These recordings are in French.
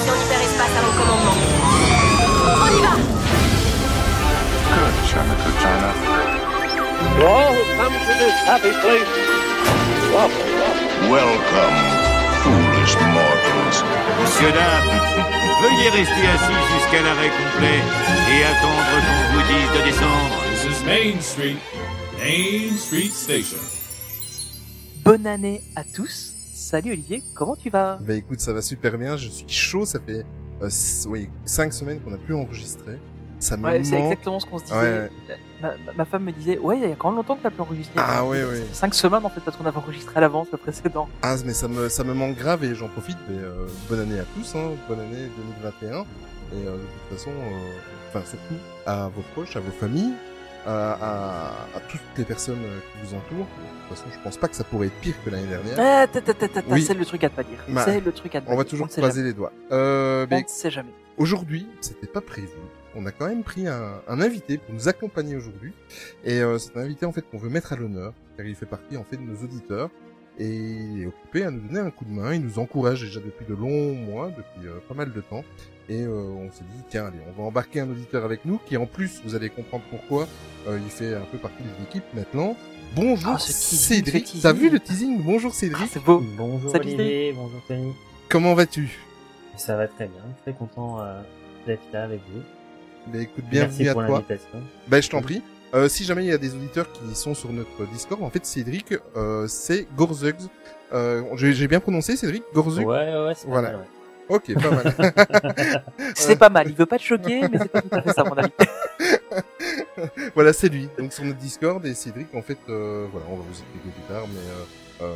station hyperespace à mon commandement. On y va Good, China, good China. Welcome to this happy place. Welcome, welcome. Welcome, foolish mortals. Monsieur, dames, veuillez rester assis jusqu'à l'arrêt complet et attendre qu'on vous dise de descendre. This is Main Street, Main Street Station. Bonne année à tous. Salut Olivier, comment tu vas? Bah écoute, ça va super bien, je suis chaud, ça fait euh, oui, cinq semaines qu'on n'a plus enregistré. Ça me Ouais, c'est exactement ce qu'on se disait. Ouais, Ma, ma- ma femme me disait, ouais, il y a quand même longtemps que t'as plus enregistré. Ah ouais, ouais. Cinq semaines en fait parce qu'on avait enregistré à l'avance le précédent. Ah mais ça me ça me manque grave et j'en profite. Mais, euh, bonne année à tous, hein, bonne année 2021. Et euh, de toute façon, euh, enfin surtout à vos proches, à vos familles, à, à, à toutes les personnes euh, qui vous entourent. De toute façon, je pense pas que ça pourrait être pire que l'année dernière. Ah, Oui. c'est le truc à ne pas dire. Bah, c'est le truc à ne pas On va dire. toujours sait croiser les doigts. Euh, mais On ne sait jamais. Aujourd'hui, c'était pas prévu. On a quand même pris un, un invité pour nous accompagner aujourd'hui. Et euh, c'est un invité en fait qu'on veut mettre à l'honneur, car il fait partie en fait de nos auditeurs. Et il est occupé à nous donner un coup de main. Il nous encourage déjà depuis de longs mois, depuis euh, pas mal de temps. Et euh, on s'est dit, tiens, allez, on va embarquer un auditeur avec nous, qui en plus, vous allez comprendre pourquoi, euh, il fait un peu partie de l'équipe maintenant. Bonjour Ah, Cédric. T'as vu le teasing? Bonjour Ah, Cédric. c'est beau. Bonjour Salut, Olivier, bonjour Tony. Comment vas-tu? Ça va très bien, très content euh, d'être là avec vous. Bah écoute, Merci bienvenue à pour toi. l'invitation. Ben, je t'en prie. Euh, si jamais il y a des auditeurs qui sont sur notre Discord, en fait, Cédric, euh, c'est Gorzugs. Euh, j'ai j'ai bien prononcé, Cédric Gorzugs Ouais, ouais, ouais, c'est pas Voilà. mal, ouais. Ok, pas mal. C'est pas mal. Il veut pas te choquer, mais c'est pas tout à fait ça, mon avis. voilà, c'est lui. Donc sur notre Discord et Cédric, en fait, euh, voilà, on va vous expliquer plus tard, mais euh, euh,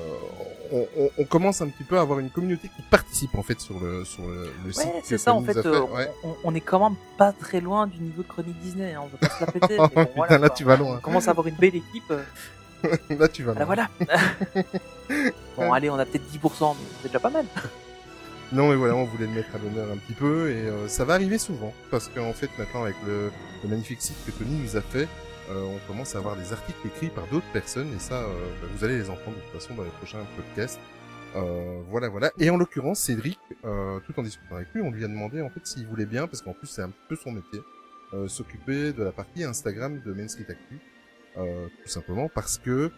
on, on- on commence un petit peu à avoir une communauté qui participe en fait sur le sur le, le site. Ouais, que c'est ça, en fait, euh, Ouais. on, on est quand même pas très loin du niveau de chronique Disney, hein, on veut pas se la péter. Mais bon, putain, voilà, là, quoi. tu vas loin. On commence à avoir une belle équipe. euh, Là, tu vas. voilà, loin. voilà. bon, allez, on a peut-être 10%, mais c'est déjà pas mal. Non mais voilà, on voulait le mettre à l'honneur un petit peu et euh, ça va arriver souvent parce qu'en fait maintenant avec le, le magnifique site que Tony nous a fait, euh, on commence à avoir des articles écrits par d'autres personnes et ça, euh, bah, vous allez les entendre de toute façon dans les prochains podcasts. Euh, voilà, voilà. Et en l'occurrence, Cédric, euh, tout en discutant avec lui, on lui a demandé en fait s'il voulait bien, parce qu'en plus c'est un peu son métier, s'occuper de la partie Instagram de Main Actu, tout simplement parce que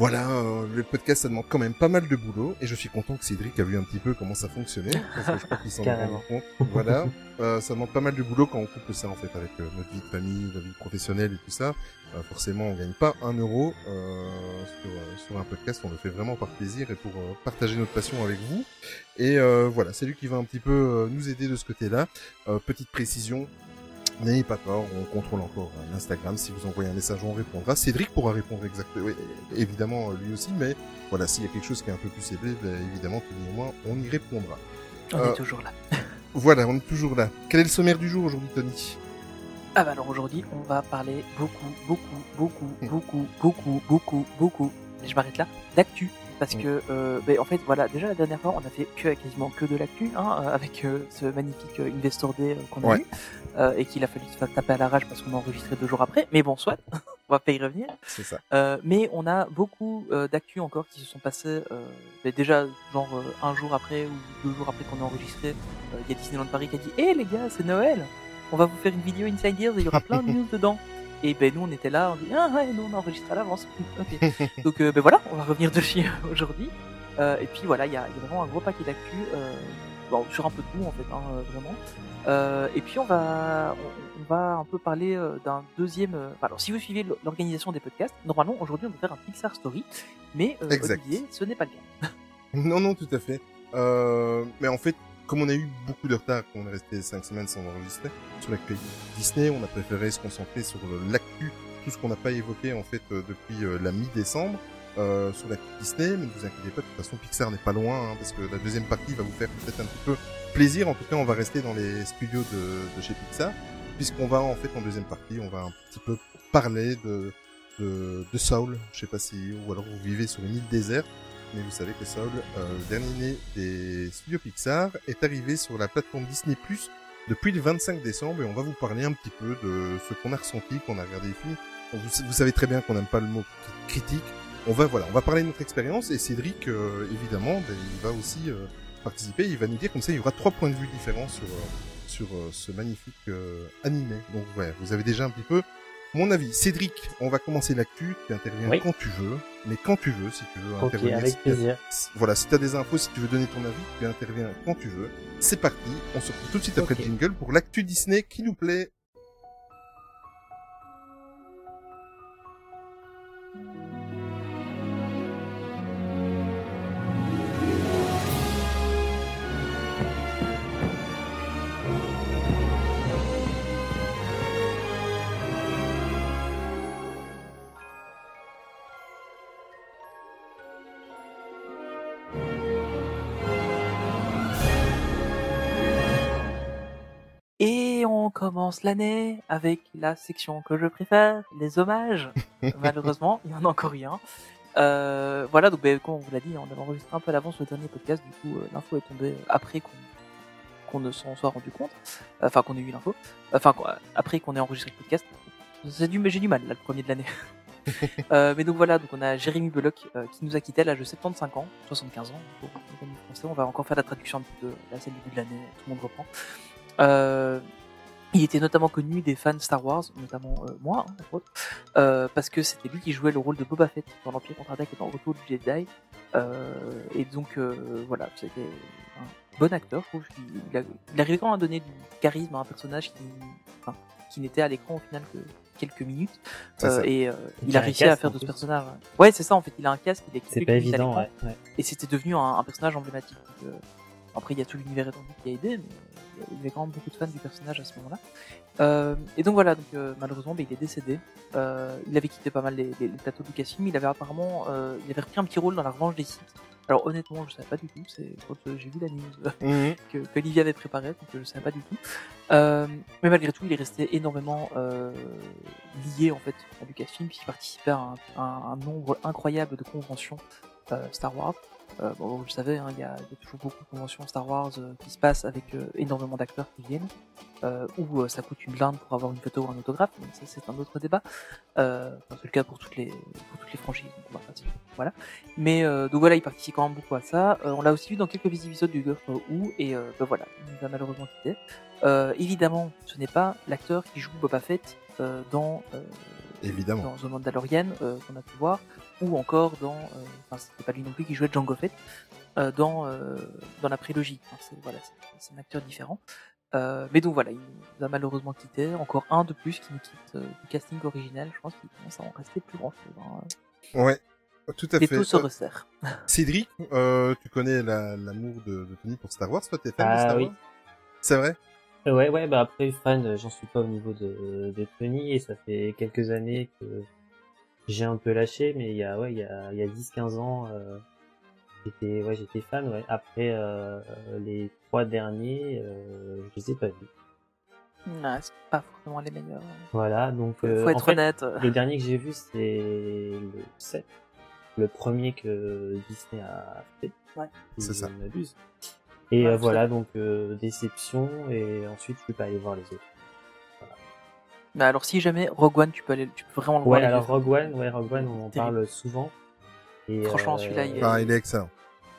voilà, euh, le podcast ça demande quand même pas mal de boulot et je suis content que Cédric a vu un petit peu comment ça fonctionnait parce que je crois qu'il s'en est rendu Carrément. compte. Voilà, euh, ça demande pas mal de boulot quand on couple ça en fait avec euh, notre vie de famille, la vie professionnelle et tout ça. Euh, forcément, on gagne pas un euro euh, sur, sur un podcast. On le fait vraiment par plaisir et pour partager notre passion avec vous. Et euh, voilà, c'est lui qui va un petit peu nous aider de ce côté-là. Euh, petite précision, N'ayez pas peur, on contrôle encore euh, l'Instagram. Si vous envoyez un message, on répondra. Cédric pourra répondre exactement, oui, évidemment euh, lui aussi, mais voilà, s'il y a quelque chose qui est un peu plus élevé, ben, évidemment, tout et moi, on y répondra. On Euh, est toujours là. Voilà, on est toujours là. Quel est le sommaire du jour aujourd'hui, Tony? Ah bah alors aujourd'hui, on va parler beaucoup, beaucoup, beaucoup, beaucoup, beaucoup, beaucoup, beaucoup, et je m'arrête là, d'actu. Parce Mm. que, euh, ben, en fait, voilà, déjà la dernière fois, on a fait que, quasiment que de l'actu, hein, euh, avec euh, ce magnifique Investor Day qu'on a Ouais. eu, euh, et qu'il a fallu se faire taper à la rage parce qu'on a enregistré deux jours après. Mais bon, soit, on va pas y revenir. C'est ça. Mais on a beaucoup d'actu encore qui se sont passés euh, ben déjà genre un jour après ou deux jours après qu'on a enregistré. Il y a Disneyland Paris qui a dit "Eh les gars, c'est Noël, on va vous faire une vidéo Inside Ears et il y aura plein de news dedans." Et ben nous on était là, on dit "Ah ouais, nous on a enregistré à l'avance." Donc euh, ben voilà, on va revenir dessus aujourd'hui. Euh, et puis voilà, il y a, il y a vraiment un gros paquet d'actu euh, bon, sur un peu de tout en fait, hein, vraiment. Et puis on va, on, on va un peu parler d'un deuxième. enfin, alors si vous suivez l'organisation des podcasts, normalement aujourd'hui on va faire un Pixar Story, mais. Olivier, ce n'est pas le cas. Non, non, tout à fait. Mais en fait, comme on a eu beaucoup de retard, qu'on est resté cinq semaines sans enregistrer, sur l'actualité Disney, on a préféré se concentrer sur l'actu, tout ce qu'on n'a pas évoqué en fait euh, depuis euh, la mi-décembre, euh, sur l'actu Disney. Mais ne vous inquiétez pas, de toute façon, Pixar n'est pas loin, hein, parce que la deuxième partie va vous faire peut-être un petit peu plaisir. En tout cas, on va rester dans les studios de, de chez Pixar, puisqu'on va en fait en deuxième partie, on va un petit peu parler de de, de Saul. Je sais pas si ou alors vous vivez sur une île déserte mais vous savez que Saul, euh, le dernier des studios Pixar, est arrivé sur la plateforme Disney Plus depuis le 25 décembre et on va vous parler un petit peu de ce qu'on a ressenti, qu'on a regardé les films. Vous savez très bien qu'on n'aime pas le mot critique. On va voilà, on va parler de notre expérience et Cédric, euh, évidemment, ben, il va aussi euh, participer. Il va nous dire comme ça, il y aura trois points de vue différents sur euh, sur euh, ce magnifique euh, animé. Donc ouais, vous avez déjà un petit peu mon avis. Cédric, on va commencer l'actu. Tu interviens Oui. quand tu veux, mais quand tu veux, si tu veux Ok, intervenir. avec si plaisir. Voilà, si tu as des infos, si tu veux donner ton avis, tu interviens quand tu veux. C'est parti, on se retrouve tout de suite après le jingle pour l'actu Disney qui nous plaît. On commence l'année avec la section que je préfère, les hommages. Malheureusement, il y en a encore eu un. Euh, voilà, donc ben, comme on vous l'a dit, on avait enregistré un peu à l'avance le dernier podcast, du coup euh, l'info est tombée après qu'on qu'on ne s'en soit rendu compte, enfin qu'on ait eu l'info, enfin après qu'on ait enregistré le podcast. C'est du, j'ai du mal là, le premier de l'année. Euh, mais donc voilà, donc on a Jérémy Belloc euh, qui nous a quitté à l'âge de 75 ans, 75 ans amis français. On va encore faire la traduction un petit peu. Là, c'est le début de l'année, tout le monde reprend. Euh, il était notamment connu des fans Star Wars, notamment euh, moi, hein, entre autres, euh, parce que c'était lui qui jouait le rôle de Boba Fett dans l'Empire contre-attaque et dans Retour du Jedi. Euh, et donc euh, voilà, c'était un bon acteur, je trouve. Il, il, a- il arrivait quand même à donner du charisme à un personnage qui, enfin, qui n'était à l'écran au final que quelques minutes. Euh, et euh, Il a réussi à faire de ce personnage. Ouais, c'est ça en fait. Il a un casque, il est C'est pas évident, ouais. ouais. Et c'était devenu un, un personnage emblématique. Donc, euh, après, il y a tout l'univers étendu qui a aidé, mais il y avait quand même beaucoup de fans du personnage à ce moment-là. Euh, et donc voilà, donc, euh, malheureusement, bah, il est décédé. Euh, il avait quitté pas mal les, les, les plateaux de Lucasfilm. Il avait apparemment, il avait repris un petit rôle dans La Revanche des Sith. Alors honnêtement, je savais pas du tout. C'est quand j'ai vu la news Mhm. que, que Olivier avait préparé, donc je savais pas du tout. Mais malgré tout, il est resté énormément lié en fait à Lucasfilm, puisqu'il participait à un, nombre incroyable de conventions Star Wars. Euh, bon, vous le savez, hein, il y, a, il y a toujours beaucoup de conventions Star Wars euh, qui se passent avec euh, énormément d'acteurs qui viennent, où euh, ça coûte une blinde pour avoir une photo ou un autographe, mais ça c'est un autre débat. Euh, enfin, c'est le cas pour toutes les pour toutes les franchises, donc voilà. Mais donc voilà, il participe quand même beaucoup à ça. On l'a aussi vu dans quelques épisodes du Doctor Who, et ben voilà, il nous a malheureusement quitté. Évidemment, ce n'est pas l'acteur qui joue Boba Fett dans Évidemment. dans The Mandalorian qu'on a pu voir, ou encore dans, euh, enfin c'était pas lui non plus qui jouait Django Fett euh, dans euh, dans la prélogie. Enfin, c'est voilà, c'est- un acteur différent. Euh, mais donc voilà, il nous a malheureusement quitté. Encore un de plus qui nous quitte euh, du casting original. Je pense qu'il commence à en rester plus grand chose. Hein. Ouais, tout à fait. taux se Euh, resserrent. Cédric, euh, tu connais la- l'amour de, de Tony pour Star Wars, toi t'es fan de Ah Star oui. Wars? C'est vrai? Ouais, ouais, bah après, fan, j'en suis pas au niveau de, de Tony, et ça fait quelques années que j'ai un peu lâché, mais il y a, ouais, il y a, il y a 10-15 ans, euh, j'étais, ouais, j'étais fan, ouais. Après, euh, les trois derniers, euh, je les ai pas vus. Ouais, c'est pas forcément les meilleurs. Voilà, donc, Faut, euh, faut en être fait, honnête. le dernier que j'ai vu, c'est le 7. Le premier que Disney a fait. Ouais. C'est ça. ne m'abuse. Et Ouais, euh, voilà, donc euh, déception, et ensuite je suis pas allé voir les autres. Mais alors si jamais Rogue One, tu peux aller, tu peux vraiment le voir. Ouais, alors Rogue One, ouais, Rogue One, on en Terrible. parle souvent. Et, Franchement, euh, celui-là, il est- Ah, il est excellent.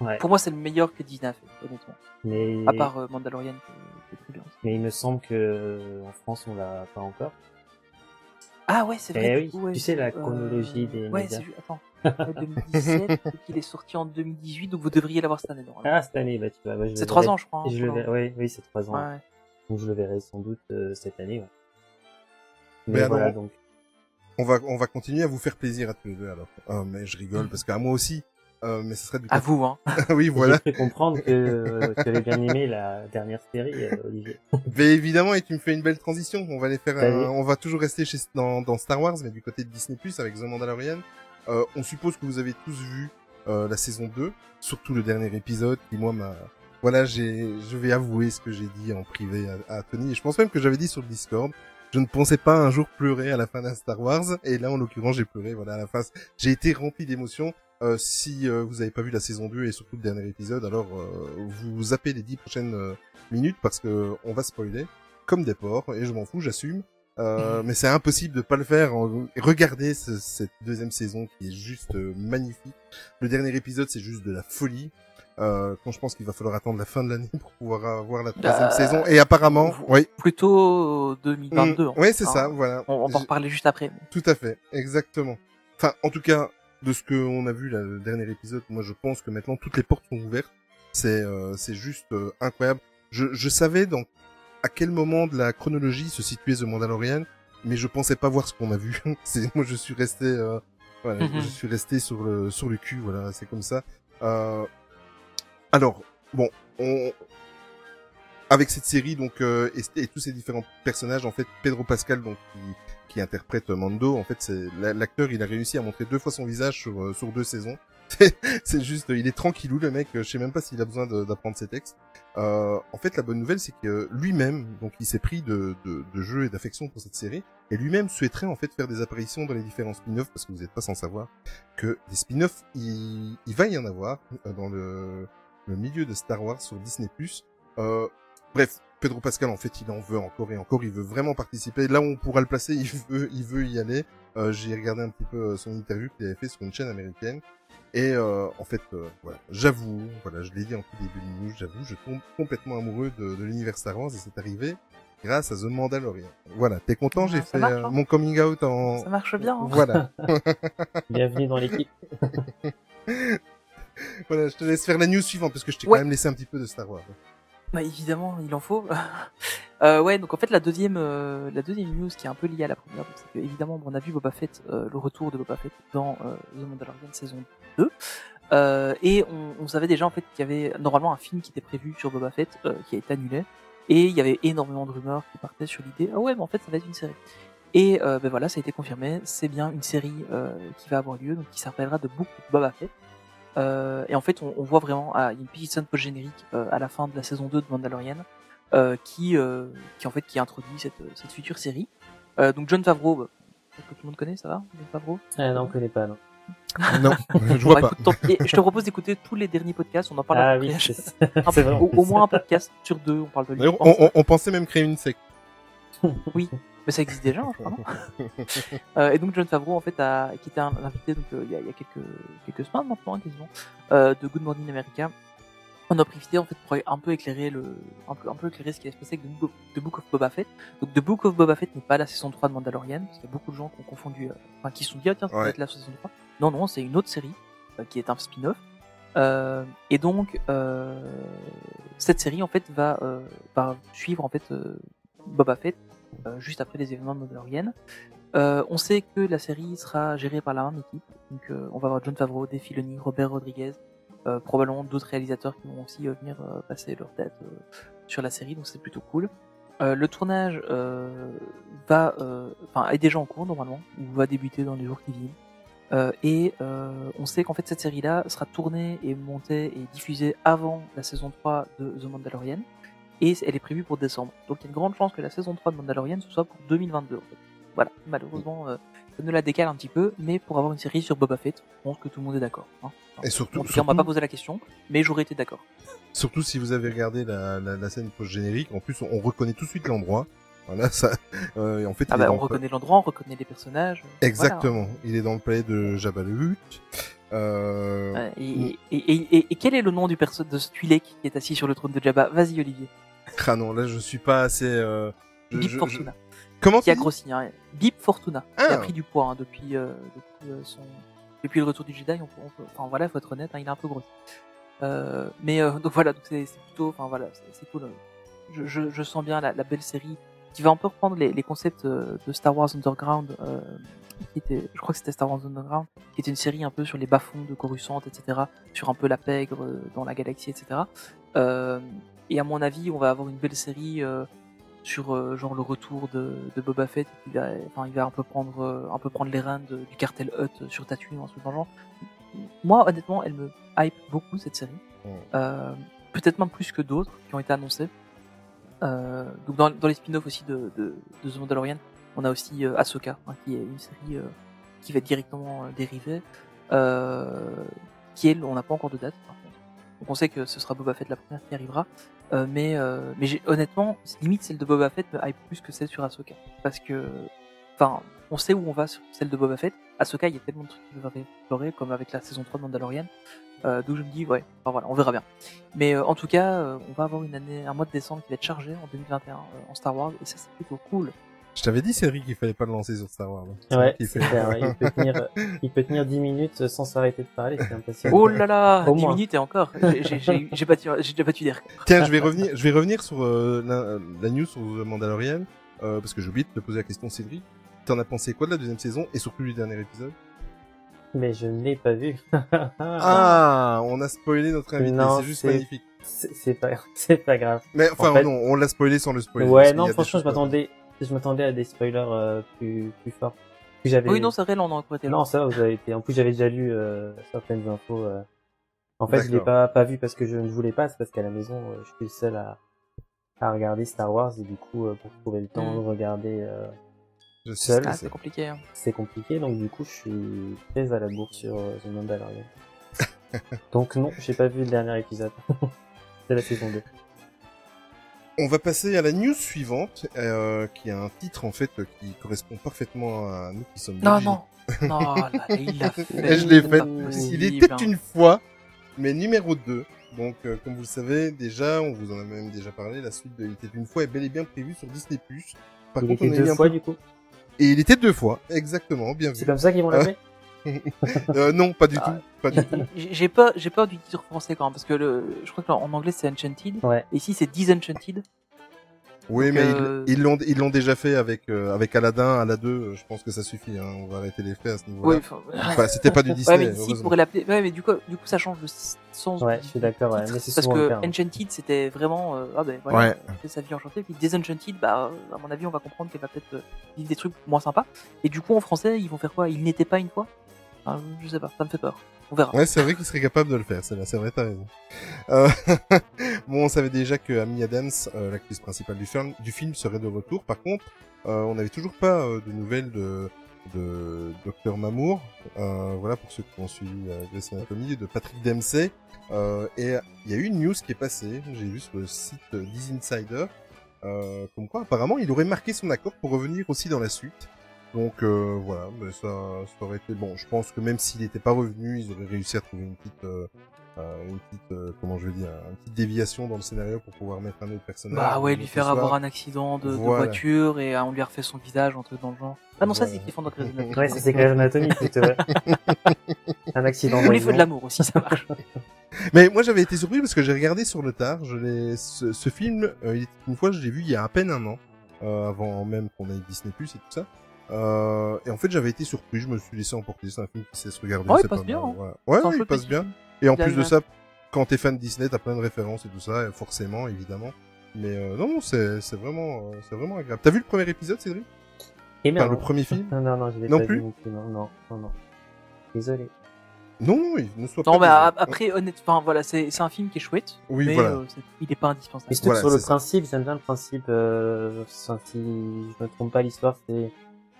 Ouais, Pour moi, c'est le meilleur que Disney a fait, honnêtement. mais, À part euh, Mandalorian, qui est- très bien. mais il me semble que euh, en France, on l'a pas encore. Ah ouais, c'est vrai. Eh oui, coup, ouais. tu sais, la Euh, chronologie des Ouais, médias. attends. Euh, 2017, et qu'il est sorti en 2018, donc vous devriez l'avoir cette année. normalement. Ah, cette année, bah tu vois, bah, c'est trois verrai- ans, je crois. hein, Je le oui, c'est trois ans. Ouais. Donc je le verrai sans doute euh, cette année. Ouais. Mais Mais, alors, voilà, donc. On va, on va continuer à vous faire plaisir à tous les deux alors. Ah, mais je rigole parce qu'à moi aussi, euh, mais ce serait du À vous, hein. oui, voilà. J'ai comprendre que tu avais bien aimé la dernière série, euh, Olivier. Mais évidemment, et tu me fais une belle transition. On va les faire, un- on va toujours rester chez, dans, dans Star Wars, mais du côté de Disney Plus avec The Mandalorian. Euh, on suppose que vous avez tous vu euh, la saison 2, surtout le dernier épisode qui moi m'a, voilà, j'ai, je vais avouer ce que j'ai dit en privé à, à Tony. Et je pense même que j'avais dit sur le Discord. Je ne pensais pas un jour pleurer à la fin d'un Star Wars, et là en l'occurrence j'ai pleuré. Voilà, à la fin, j'ai été rempli d'émotions. Euh, si euh, vous n'avez pas vu la saison 2 et surtout le dernier épisode, alors euh, vous zappez les 10 prochaines euh, minutes parce que on va spoiler comme des porcs et je m'en fous, j'assume. Euh, mais c'est impossible de pas le faire. Regardez ce- cette deuxième saison qui est juste euh, magnifique. Le dernier épisode c'est juste de la folie. Euh, quand je pense qu'il va falloir attendre la fin de l'année pour pouvoir avoir la troisième Bah, saison. Et apparemment, oui. Plutôt 2022. Mm, oui, c'est hein. ça, voilà. On, on va en reparler juste après. Tout à fait, exactement. Enfin, en tout cas, de ce qu'on a vu là, le dernier épisode, moi je pense que maintenant toutes les portes sont ouvertes. C'est euh, c'est juste euh, incroyable. Je, je savais donc à quel moment de la chronologie se situait The Mandalorian, mais je pensais pas voir ce qu'on a vu. c'est moi je suis resté euh, voilà, Mhm. je suis resté sur le sur le cul, voilà, c'est comme ça. Euh, alors, bon, on avec cette série donc euh, et, tous ces différents personnages en fait Pedro Pascal donc qui, qui interprète Mando en fait c'est la- l'acteur il a réussi à montrer deux fois son visage sur euh, sur deux saisons. C'est- juste il est tranquillou le mec je sais même pas s'il a besoin d'apprendre ses textes. Euh, en fait la bonne nouvelle c'est que lui-même donc il s'est pris de, de, de jeu et d'affection pour cette série et lui-même souhaiterait en fait faire des apparitions dans les différents spin-offs parce que vous n'êtes pas sans savoir que des spin-offs il, il va y en avoir euh, dans le le milieu de Star Wars sur Disney+. Euh, bref, Pedro Pascal, en fait, il en veut encore et encore. Il veut vraiment participer. Là où on pourra le placer, il veut, il veut y aller. Euh, J'ai regardé un petit peu euh, son interview qu'il avait fait sur une chaîne américaine. Et euh, en fait, euh, voilà, j'avoue, voilà, je l'ai dit en tout début de news, j'avoue, je tombe complètement amoureux de, de l'univers Star Wars et c'est arrivé grâce à The Mandalorian. Voilà, t'es content? Ah, J'ai fait marche, hein. mon coming out en... Ça marche bien. hein. Voilà. Bienvenue dans l'équipe. voilà, je te laisse faire la news suivante parce que je t'ai Ouais. quand même laissé un petit peu de Star Wars. Bah évidemment, il en faut. euh, ouais, donc en fait la deuxième, euh, la deuxième news qui est un peu liée à la première, c'est que évidemment on a vu Boba Fett, euh, le retour de Boba Fett dans euh, The Mandalorian saison 2, euh, et on, on savait déjà en fait qu'il y avait normalement un film qui était prévu sur Boba Fett euh, qui a été annulé, et il y avait énormément de rumeurs qui partaient sur l'idée, ah ouais, mais en fait ça va être une série. Et euh, ben voilà, ça a été confirmé, c'est bien une série euh, qui va avoir lieu, donc qui s'appellera The Book of Boba Fett. Euh, et en fait, on, on voit vraiment, ah, il y a une petite scène post-générique euh, à la fin de la saison 2 de Mandalorian, euh, qui, euh, qui en fait, qui introduit cette, cette future série. Euh, donc John Favreau, bah, que tout le monde connaît, ça va, John Favreau? Ah non, on connaît pas, non. Non, je vois Bah, pas. écoute, tant je te propose d'écouter tous les derniers podcasts, on en parle Ah oui, c'est Un au, au moins un podcast sur deux, on parle de lui. On, on, on pensait même créer une secte. Mais ça existe déjà, hein, je crois, non Euh, et donc John Favreau en fait a, qui était un invité donc euh, il y, a, il y a quelques quelques semaines maintenant quasiment euh, de Good Morning America. On a profité en fait pour un peu éclairer le un peu un peu éclairer ce qui allait se passer avec The Book, of, Boba Fett. Donc The Book of Boba Fett n'est pas la saison 3 de Mandalorian parce qu'il y a beaucoup de gens qui ont confondu euh, enfin qui se sont dit ah tiens ça va Ouais. être la saison 3. Non non, c'est une autre série euh, qui est un spin-off. Euh, et donc euh, cette série en fait va euh, va suivre en fait euh, Boba Fett juste après les événements de Mandalorian. Euh, on sait que la série sera gérée par la même équipe. Donc, euh, on va avoir John Favreau, Dave Robert Rodriguez, euh, probablement d'autres réalisateurs qui vont aussi euh, venir euh, passer leur tête euh, sur la série. Donc, c'est plutôt cool. Euh, le tournage euh, va, euh, est déjà en cours normalement, ou va débuter dans les jours qui viennent. Euh, et euh, on sait qu'en fait cette série-là sera tournée et montée et diffusée avant la saison 3 de The Mandalorian et elle est prévue pour décembre. Donc il y a une grande chance que la saison 3 de Mandalorian ce soit pour 2022 en fait. Voilà, malheureusement euh, ça nous la décale un petit peu, mais pour avoir une série sur Boba Fett, je pense que tout le monde est d'accord. Hein. Enfin, Et surtout, en tout cas, on m'a surtout- pas posé la question, mais j'aurais été d'accord. Surtout si vous avez regardé la, la, la scène post-générique, en plus on, on reconnaît tout de suite l'endroit. Voilà, ça. Euh, en fait, Ah bah, on le reconnaît l'endroit, on reconnaît les personnages. Exactement. Il est dans le palais de Jabba le Hutt. Euh... et, et, et, et- et quel est le nom du perso de ce Twi'lek qui est assis sur le trône de Jabba? Vas-y Olivier. Ah non, là je suis pas assez. Euh... je- Bip je- Fortuna. je- Comment Qui a grossi. Hein. Bip Fortuna. Qui Ah. a pris du poids hein, depuis, euh, depuis, euh, son... depuis le retour du Jedi. On peut, on peut- Enfin voilà, faut être honnête, hein, il est un peu grossi. Euh, mais euh, donc voilà, donc c'est plutôt, enfin voilà, c'est cool. Je, je, je sens bien la, la belle série qui va un peu reprendre les, les concepts euh, de Star Wars Underground, euh, qui était, je crois que c'était Star Wars Underground, qui était une série un peu sur les bas-fonds de Coruscant, etc., sur un peu la pègre euh, dans la galaxie, etc. Euh, et à mon avis, on va avoir une belle série euh, sur euh, genre le retour de, de Boba Fett. Il va, enfin, il va un peu prendre, euh, un peu prendre les de- du cartel Hut sur Tatooine, dans le genre. Moi, honnêtement, elle me hype beaucoup cette série. Euh, Peut-être même plus que d'autres qui ont été annoncés. Euh, donc dans, dans les spin-offs aussi de, de, de The Mandalorian, on a aussi Ahsoka, hein, qui est une série qui va être directement dérivée, qui elle, on n'a pas encore de date. Par contre. Donc on sait que ce sera Boba Fett la première qui arrivera, euh, mais euh, mais honnêtement, limite celle de Boba Fett me hype plus que celle sur Ahsoka, parce que, enfin, on sait où on va sur celle de Boba Fett. Ahsoka, il y a tellement de trucs qui peuvent explorer, comme avec la saison 3 de Mandalorian. Euh, donc je me dis ouais, enfin, voilà, on verra bien. Mais euh, en tout cas, euh, on va avoir une année, un mois de décembre qui va être chargé en 2021 euh, en Star Wars et ça c'est plutôt cool. Je t'avais dit, Cédric, qu'il fallait pas le lancer sur Star Wars. Ouais, clair. Il peut tenir, il peut tenir 10 minutes sans s'arrêter de parler, c'est impressionnant. Oh là là, Au 10 moins. minutes et encore, j'ai- j'ai j'ai- j'ai battu, j'ai déjà battu des records. Tiens, je vais revenir, je vais revenir sur euh, la, la news sur The Mandalorian, euh, parce que j'ai oublié de te poser la question, Cédric. T'en as pensé quoi de la deuxième saison et surtout du dernier épisode? Mais je ne l'ai pas vu. Ah, on a spoilé notre invité, c'est juste magnifique. C'est pas, c'est pas grave. Mais enfin, En fait- non, on l'a spoilé sans le spoiler. Ouais, non, franchement, je choses- je m'attendais à des spoilers euh, plus, plus forts. J'avais. Oui, non, c'est vrai, là on a encore été Non, ça vous avez été. En plus, j'avais déjà lu euh, certaines infos. euh. En fait, je l'ai D'accord. pas pas vu parce que je ne voulais pas, c'est parce qu'à la maison, euh, je suis le seul à à regarder Star Wars et du coup, euh, pour trouver le temps Mm. de regarder, euh, Je sais seul. Ah, c'est. c'est compliqué. Hein. c'est compliqué. Donc du coup, je suis très à la bourre sur The Mandalorian. donc non, j'ai pas vu le dernier épisode. c'est la saison 2. On va passer à la news suivante, euh, qui a un titre en fait qui correspond parfaitement à nous qui sommes. Non, non, non, là, il l'a fait. Et je l'ai c'est fait. Il était une fois, mais numéro 2. Donc, euh, comme vous le savez, déjà, on vous en a même déjà parlé, la suite de Il était une fois est bel et bien prévue sur Disney+. Par Il contre, était on a deux fois peu- du coup. Et il était deux fois, exactement, bien C'est vu. comme ça qu'ils vont l'appeler. Euh, non, pas du Ah. tout, pas du tout. J'ai peur, j'ai peur du titre français quand même, parce que le, je crois qu'en anglais c'est Enchanted, Ouais. et ici c'est Disenchanted. Oui, Donc, mais euh, ils ils l'ont ils l'ont déjà fait avec euh, avec Aladdin, Aladdin 2, je pense que ça suffit. Hein, on va arrêter les faits à ce Oui, niveau-là. enfin, Enfin, c'était pas du Disney. ouais, mais ici l'appeler. Ouais, mais du coup, du coup, ça change le sens. Ouais, du je suis d'accord, ouais, titre, mais c'est parce que cas, hein. Enchanted c'était vraiment, euh, ah ben voilà, Ouais. fait sa vie enchantée, puis Disenchanted, bah, euh, à mon avis, on va comprendre qu'elle va peut-être vivre des trucs moins sympas. Et du coup, en français, ils vont faire quoi? Il n'était pas une fois? Enfin, Je sais pas, ça me fait peur. On verra. Ouais, c'est vrai qu'il serait capable de le faire, c'est vrai, t'as raison. Euh, bon, on savait déjà que Amy Adams, euh, l'actrice principale du film, du film, serait de retour. Par contre, euh, on n'avait toujours pas euh, de nouvelles de, de Dr Mamour. Voilà, pour ceux qui ont suivi Grey's Anatomy, de Patrick Dempsey. Et il y a eu une news qui est passée, j'ai vu sur le site This Insider, comme quoi apparemment il aurait marqué son accord pour revenir aussi dans la suite. Donc euh, voilà, mais ça, ça aurait été bon. Je pense que même s'il n'était pas revenu, ils auraient réussi à trouver une petite, euh, euh, une petite, euh, comment je veux dire, une petite déviation dans le scénario pour pouvoir mettre un autre personnage. Bah ouais, ou lui faire soit. avoir un accident de, voiture et euh, on lui a refait son visage, un truc dans le genre. Ah non, ça c'est kiffant dans Grey's Anatomy. Ouais, ça c'est Grey's Anatomy, plutôt, ouais. Un accident. Ou les feux de l'amour aussi, ça marche. Mais moi j'avais été surpris parce que j'ai regardé sur le tard. Je l'ai, ce, ce film, euh, il était une fois, je l'ai vu il y a à peine un an, euh, avant même qu'on ait Disney Plus et tout ça. Euh, et en fait, j'avais été surpris. Je me suis laissé emporter. C'est un film qui sait se regarder. Ouais, il passe pas bien, mal, hein. Ouais, ouais, il passe bien. Et en plus de ça, quand t'es fan de Disney, t'as plein de références et tout ça, et forcément, évidemment. Mais euh, non, non, c'est c'est vraiment, euh, c'est vraiment agréable. T'as vu le premier épisode, Cédric? Et Enfin, le premier film? Non, non, non, je l'ai Non pas plus vu non plus. Non, non, non, non. Désolé. Non, non, il ne soit Non, mais pas. a- après, honnêtement, voilà, c'est c'est un film qui est chouette, Oui, mais voilà. euh, il est pas indispensable. Mais Voilà, sur le ça. principe, j'aime bien le principe, euh, enfin, si je me trompe pas, l'histoire, c'est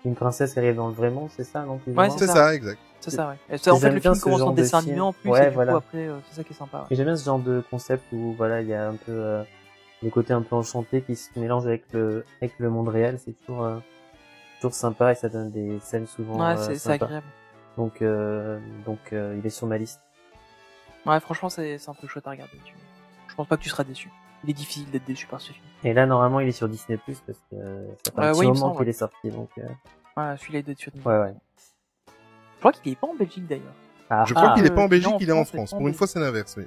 une princesse qui arrive dans le vrai monde, c'est ça, non plus Ouais, C'est ça. ça, exact. C'est ça, ouais. Et ça, en fait, le film ce commence en dessin film. animé en plus, Ouais, et du voilà. coup, après, euh, c'est ça qui est sympa. ouais. Et j'aime bien ce genre de concept où, voilà, il y a un peu, euh, le côté un peu enchanté qui se mélange avec le, avec le monde réel, c'est toujours, euh, toujours sympa et ça donne des scènes souvent, Ouais, euh, c'est agréable. Donc, euh, donc, euh, il est sur ma liste. Ouais, franchement, c'est c'est un peu chouette à regarder. Tu... Je pense pas que tu seras déçu. Il est difficile d'être déçu par ce film. Et là, normalement, il est sur Disney+, parce que euh, ça fait un petit moment qu'il est sorti, donc, euh, Ouais, celui-là, il doit être sur ouais, ouais. Je crois qu'il est pas en Belgique d'ailleurs. Ah, Je crois ah, qu'il est pas en euh, Belgique, il il est en France. Pour une fois, c'est l'inverse, oui.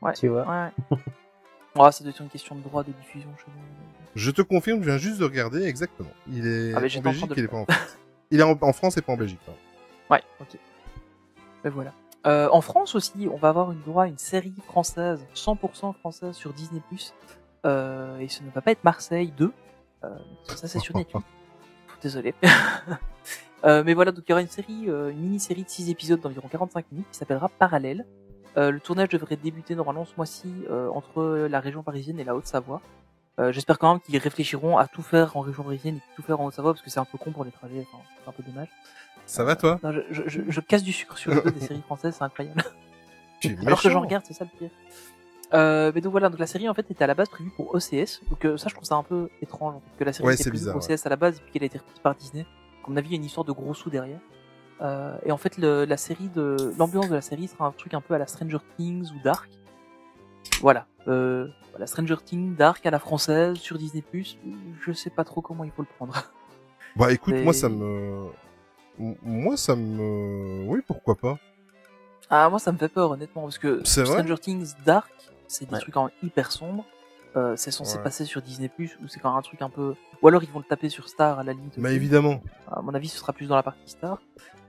Ouais. Tu vois. Ouais. ouais, ça doit être une question de droit de diffusion chez nous. Je te confirme, je viens juste de regarder exactement. Il est Ah, en Belgique, il est pas en France. Il est en, en France et pas en Belgique. pardon. Ouais, ok. Ben voilà. Euh, en France aussi, on va avoir une droit à une série française, 100% française sur Disney+. Euh, et ce ne va pas être Marseille 2. Euh, ça, c'est sur Netflix. Désolé. Mais voilà, donc il y aura une série, une mini-série de 6 épisodes d'environ 45 minutes qui s'appellera Parallèle. Le tournage devrait débuter normalement ce mois-ci entre la région parisienne et la Haute-Savoie. J'espère quand même qu'ils réfléchiront à tout faire en région parisienne et tout faire en Haute-Savoie parce que c'est un peu con pour les trajets, enfin, c'est un peu dommage. Ça va, toi Non, je, je, je, casse du sucre sur le dos des séries françaises, c'est incroyable. Alors que j'en regarde, c'est ça le pire. Euh, mais donc voilà, donc la série en fait était à la base prévue pour OCS. Donc euh, ça, je trouve ça un peu étrange en fait, que la série Ouais, était prévue bizarre, pour OCS à la base et puis qu'elle a été reprise par Disney. Comme on a vu, il y a une histoire de gros sous derrière. Euh, et en fait, le, la série de l'ambiance de la série sera un truc un peu à la Stranger Things ou Dark. Voilà. Euh, voilà, Stranger Things, Dark à la française sur Disney+. Je sais pas trop comment il faut le prendre. Bah écoute, moi ça me... Moi ça me... Oui, pourquoi pas. Ah, moi, ça me fait peur, honnêtement, parce que Stranger Things Dark, c'est des Ouais. trucs en hyper sombres. Euh, c'est censé Ouais. passer sur Disney+, ou c'est quand même un truc un peu... Ou alors ils vont le taper sur Star, à la limite. Bah évidemment. À mon avis, ce sera plus dans la partie Star.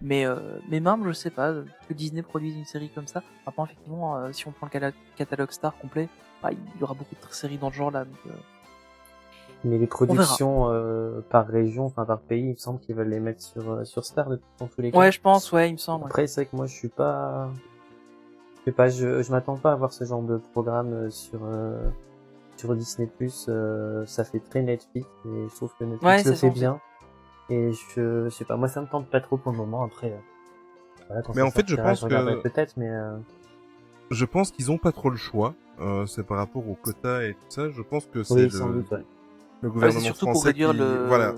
Mais, euh, mais même, je sais pas, que Disney produise une série comme ça. Maintenant, effectivement, euh, si on prend le catalogue Star complet, bah, il y aura beaucoup de séries dans le genre là. donc, euh, Mais les productions euh, par région, enfin par pays, il me semble qu'ils veulent les mettre sur euh, sur Star dans tous les cas. Ouais, je pense, ouais, il me semble. ouais. Après, c'est vrai que moi, je suis pas, je sais pas, je, je m'attends pas à voir ce genre de programme euh, sur euh, sur Disney+. Euh, ça fait très Netflix et je trouve que Netflix Ouais, le fait bien. Et je, je sais pas, moi, ça me tente pas trop pour le moment. Après, euh, voilà, quand Mais en fait, je pense que- peut-être, mais euh, Je pense qu'ils ont pas trop le choix. Euh, c'est par rapport au quota et tout ça. Je pense que c'est oui, le, sans doute. Ouais. Le gouvernement c'est surtout français pour réduire qui... le. Voilà.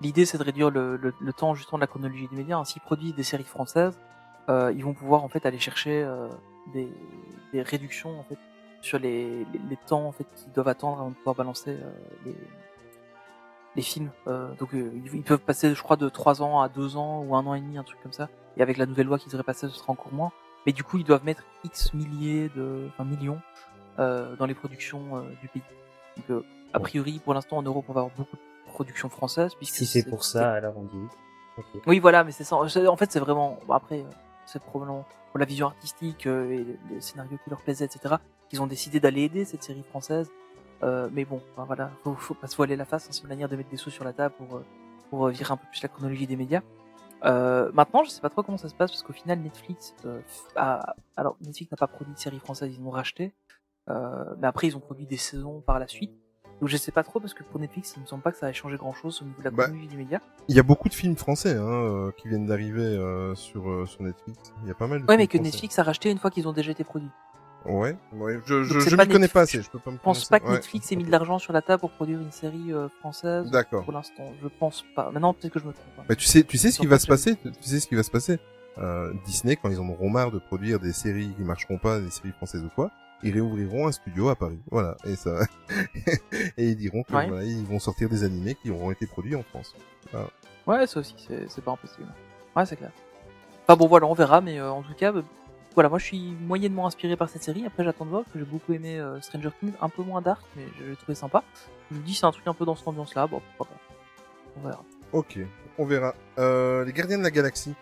L'idée, c'est de réduire le, le, le temps justement de la chronologie des médias. Ainsi, produisent des séries françaises, euh, ils vont pouvoir en fait aller chercher euh, des, des réductions en fait sur les, les, les temps en fait qu'ils doivent attendre avant de pouvoir balancer euh, les, les films. Euh, donc, euh, ils, peuvent passer, je crois, de 3 ans à 2 ans ou un an et demi, un truc comme ça. Et avec la nouvelle loi qui devrait passer, ce sera encore moins. Mais du coup, ils doivent mettre X milliers de, enfin millions euh, dans les productions euh, du pays. Donc, euh, a priori, pour l'instant, en Europe, on va avoir beaucoup de productions françaises. Puisque Si c'est pour ça, alors on dit. oui. Voilà, mais c'est ça. En fait, c'est vraiment. après, euh, c'est probablement pour la vision artistique euh, et les scénarios qui leur plaisaient, etc. qu'ils ont décidé d'aller aider cette série française. Euh, mais bon, enfin, voilà, faut, faut pas se voiler la face. hein, c'est une manière de mettre des sous sur la table pour euh, pour virer un peu plus la chronologie des médias. Euh, maintenant, je sais pas trop comment ça se passe parce qu'au final, Netflix euh, a... alors Netflix n'a pas produit de série française, ils l'ont racheté. Euh, mais après, ils ont produit des saisons par la suite. Donc je sais pas trop parce que pour Netflix, il me semble pas que ça ait changé grand chose au niveau de la Bah, des médias. Il y a beaucoup de films français hein, euh, qui viennent d'arriver euh, sur euh, sur Netflix. Il y a pas mal de Ouais, films mais que français. Netflix a racheté une fois qu'ils ont déjà été produits. Ouais, ouais. Je je, je m'y connais pas assez. Je peux pas me pense pas que Ouais. Netflix ait mis de l'argent sur la table pour produire une série euh, française. D'accord. Pour l'instant, je pense pas. Maintenant, peut-être que je me trompe. hein. Bah, tu sais, tu sais ce qui va se passer. Tu sais ce qui va se passer. Euh, Disney, quand ils en auront marre de produire des séries qui marcheront pas, des séries françaises ou quoi, ils réouvriront un studio à Paris. Voilà. Et ça, et ils diront que Ouais. voilà, ils vont sortir des animés qui auront été produits en France. Ouais, ça aussi, c'est pas impossible. Ouais, c'est clair. Enfin bon, voilà, on verra, mais euh, en tout cas, euh, voilà, moi je suis moyennement inspiré par cette série. Après, j'attends de voir parce que j'ai beaucoup aimé euh, Stranger Things, un peu moins dark, mais j'ai trouvé sympa. Je me dis, c'est un truc un peu dans cette ambiance-là. Bon, pourquoi pas. On verra. Ok, on verra. Euh, les Gardiens de la Galaxie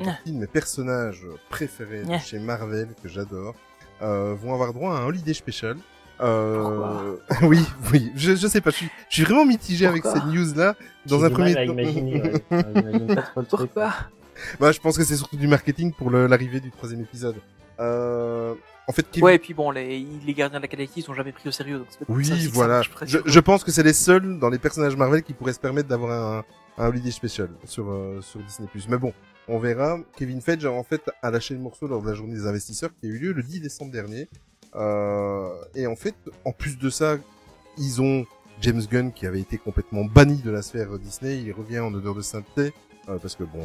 Ah. partie de mes personnages préférés de chez Marvel que j'adore. Euh, vont avoir droit à un holiday special. Euh... oui, oui, je, je sais pas, je suis, je suis vraiment mitigé avec Pourquoi cette news là. Dans un premier temps- ouais. Pas. Pourquoi bah, je pense que c'est surtout du marketing pour l'arrivée du troisième épisode. Euh... En fait, Kevin- Ouais, et puis bon, les, les gardiens de la galaxie ils sont jamais pris au sérieux. Donc c'est peut-être pour ça Oui, ça voilà. presque Je, je pense que c'est les seuls dans les personnages Marvel qui pourraient se permettre d'avoir un, un holiday special sur, euh, sur Disney+. Mais bon, on verra. Kevin Feige, en fait, a lâché le morceau lors de la journée des investisseurs qui a eu lieu le 10 décembre dernier. Euh, et en fait, en plus de ça, ils ont James Gunn qui avait été complètement banni de la sphère Disney. Il revient en odeur de sainteté. euh, parce que bon,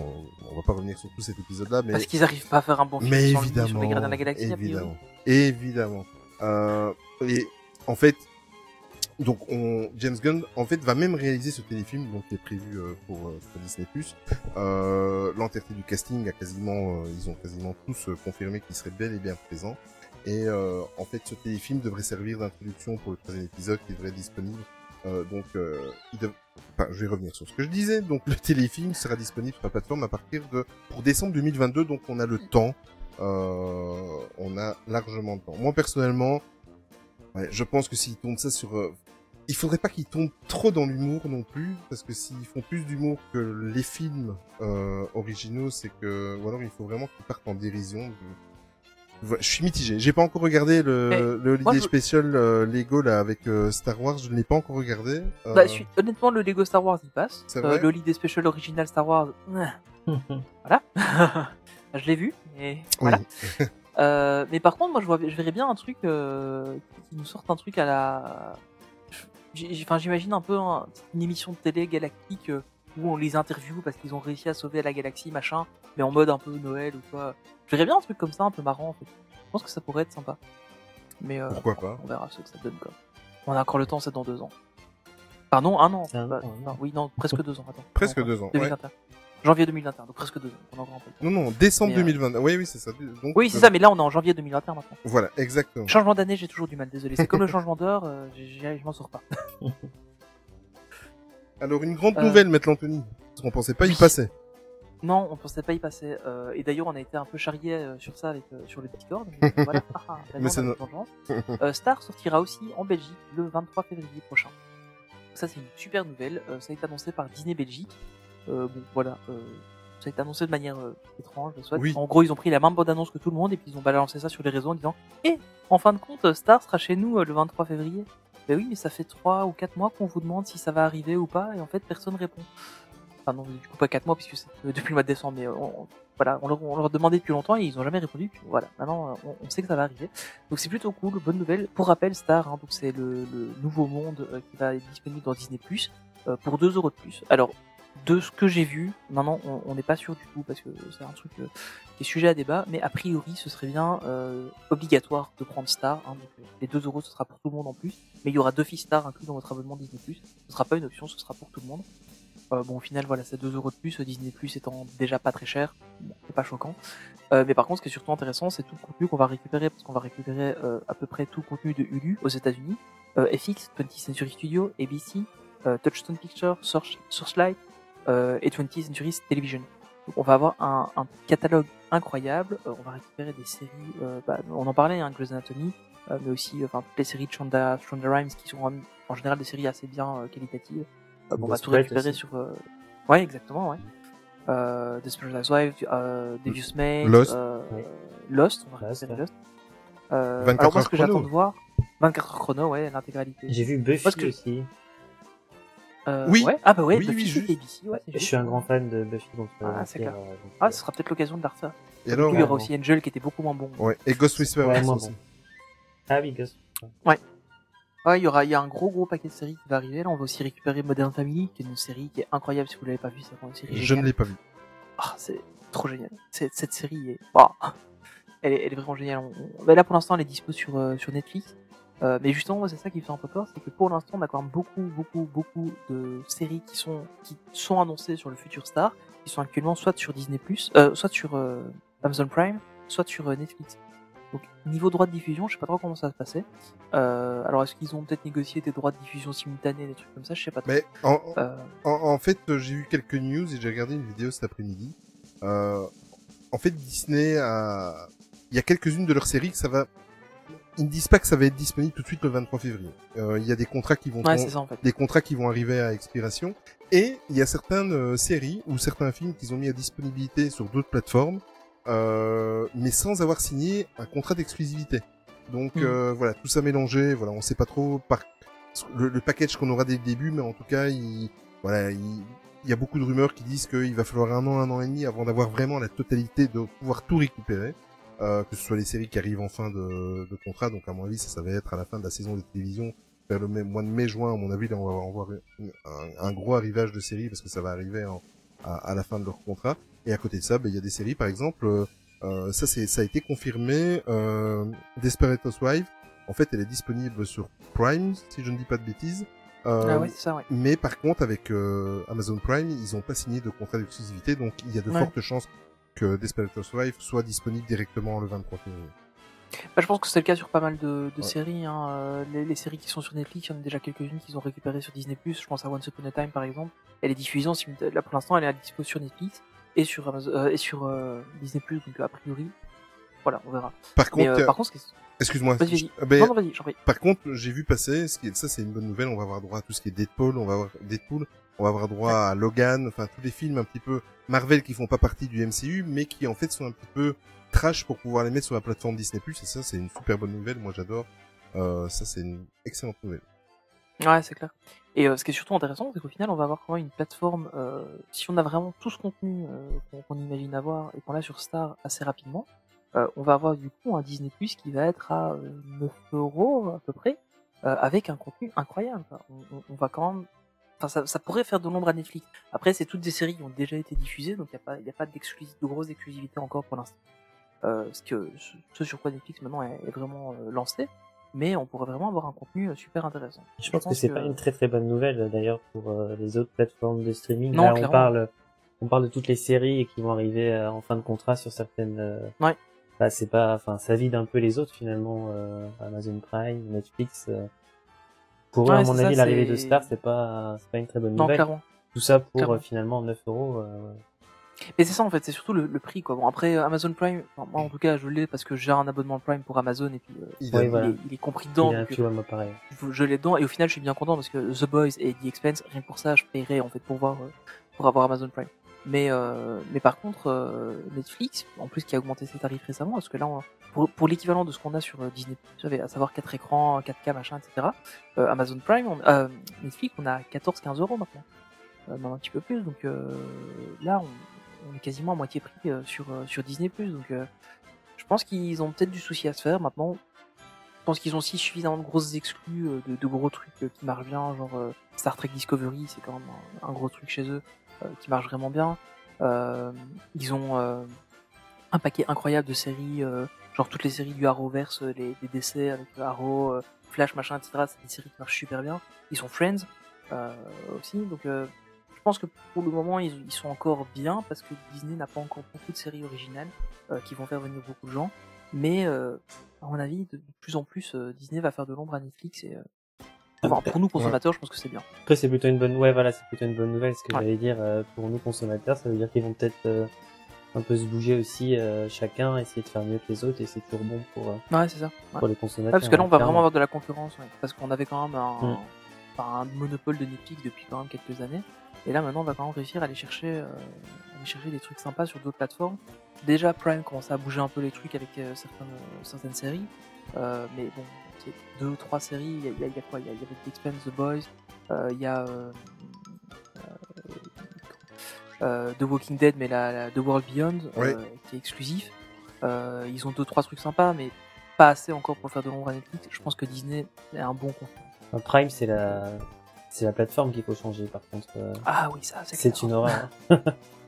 on va pas revenir sur tout cet épisode-là, mais Parce qu'ils arrivent pas à faire un bon film mais sur évidemment, les gardiens de la galaxie, a évidemment, évidemment. Euh, et en fait, donc on, James Gunn en fait va même réaliser ce téléfilm donc qui est prévu euh, pour, euh, pour Disney+. Euh, L'entièreté du casting a quasiment, euh, ils ont quasiment tous euh, confirmé qu'ils seraient bel et bien présents. Et euh, en fait, ce téléfilm devrait servir d'introduction pour le troisième épisode qui devrait être disponible. Donc, il dev- enfin, je vais revenir sur ce que je disais. Donc, le téléfilm sera disponible sur la plateforme à partir de pour décembre 2022. Donc, on a le temps. On a largement le temps. Moi, personnellement, ouais, je pense que s'ils tournent ça sur, euh, il faudrait pas qu'ils tombent trop dans l'humour non plus, parce que s'ils font plus d'humour que les films euh, originaux, c'est que, ou alors il faut vraiment qu'ils partent en dérision. Je, je suis mitigé. J'ai pas encore regardé le, Mais, le Holiday moi, je- Special euh, Lego là avec euh, Star Wars. Je ne l'ai pas encore regardé. Euh, Bah, suite- honnêtement, le Lego Star Wars, il passe. Euh, le Holiday Special original Star Wars, voilà. je l'ai vu, mais voilà. Euh, mais par contre, moi, je, vois, je verrais bien un truc euh, qui nous sorte un truc à la. J'imagine un peu un- une émission de télé galactique, euh, où on les interviewe parce qu'ils ont réussi à sauver la galaxie, machin, mais en mode un peu Noël ou quoi. Je verrais bien un truc comme ça, un peu marrant en fait. Je pense que ça pourrait être sympa. Mais euh, Pourquoi pas on verra ce que ça donne quoi. On a encore le temps, c'est dans deux ans. Pardon, un an. Un Bah, an, ouais. non, oui, non, presque deux ans. Attends. Presque Non, deux ans, 2021. Janvier 2021, donc presque deux ans. On a encore un peu de temps. Non, non, décembre Mais, euh, 2020. Oui, oui, c'est ça. Donc, Oui, c'est euh, ça, mais là on est en janvier 2021 maintenant. Voilà, exactement. Changement d'année, j'ai toujours du mal, désolé. C'est comme le changement d'heure, euh, je m'en sors pas. Alors, une grande Euh, nouvelle, Maître Anthony. Parce qu'on pensait pas y oui. passer. Non, on pensait pas y passer. euh, et d'ailleurs, on a été un peu charrié euh, sur ça avec euh, sur le Discord. Mais voilà. Ah, ah, Mais c'est vengeance. Euh, Star sortira aussi en Belgique le 23 février prochain. Ça, c'est une super nouvelle. Euh, ça a été annoncé par Disney Belgique. Euh, bon, voilà. Euh, ça a été annoncé de manière euh, étrange, soit. Oui. En gros, ils ont pris la même bande annonce que tout le monde et puis ils ont balancé ça sur les réseaux en disant "Eh, en fin de compte, Star sera chez nous le 23 février." Ben oui, mais ça fait trois ou quatre mois qu'on vous demande si ça va arriver ou pas et en fait personne répond. Enfin non, du coup pas quatre mois puisque c'est depuis le mois de décembre, mais on, voilà, on leur, on leur demandait depuis longtemps et ils ont jamais répondu. Puis voilà, maintenant on, on sait que ça va arriver. Donc c'est plutôt cool, bonne nouvelle. Pour rappel, Star, hein, donc c'est le, le nouveau monde euh, qui va être disponible dans Disney Plus euh, pour 2 euros de plus. Alors de ce que j'ai vu, maintenant on n'est pas sûr du tout parce que c'est un truc euh, qui est sujet à débat, mais a priori ce serait bien euh, obligatoire de prendre Star. Hein, donc euh, les 2 euros ce sera pour tout le monde en plus, mais il y aura deux filles Star inclus dans votre abonnement Disney Plus. Ce sera pas une option, ce sera pour tout le monde. Bon, au final, voilà, c'est 2 euros de plus, Disney étant déjà pas très cher, c'est pas choquant. Euh, mais par contre, ce qui est surtout intéressant, c'est tout le contenu qu'on va récupérer, parce qu'on va récupérer à peu près tout le contenu de Hulu aux États-Unis, FX, 20th Century Studio, ABC, Touchstone Pictures, Source, Sourcelight euh, et 20th Century Television. Donc, on va avoir un, un catalogue incroyable. euh, on va récupérer des séries, euh, bah, on en parlait, hein, Grey's Anatomy, euh, mais aussi, enfin, toutes les séries de Shonda, Shonda Rhimes qui sont en, en général des séries assez bien euh, qualitatives. Euh, on va tout récupérer aussi. sur. euh, Ouais, exactement, ouais. Euh, Desperate Housewives, euh, Devious Maids, Lost. euh, Ouais. Lost, on va récupérer. Lost. Euh, 24 alors moi, ce que chrono. j'attends de voir, 24 heures chrono, ouais, l'intégralité. J'ai vu Buffy que- aussi. Euh, Oui. Ouais. Ah bah ouais, Oui, Buffy, oui. ABC, ouais. Je suis un grand fan de Buffy, donc euh, Ah, c'est clair. euh, donc, Ah, euh, ce sera peut-être l'occasion de voir ça. Et alors, il y aura Ouais, aussi Angel qui était beaucoup moins bon. ouais. Et Ghost Whisperer Ouais, moins aussi. bon. Ah oui, Ghost. Ouais, il y aura, il y a un gros gros paquet de séries qui va arriver. Là, on va aussi récupérer Modern Family, qui est une série qui est incroyable si vous l'avez pas vue. C'est vraiment une série Je ne l'ai pas vu. Ah, c'est trop génial. Cette série est, bah, elle est, elle est vraiment géniale. On- on- bah là, pour l'instant, elle est dispo sur euh, sur Netflix. Euh, mais justement, c'est ça qui me fait un peu peur, c'est que pour l'instant, on a quand même beaucoup, beaucoup, beaucoup de séries qui sont qui sont annoncées sur le futur Star, qui sont actuellement soit sur Disney+, euh, soit sur euh, Amazon Prime, soit sur euh, Netflix. Donc niveau droit de diffusion, je sais pas trop comment ça va se passer. Euh, alors est-ce qu'ils ont peut-être négocié des droits de diffusion simultanés, des trucs comme ça, je sais pas trop. Mais en, Euh, en, en fait, j'ai eu quelques news et j'ai regardé une vidéo cet après-midi. Euh, en fait, Disney a... Il y a quelques-unes de leurs séries que ça va... Ils ne disent pas que ça va être disponible tout de suite le 23 février. Euh, il y a des contrats qui vont ouais, ça en fait. des contrats qui vont arriver à expiration. Et il y a certaines euh, séries ou certains films qu'ils ont mis à disponibilité sur d'autres plateformes, euh, mais sans avoir signé un contrat d'exclusivité. Donc Mhm. euh, voilà, tout ça mélangé. Voilà, on sait pas trop par le, le package qu'on aura dès le début, mais en tout cas, il, voilà, il, il y a beaucoup de rumeurs qui disent qu'il va falloir un an, un an et demi avant d'avoir vraiment la totalité de pouvoir tout récupérer. Euh, que ce soit les séries qui arrivent en fin de, de contrat, donc à mon avis ça, ça va être à la fin de la saison de télévision vers le mai- mois de mai-juin, à mon avis, là, on va avoir- un, un gros arrivage de séries parce que ça va arriver en- à, à la fin de leur contrat. Et à côté de ça, ben, il y a des séries, par exemple, euh, euh, ça, c'est, ça a été confirmé, euh, Desperate Housewives. En fait, elle est disponible sur Prime, si je ne dis pas de bêtises. Euh, ah ouais, c'est ça, ouais. Mais par contre, avec euh, Amazon Prime, ils n'ont pas signé de contrat d'exclusivité, donc il y a de Ouais. fortes chances que Desperate Housewives soit disponible directement le 23 février. Bah, je pense que c'est le cas sur pas mal de, de Ouais. séries. Hein. Euh, Les, les séries qui sont sur Netflix, il y en a déjà quelques-unes qu'ils ont récupérées sur Disney+. Je pense à Once Upon a Time par exemple. Elle est diffusée simultané. Là pour l'instant, elle est à dispo sur Netflix et sur Amazon, euh, et sur euh, Disney+. Donc a priori, voilà, on verra. Par Mais contre, euh, euh, par contre, excuse-moi. Par contre, j'ai vu passer, ce qui est, ça c'est une bonne nouvelle, on va avoir droit à tout ce qui est Deadpool, on va avoir Deadpool, on va avoir droit à Logan, enfin tous les films un petit peu Marvel qui font pas partie du MCU, mais qui en fait sont un petit peu trash pour pouvoir les mettre sur la plateforme Disney+. Et ça, c'est une super bonne nouvelle, moi j'adore. Euh, ça c'est une excellente nouvelle. Ouais, c'est clair. Et euh, ce qui est surtout intéressant, c'est qu'au final, on va avoir quand même une plateforme. Euh, si on a vraiment tout ce contenu qu'on imagine avoir et qu'on a sur Star assez rapidement, on va avoir du coup un Disney Plus qui va être à euh, 9 euros à peu près, avec un contenu incroyable. quoi. On, on- on va quand même enfin, ça, ça pourrait faire de l'ombre à Netflix. Après, c'est toutes des séries qui ont déjà été diffusées, donc il n'y a pas, y a pas de grosse exclusivité encore pour l'instant. Euh, ce que, ce- sur quoi Netflix maintenant est, est vraiment euh, lancé, mais on pourrait vraiment avoir un contenu euh, super intéressant. Je pense que c'est pas une très très bonne nouvelle d'ailleurs pour euh, les autres plateformes de streaming. Non, Là, on parle, on parle de toutes les séries qui vont arriver en fin de contrat sur certaines. Ouais. Bah, c'est pas, enfin, ça vide un peu les autres finalement. euh, Amazon Prime, Netflix. Pour eux, Ouais, à mon avis, l'arrivée de Star, c'est pas, pas une très bonne Non, nouvelle. clairement. Tout ça pour Clairement. euh, finalement 9 euros. euh, Mais c'est ça en fait, c'est surtout le, le prix quoi. Bon après euh, Amazon Prime, enfin, moi en tout cas je l'ai parce que j'ai un abonnement Prime pour Amazon et puis euh, Il Ouais, a- voilà. il, est, il est compris dedans. il donc, moi pareil. je, je l'ai dedans et au final je suis bien content parce que The Boys et The Expense, rien que pour ça je paierais en fait pour voir pour avoir Amazon Prime. Mais euh, mais par contre euh, Netflix, en plus qui a augmenté ses tarifs récemment, parce que là on- pour, pour l'équivalent de ce qu'on a sur euh, Disney, à savoir 4 écrans, 4K machin, etc. euh, Amazon Prime, euh, Netflix on a 14-15 euros maintenant, euh, même un petit peu plus. Donc là on, est quasiment à moitié prix sur sur Disney Donc je pense qu'ils ont peut-être du souci à se faire maintenant. Je pense qu'ils ont aussi suffisamment de grosses exclus, de, gros trucs qui marchent bien, genre Star Trek Discovery, c'est quand même un, gros truc chez eux, qui marche vraiment bien. Ils ont un paquet incroyable de séries, genre toutes les séries du Arrowverse, euh, les, les décès avec Arrow, euh, Flash, machin, etc. C'est des séries qui marchent super bien. Ils sont Friends euh, aussi, donc euh, je pense que pour le moment ils, ils sont encore bien parce que Disney n'a pas encore beaucoup de séries originales euh, qui vont faire venir beaucoup de gens. Mais euh, à mon avis, de, de plus en plus, euh, Disney va faire de l'ombre à Netflix et euh, enfin, pour nous consommateurs, je pense que c'est bien. Après, c'est plutôt une bonne, ouais, voilà, c'est plutôt une bonne nouvelle. Ce que Ouais. j'allais dire euh, pour nous consommateurs, ça veut dire qu'ils vont peut-être euh, un peu se bouger aussi euh, chacun, essayer de faire mieux que les autres, et c'est toujours bon pour euh, Ouais, c'est ça. Ouais. pour les Ouais, consommateurs. parce que là, on va clairement. vraiment avoir de la concurrence, parce qu'on avait quand même un, Mm. un monopole de Netflix depuis quand même quelques années. Et là, maintenant, on va quand même réussir à aller chercher, euh, aller chercher des trucs sympas sur d'autres plateformes. Déjà, Prime commence à bouger un peu les trucs avec euh, certaines, certaines séries. Mais bon, c'est deux, trois séries. Il y y a- il y a quoi? Il y a, The Expanse, The Boys. Il y a The Walking Dead, mais la, la- The World Beyond, Ouais. euh, qui est exclusif. Euh, ils ont deux, trois trucs sympas, mais pas assez encore pour faire de l'ombre à Netflix. Je pense que Disney est un bon contenu. Enfin, Prime, c'est la, c'est la plateforme qu'il faut changer. Par contre, euh, Ah oui, ça, c'est une horreur.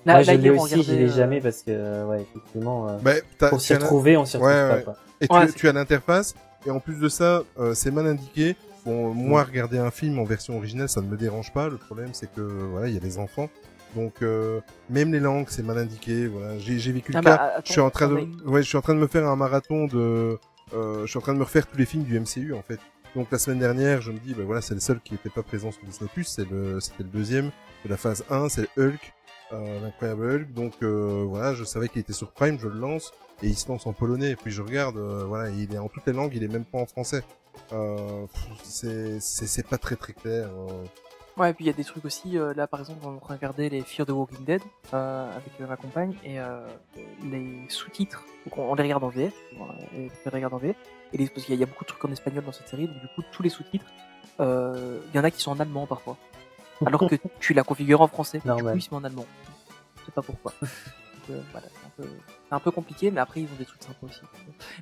Là, Moi, je l'ai aussi, je l'ai euh, jamais parce que, euh, ouais, effectivement, euh, Bah, pour s'y retrouver, on s'y retrouve Ouais, pas. ouais. Quoi. Et tu, Ouais, tu as l'interface, et en plus de ça, euh, c'est mal indiqué. Bon, moi, regarder un film en version originale, ça ne me dérange pas. Le problème, c'est que, voilà, il y a les enfants. Donc, euh, même les langues, c'est mal indiqué. Voilà, j'ai vécu le Ah cas. bah, attends, je suis en train de, a une- ouais, je suis en train de me faire un marathon de, euh, je suis en train de me refaire tous les films du MCU, en fait. Donc, la semaine dernière, je me dis, bah voilà, c'est le seul qui n'était pas présent sur Disney+. C'est le, c'était le deuxième de la phase 1, c'est Hulk, euh, l'incroyable Hulk. Donc, euh, voilà, je savais qu'il était sur Prime, je le lance et il se lance en polonais. Et puis je regarde, euh, voilà, il est en toutes les langues, il est même pas en français. Euh, c'est c'est pas très très clair. Ouais, et puis il y a des trucs aussi. euh, là, par exemple, on regarder les Fear the Walking Dead euh, avec euh, ma compagne et euh, les sous-titres. Donc on, on les regarde en VF, on les regarde en VF. Et les, parce qu'il y, a- il y a beaucoup de trucs en espagnol dans cette série, donc du coup tous les sous-titres, euh, il y en a qui sont en allemand parfois, alors que tu l'as configuré en français. Du Normal. coup, il se met en allemand. Je sais pas pourquoi. Donc, euh, voilà, c'est un, peu, c'est un peu compliqué, mais après ils ont des trucs sympas aussi.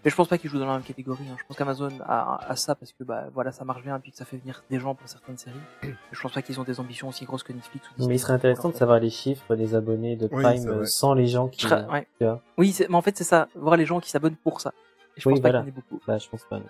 Mais je pense pas qu'ils jouent dans la même catégorie. Hein. Je pense qu'Amazon a, a ça parce que bah voilà, ça marche bien et puis que ça fait venir des gens pour certaines séries. Je pense pas qu'ils ont des ambitions aussi grosses que Netflix ou Disney. Mais il serait intéressant de savoir les chiffres des abonnés de Prime sans les gens qui. Je serais- ouais. tu vois. Oui, mais en fait c'est ça. Voir les gens qui s'abonnent pour ça. Et je Oui, pense pas voilà. qu'il y en ait beaucoup. Bah, je pense pas. non.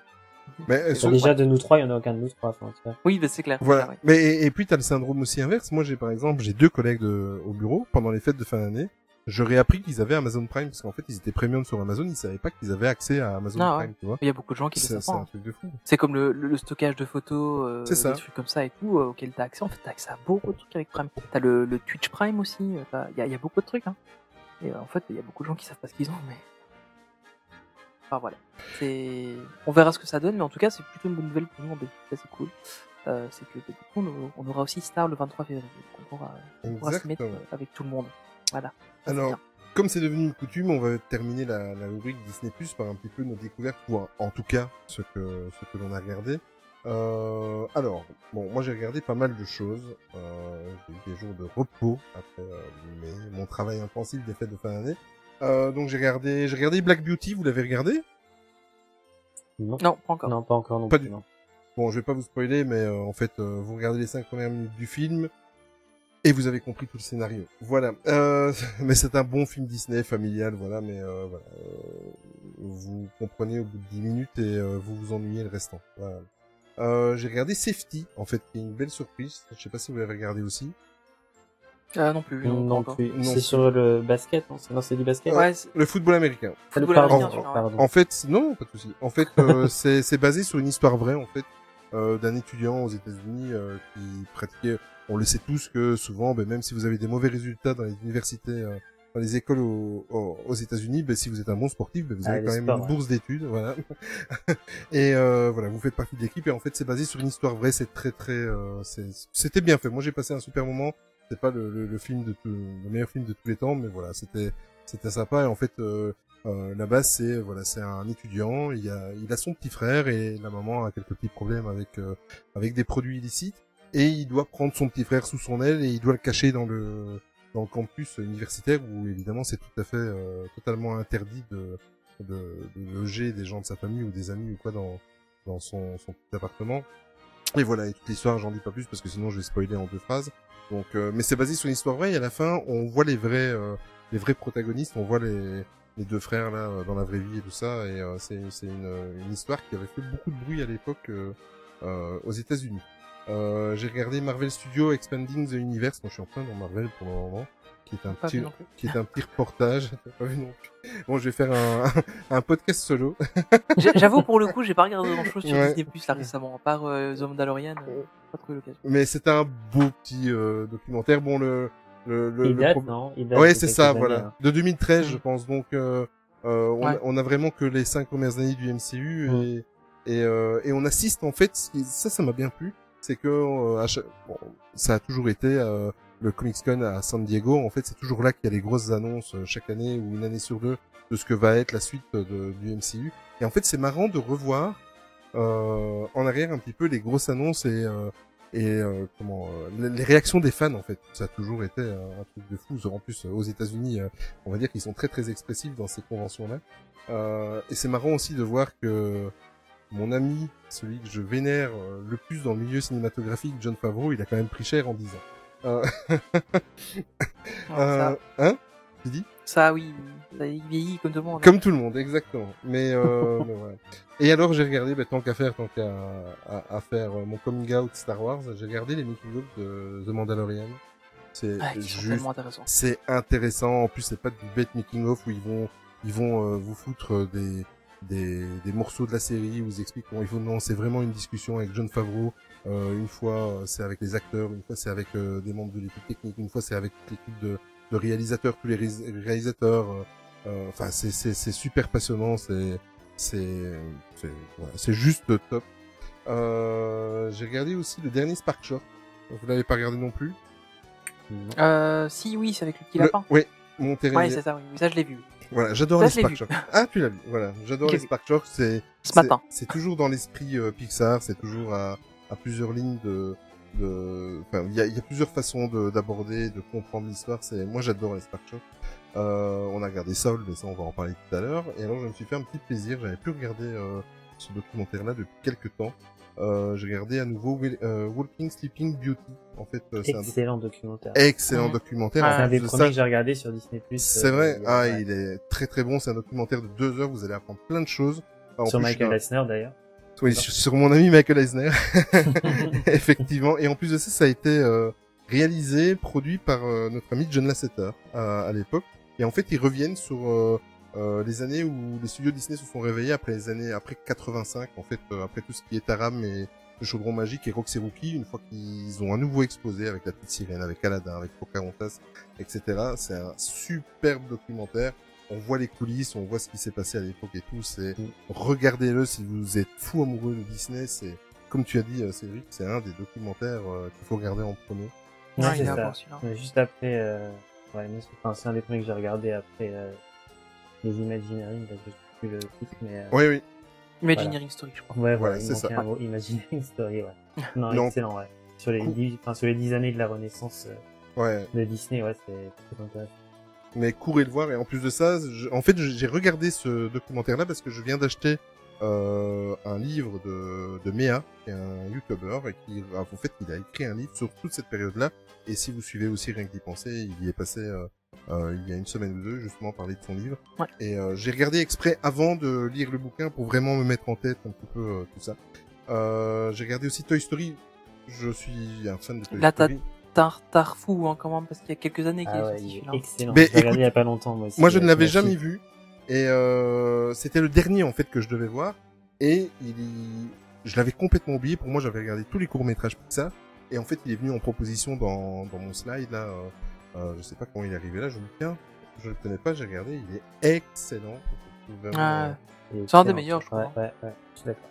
Mais euh, Bah, déjà, de nous trois, il y en a aucun de nous trois. Enfin. Oui, bah, c'est clair. Voilà. c'est clair, Mais et, et puis t'as le syndrome aussi inverse. Moi, j'ai par exemple, j'ai deux collègues de, au bureau pendant les fêtes de fin d'année. J'aurais appris qu'ils avaient Amazon Prime parce qu'en fait, ils étaient premium sur Amazon. Ils savaient pas qu'ils avaient accès à Amazon Ah ouais. Prime, tu vois. Il y a beaucoup de gens qui le C'est savent c'est pas. un hein. truc de fou. C'est comme le, le, le stockage de photos, euh, des trucs comme ça et tout, euh, auquel t'as accès. En fait, t'as accès à beaucoup de trucs avec Prime. T'as le, le Twitch Prime aussi. euh, Il y a, il y a beaucoup de trucs. Hein. Et euh, en fait, il y a beaucoup de gens qui savent pas ce qu'ils ont, mais. Enfin voilà. C'est. On verra ce que ça donne, mais en tout cas, c'est plutôt une bonne nouvelle pour nous en Belgique. Ça, c'est cool. Euh, c'est que du coup, on, aura aussi Star le 23 février. Donc on pourra, on pourra se mettre avec tout le monde. Voilà. Alors, bien. comme c'est devenu une coutume, on va terminer la, la rubrique Disney Plus par un petit peu nos découvertes, ou en- tout cas ce que ce que l'on a regardé. Euh, alors, bon, moi j'ai regardé pas mal de choses. Euh, j'ai eu des jours de repos après euh, mes- mon travail intensif des fêtes de fin d'année. Euh, donc j'ai regardé, j'ai regardé Black Beauty. Vous l'avez regardé? Non. Non, pas encore. Non, pas encore non Pas plus. du- non. Bon, je vais pas vous spoiler, mais euh, en fait, euh, vous regardez les cinq premières minutes du film et vous avez compris tout le scénario. Voilà. Euh, mais c'est un bon film Disney familial, voilà. Mais euh, voilà, euh, vous comprenez au bout de 10 minutes et euh, vous vous ennuyez le restant. Voilà. Euh, j'ai regardé Safety, en fait, qui est une belle surprise. Je sais pas si vous l'avez regardé aussi. Ah, non plus. Non, encore. plus. Non C'est sur le basket, non C'est non, c'est du basket Ouais, c'est- Le football américain. Ah, le- football pardon, américain, ouais. pardon. En fait, non, pas de souci. En fait, euh, c'est c'est basé sur une histoire vraie, en fait, euh, d'un étudiant aux États-Unis euh, qui pratiquait. On le sait tous que souvent, ben, même si vous avez des mauvais résultats dans les universités, euh, dans les écoles aux, États-Unis, ben, si vous êtes un bon sportif, ben, vous Ah, avez quand même sports, une ouais. bourse d'études, voilà. et euh, voilà, vous faites partie de l'équipe. Et en fait, c'est basé sur une histoire vraie. C'est très très, euh, c'était bien fait. Moi, j'ai passé un super moment. C'est pas le, le, le film de tout, le meilleur film de tous les temps, mais voilà, c'était c'était sympa. Et en fait, euh, euh, la base, c'est voilà, c'est un étudiant. Il a, il a son petit frère et la maman a quelques petits problèmes avec euh, avec des produits illicites et il doit prendre son petit frère sous son aile et il doit le cacher dans le dans le campus universitaire où évidemment c'est tout à fait euh, totalement interdit de, de de loger des gens de sa famille ou des amis ou quoi dans dans son son petit appartement. Et voilà, et toute l'histoire, j'en dis pas plus parce que sinon je vais spoiler en deux phrases. Donc, euh, mais c'est basé sur une histoire vraie et à la fin, on voit les vrais, euh, les vrais protagonistes, on voit les, les deux frères là dans la vraie vie et tout ça. Et euh, c'est c'est une, une histoire qui avait fait beaucoup de bruit à l'époque euh, euh, aux États-Unis. Euh, J'ai regardé Marvel Studios Expanding the Universe. Moi, je suis en plein dans Marvel pour le moment, qui est un Pas petit, qui est un petit reportage. T'as pas vu non plus. Bon, je vais faire un, un podcast solo. J'avoue, pour le coup, j'ai pas regardé grand chose sur Ouais. Disney Plus là récemment, à part euh, The Mandalorian. euh, pas trouvé l'occasion. Mais c'était un beau petit euh, documentaire. Bon, le, le, le, Il le date, pro- non? Il date Ouais, de c'est ça, années, voilà. hein. De 2013, je pense. Donc, euh, euh, on, a, Ouais. on a vraiment que les cinq premières années du MCU Mm. et et, euh, et on assiste en fait. Ça, ça m'a bien plu. C'est que euh, bon, ça a toujours été euh, le Comic Con à San Diego. En fait, c'est toujours là qu'il y a les grosses annonces euh, chaque année ou une année sur deux de ce que va être la suite du MCU. Et en fait, c'est marrant de revoir euh, en arrière un petit peu les grosses annonces et euh, et euh, comment les- réactions des fans en fait ça a toujours été un truc de fou en plus aux États-Unis on va dire qu'ils sont très très expressifs dans ces conventions là euh, et c'est marrant aussi de voir que mon ami celui que je vénère euh, le plus dans le milieu cinématographique John Favreau il a quand même pris cher en 10 ans euh, Alors, euh, hein tu dis? Ça, oui, il vieillit comme tout le monde. comme tout le monde, exactement. Mais, euh, mais voilà. Et alors j'ai regardé, bah, tant qu'à faire, tant qu'à à, à faire mon coming out Star Wars, j'ai regardé les making of de The Mandalorian. C'est Ah, sont juste, tellement intéressants. c'est intéressant. En plus, c'est pas du bête making of où ils vont, ils vont euh, vous foutre des, des, des morceaux de la série où ils expliquent comment il faut. Non, c'est vraiment une discussion avec John Favreau. Euh, une fois, euh, c'est avec les acteurs, une fois, c'est avec euh, des membres de l'équipe technique, une fois, c'est avec l'équipe de, de réalisateurs, tous les ré- réalisateurs. euh, euh, Enfin, c'est c'est super passionnant. C'est c'est c'est voilà, c'est juste top. Euh, J'ai regardé aussi le dernier Spark Short. Vous l'avez pas regardé non plus? Euh, si, oui, c'est avec le petit lapin. Oui, Monterrey. Ouais, c'est ça, oui. Ça, je l'ai vu. Voilà, j'adore les Spark. Short. Ah, tu l'as vu. Voilà, j'adore les. Spark Short. C'est Ce c'est- matin. C'est toujours dans l'esprit euh, Pixar. C'est toujours à, à plusieurs lignes de de. Enfin, il y a, y a plusieurs façons de- d'aborder, de, comprendre l'histoire. C'est moi, j'adore les Spark Short. Euh, on a regardé Soul, mais ça, on va en parler tout à l'heure. Et alors, je me suis fait un petit plaisir. J'avais pu regarder euh, ce documentaire-là depuis quelques temps. Euh, j'ai regardé à nouveau Will- euh, Walking Sleeping Beauty. En fait, euh, c'est un doc- Excellent documentaire. excellent documentaire. Ah, En C'est un plus des de premiers ça, que j'ai regardé sur Disney+. c'est euh, vrai. Ah, ouais. il est très très bon. C'est un documentaire de deux heures. Vous allez apprendre plein de choses. En Sur plus, Michael Eisner d'ailleurs. Oui, sur, sur mon ami Michael Eisner. Effectivement. Et en plus de ça, ça a été euh, réalisé, produit par euh, notre ami John Lasseter à, à l'époque. Et en fait, ils reviennent sur euh, les années où les studios Disney se sont réveillés après les années après 85. En fait, euh, après tout ce qui est Taram et le Chaudron Magique et Roxy Rookie, une fois qu'ils ont à nouveau explosé avec la petite sirène, avec Aladdin, avec Pocahontas, etc. C'est un superbe documentaire. On voit les coulisses, on voit ce qui s'est passé à l'époque et tout. C'est Mm. regardez-le si vous êtes fou amoureux de Disney. C'est comme tu as dit, euh, Cédric, c'est un des documentaires euh, qu'il faut regarder en premier. Ouais, Ouais, c'est ça. Juste après, euh, ouais, mais c'est enfin, c'est un des premiers que j'ai regardé après euh, les Imagineering, là, je sais plus le titre, mais euh, Oui, oui. Imagineering Story, je crois. ouais, Voilà, voilà, il c'est ça. un mot, Imagineering Story, ouais. Non, Non. excellent, ouais. Sur les, dix, enfin, sur les dix années de la renaissance euh, Ouais. de Disney, ouais, c'est très intéressant. mais courez le voir et en plus de ça je- en fait j'ai regardé ce documentaire là parce que je viens d'acheter euh, un livre de, de Mea, qui est un YouTuber, et qui, en fait, il a écrit un livre sur toute cette période-là. Et si vous suivez aussi Rien que d'y penser, il y est passé euh, euh, il y a une semaine ou deux, justement, parler de son livre. Ouais. Et euh, j'ai regardé exprès avant de lire le bouquin pour vraiment me mettre en tête un petit peu euh, tout ça. Euh, j'ai regardé aussi Toy Story. Je suis un fan de Toy Là, t'as- Story. Tar Tarfou, hein, quand même, parce qu'il y a quelques années qu'il Ah est ouais, sorti celui-là. est excellent. Mais J'ai regardé écoute, il y a pas longtemps, moi aussi. Moi, je ne l'avais jamais vu. Et euh, c'était le dernier, en fait, que je devais voir. Et il, je l'avais complètement oublié. Pour moi, j'avais regardé tous les courts-métrages Pixar. Et en fait, il est venu en proposition dans, dans mon slide, là. Euh, je sais pas comment il est arrivé là. Je me dis, tiens, je le connais pas, j'ai regardé. Il est excellent. Vraiment, Ah, euh, C'est un des meilleurs, je crois. Ouais, ouais, ouais, je suis d'accord.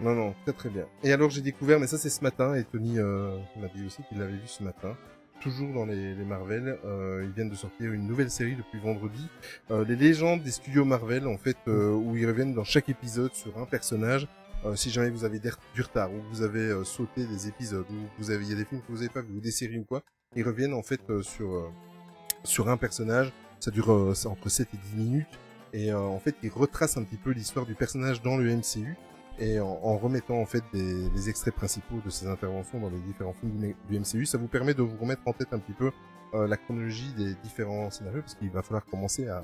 Non, non, très très bien. Et alors j'ai découvert, mais ça c'est ce matin, et Tony euh, m'a dit aussi qu'il l'avait vu ce matin, toujours dans les, les Marvel, euh, ils viennent de sortir une nouvelle série depuis vendredi, euh, les légendes des studios Marvel, en fait, euh, où ils reviennent dans chaque épisode sur un personnage. Euh, si jamais vous avez du retard, ou vous avez euh, sauté des épisodes, ou vous avez, il y a des films que vous avez pas vu, ou des séries ou quoi, ils reviennent en fait euh, sur euh, sur un personnage. Ça dure euh, entre 7 et 10 minutes. Et en fait, ils retracent un petit peu l'histoire du personnage dans le MCU et en, remettant en fait des, les extraits principaux de ses interventions dans les différents films du, du MCU, ça vous permet de vous remettre en tête un petit peu euh, la chronologie des différents scénarios parce qu'il va falloir commencer à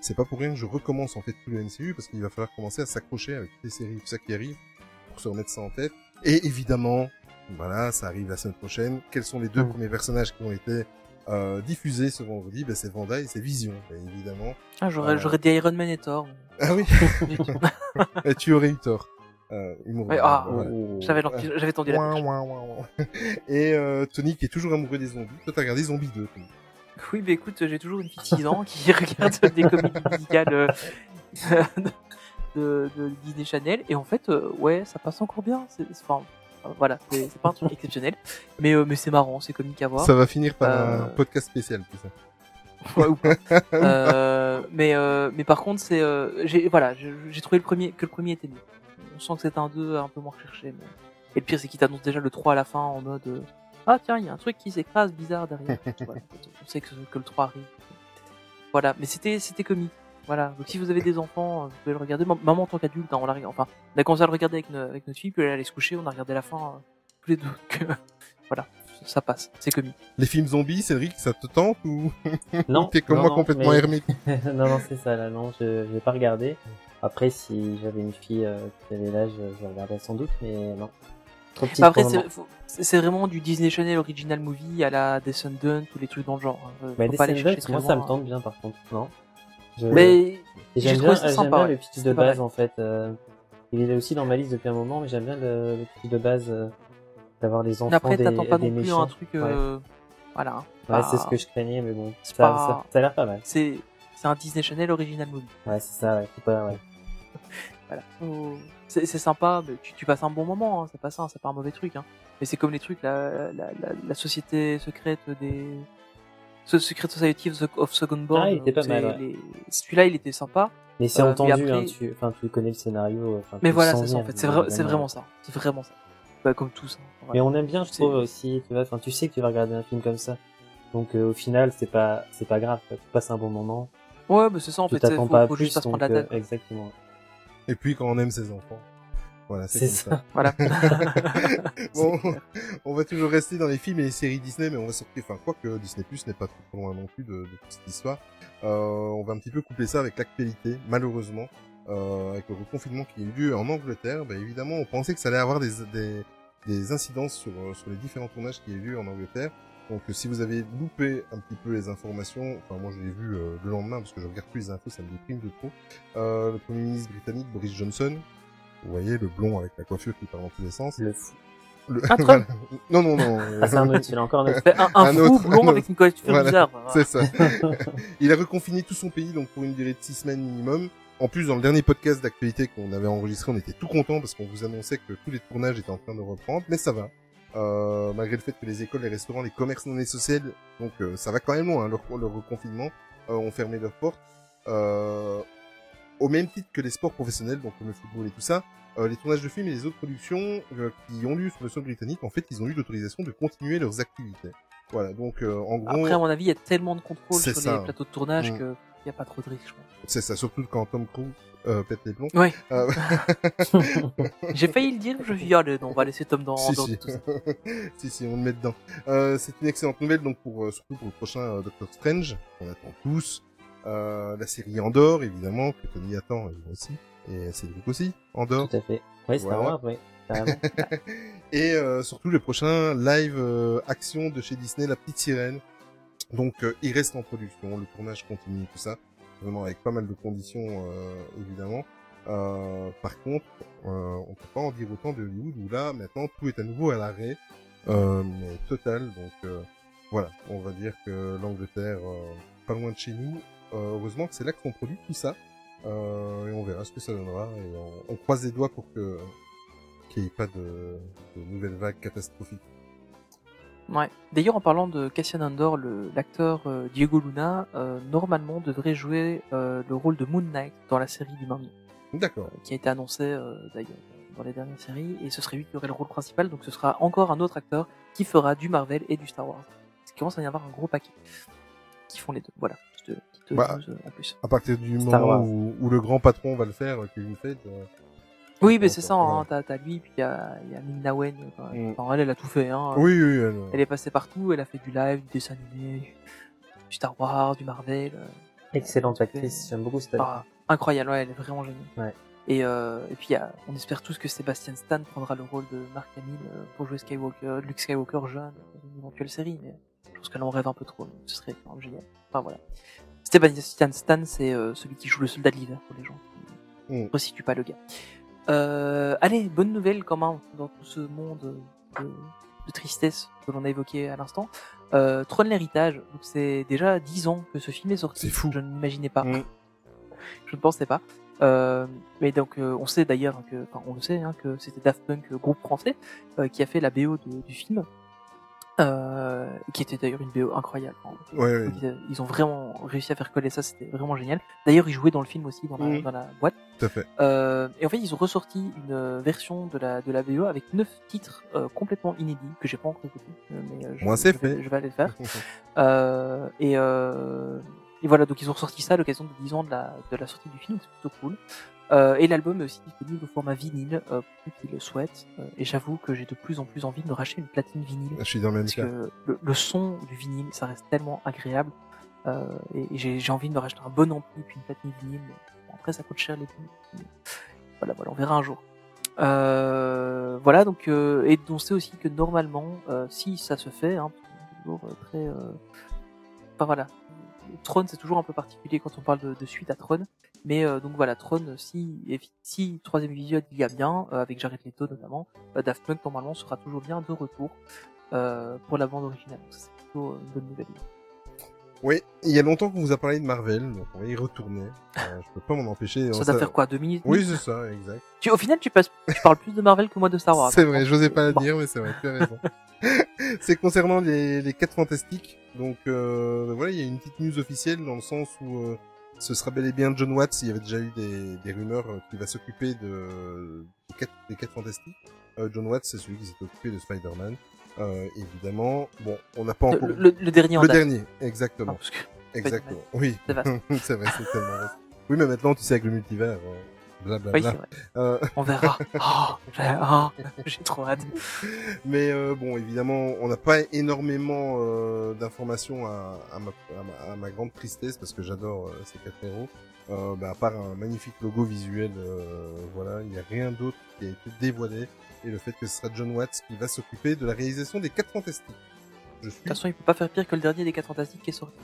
c'est pas pour rien que je recommence en fait tout le MCU parce qu'il va falloir commencer à s'accrocher avec les séries tout ça qui arrive pour se remettre ça en tête et évidemment voilà ça arrive la semaine prochaine quels sont les deux Mm. premiers personnages qui ont été euh, diffusés ce vendredi? Ben, c'est Vanda et c'est Vision ben, évidemment Ah, j'aurais, Euh. j'aurais dit Iron Man et Thor. ah oui Et tu aurais eu tort euh, Ouais, de- ah, voilà. Oh. J'avais, tendu la Ouin, perche. ouin, ouin, ouin. Et euh, Tony qui est toujours amoureux des zombies. Toi, t'as regardé Zombie 2. Tony. Oui, mais écoute, j'ai toujours une fille de 6 ans qui regarde des comédies musicales euh, de, de Disney Channel. Et en fait, euh, ouais, ça passe encore bien. C'est, c'est- enfin, euh, voilà, c'est, pas un truc exceptionnel. Mais, euh, mais c'est marrant, c'est comique à voir. Ça va finir par Euh, un podcast spécial, tout ça. Ouais, ou pas. Euh, mais, euh, mais par contre, c'est, euh, j'ai, voilà, j'ai trouvé le premier, que le premier était mieux. On sent que c'est un 2 un peu moins recherché. Mais... Et le pire, c'est qu'il t'annonce déjà le 3 à la fin en mode euh, Ah, tiens, il y a un truc qui s'écrase bizarre derrière. Voilà, on sait que, que le 3 arrive. Voilà, mais c'était, c'était comique. Voilà, donc si vous avez des enfants, euh, vous pouvez le regarder. Mam- Maman, en tant qu'adulte, hein, on l'a regardé. Enfin, on a commencé à le regarder avec, no- avec notre fille, puis elle allait se coucher, on a regardé la fin euh, tous les deux. Donc, euh, voilà, ça passe, c'est comique. Les films zombies, Cédric, ça te tente ou Non. t'es comme non, moi non, complètement mais- hermite non, non, c'est ça, là, non, je, je vais pas regarder. Après, si j'avais une fille euh, qui avait l'âge, je regarderais sans doute, mais non. Trop Bah, Après, c'est, vraiment du Disney Channel Original Movie à la Descendant, tous les trucs dans le genre. hein. Bah, très moi, ça me loin. tente bien, par contre, non Je- Mais j'ai j'aime trouvé bien, ça sympa, bien ouais. le pitch de base, en fait. euh, il est aussi dans ma liste depuis un moment, mais j'aime bien le, le pitch de base euh, d'avoir les enfants après, des, t'attends pas des non plus méchants. un truc. euh, Voilà. hein. Ouais, Pas- c'est ce que je craignais, mais bon, ça, pas- ça, ça a l'air pas mal. C'est un Disney Channel Original Movie. Ouais, c'est ça, ouais. Pas, ouais. Voilà. Faut- C'est c'est sympa, mais tu, tu passes un bon moment, hein, c'est pas ça, c'est pas un mauvais truc. Hein. Mais c'est comme les trucs, la, la, la, la société secrète des. Ce Secret Society of, the, of Second Born. Ah, il était pas mal, ouais. les- Celui-là, il était sympa. Mais c'est Euh, mais entendu, après- hein, tu, enfin, tu connais le scénario. Enfin, tu Mais voilà, c'est ça en fait. C'est évidemment. vraiment ça. C'est vraiment ça. Bah, comme tous. hein, Mais on aime bien, je C'est- trouve aussi. Tu vois, enfin, tu sais que tu vas regarder un film comme ça. Donc euh, au final, c'est pas, c'est pas grave. quoi. Tu passes un bon moment. Ouais, mais c'est ça en tu fait. c'est- t'attends Faut, pas à faut plus. juste pas se donc, prendre la euh, tête. exactement. Et puis quand on aime ses enfants. Voilà, c'est ça. ça. Voilà. Bon, on va toujours rester dans les films et les séries Disney, mais on va sortir, enfin, quoi que Disney Plus n'est pas trop loin non plus de, de toute cette histoire. Euh, on va un petit peu couper ça avec l'actualité, malheureusement, euh, avec le reconfinement qui a eu lieu en Angleterre. Bah, évidemment, on pensait que ça allait avoir des, des, des incidences sur, euh, sur les différents tournages qui a eu lieu en Angleterre. Donc, si vous avez loupé un petit peu les informations, enfin, moi, je l'ai vu euh, le lendemain parce que je regarde plus les infos, ça me déprime de trop. Euh, le premier ministre britannique Boris Johnson, vous voyez, le blond avec la coiffure qui part dans tous les sens. Le fou. Le- voilà. Non, non, non. Ah, c'est un autre, il a encore un autre. Fait un, un, Un fou autre, blond un avec une coiffure Voilà. bizarre. voilà. C'est ça. Il a reconfiné tout son pays donc pour une durée de six semaines minimum. En plus, dans le dernier podcast d'actualité qu'on avait enregistré, on était tout content parce qu'on vous annonçait que tous les tournages étaient en train de reprendre, mais ça va. Euh, malgré le fait que les écoles, les restaurants, les commerces non essentiels, donc euh, ça va quand même loin, hein, leur, leur reconfinement, euh, ont fermé leurs portes. Au même titre que les sports professionnels, donc comme le football et tout ça, euh, les tournages de films et les autres productions euh, qui ont lieu sur le sol britannique, en fait, ils ont eu l'autorisation de continuer leurs activités. Voilà, donc euh, en gros... Après, à mon avis, il y a tellement de contrôle sur ça. les plateaux de tournage Mm. que il y a pas trop de risques, je pense. C'est ça, surtout quand Tom Cruise euh, pète les plombs. Ouais. Euh, J'ai failli le dire, je allez, non, on va laisser Tom dans, si, dans si. tout ça. si, si, on le met dedans. Euh, c'est une excellente nouvelle, donc pour, euh, surtout pour le prochain euh, Doctor Strange, qu'on attend tous. Euh, la série Andorre, évidemment, que Tony attend, et moi aussi. Et Cédric aussi, Andorre. Tout à fait. Ouais, Star Voilà. Wars. Carrément. Et euh, surtout le prochain live euh, action de chez Disney, La Petite Sirène. Donc euh, il reste en production, le tournage continue, tout ça. Vraiment avec pas mal de conditions, euh, évidemment. Euh, par contre, euh, on peut pas en dire autant de Hollywood où là, maintenant, tout est à nouveau à l'arrêt. Euh, mais total, donc euh, voilà, on va dire que l'Angleterre, pas loin de chez nous, heureusement que c'est là qu'on produit tout ça. Euh, et on verra ce que ça donnera. Et on, on croise les doigts pour que qu'il n'y ait pas de, de nouvelles vagues catastrophiques. Ouais. D'ailleurs, en parlant de Cassian Andor, l'acteur euh, Diego Luna, euh, normalement devrait jouer euh, le rôle de Moon Knight dans la série du Marmier, D'accord. qui a été annoncé euh, d'ailleurs dans les dernières séries, et ce serait lui qui aurait le rôle principal, donc ce sera encore un autre acteur qui fera du Marvel et du Star Wars. Il commence à y avoir un gros paquet qui font les deux. Voilà, petite, petite Bah, euh, en plus. À partir du Star moment Wars. où, où le grand patron va le faire, euh, Kevin Feige, euh, Oui, mais c'est ça, hein, t'as t'as lui, puis il y a, y a Wen, Mm. enfin, elle, elle a tout fait, hein. oui, oui, elle, Elle est passée partout, elle a fait du live, du dessin animé, du Star Wars, du Marvel. euh, Excellente actrice, j'aime beaucoup cette Ah, incroyable, ouais, elle est vraiment géniale. Ouais. Et, euh, et puis, a- on espère tous que Sébastien Stan prendra le rôle de Mark Hamill euh, pour jouer Skywalker, Luke Skywalker jeune dans une éventuelle série, mais je pense qu'elle en rêve un peu trop, ce serait vraiment génial. Enfin voilà. Sébastien Stan, c'est euh, celui qui joue le soldat de l'hiver pour les gens qui ne resituent pas le gars. Euh, allez, bonne nouvelle quand même dans tout ce monde de, de tristesse que l'on a évoqué à l'instant. Euh, Trône l'héritage, donc c'est déjà 10 ans que ce film est sorti. C'est fou. Je ne m'imaginais pas. Mm. Je ne pensais pas. Euh, mais donc euh, on sait d'ailleurs que, enfin on le sait, hein, que c'était Daft Punk, euh, groupe français, euh, qui a fait la BO de- du film, euh, qui était d'ailleurs une BO incroyable. Ouais, ouais, ils, ils ont vraiment réussi à faire coller ça, c'était vraiment génial. D'ailleurs, ils jouaient dans le film aussi, dans la, dans la boîte. tout à fait. Euh, et en fait, ils ont ressorti une euh, version de la de la BO avec neuf titres euh, complètement inédits que j'ai pas encore écouté, euh, mais euh, je, Moi, c'est vais- fait. je vais aller le faire. Euh, et, euh, et voilà, donc ils ont ressorti ça à l'occasion de 10 ans de la, de la sortie du film, c'est plutôt cool. Euh, et l'album est aussi disponible au format vinyle euh, pour ceux qui le souhaitent. Euh, et j'avoue que j'ai de plus en plus envie de me racheter une platine vinyle Je suis dans le même parce cas. que le, le son du vinyle, ça reste tellement agréable. Euh, et et j'ai envie de me racheter un bon ampli puis une platine vinyle. bon, après, ça coûte cher les vinyles. Voilà, voilà, on verra un jour. Euh, voilà, donc euh, et on sait aussi que normalement, euh, si ça se fait, hein, toujours très, euh, enfin voilà, Tron c'est toujours un peu particulier quand on parle de, de suite à Tron, mais euh, donc voilà, Tron si si troisième épisode il y a bien euh, avec Jared Leto notamment, euh, Daft Punk normalement sera toujours bien de retour euh, pour la bande originale. Donc, C'est plutôt une bonne nouvelle. Oui, il y a longtemps qu'on vous a parlé de Marvel, donc on va y retourner. Euh, je peux pas m'en empêcher. Ça doit faire quoi, deux minutes Oui, c'est ça, exact. tu, Au final, tu, passes, tu parles plus de Marvel que moi de Star Wars. C'est vrai, j'osais pas le Bon. dire, mais c'est vrai, tu as raison. c'est concernant les, les 4 fantastiques. Donc euh, voilà, il y a une petite news officielle dans le sens où euh, ce sera bel et bien John Watts. Il y avait déjà eu des, des rumeurs euh, qu'il va s'occuper de des 4 des quatre fantastiques. Euh, John Watts, c'est celui qui s'est occupé de Spider-Man. Euh, évidemment, bon, on n'a pas encore Le, le- le dernier en le date. dernier, Non, exactement, parce que exactement. Oui, c'est c'est vrai, c'est tellement vrai. Oui, mais maintenant tu sais avec le multivers, euh, blablabla. Oui. Euh, On verra. Oh, j'ai oh, j'ai trop hâte. Mais euh, bon, évidemment, on n'a pas énormément euh, d'informations à, à, ma, à, ma, à ma grande tristesse parce que j'adore ces quatre héros. Bah, à part un magnifique logo visuel, voilà, il n'y a rien d'autre qui a été dévoilé et le fait que ce sera John Watts qui va s'occuper de la réalisation des quatre fantastiques. Je suis De toute façon, il peut pas faire pire que le dernier des 4 fantastiques qui est sorti.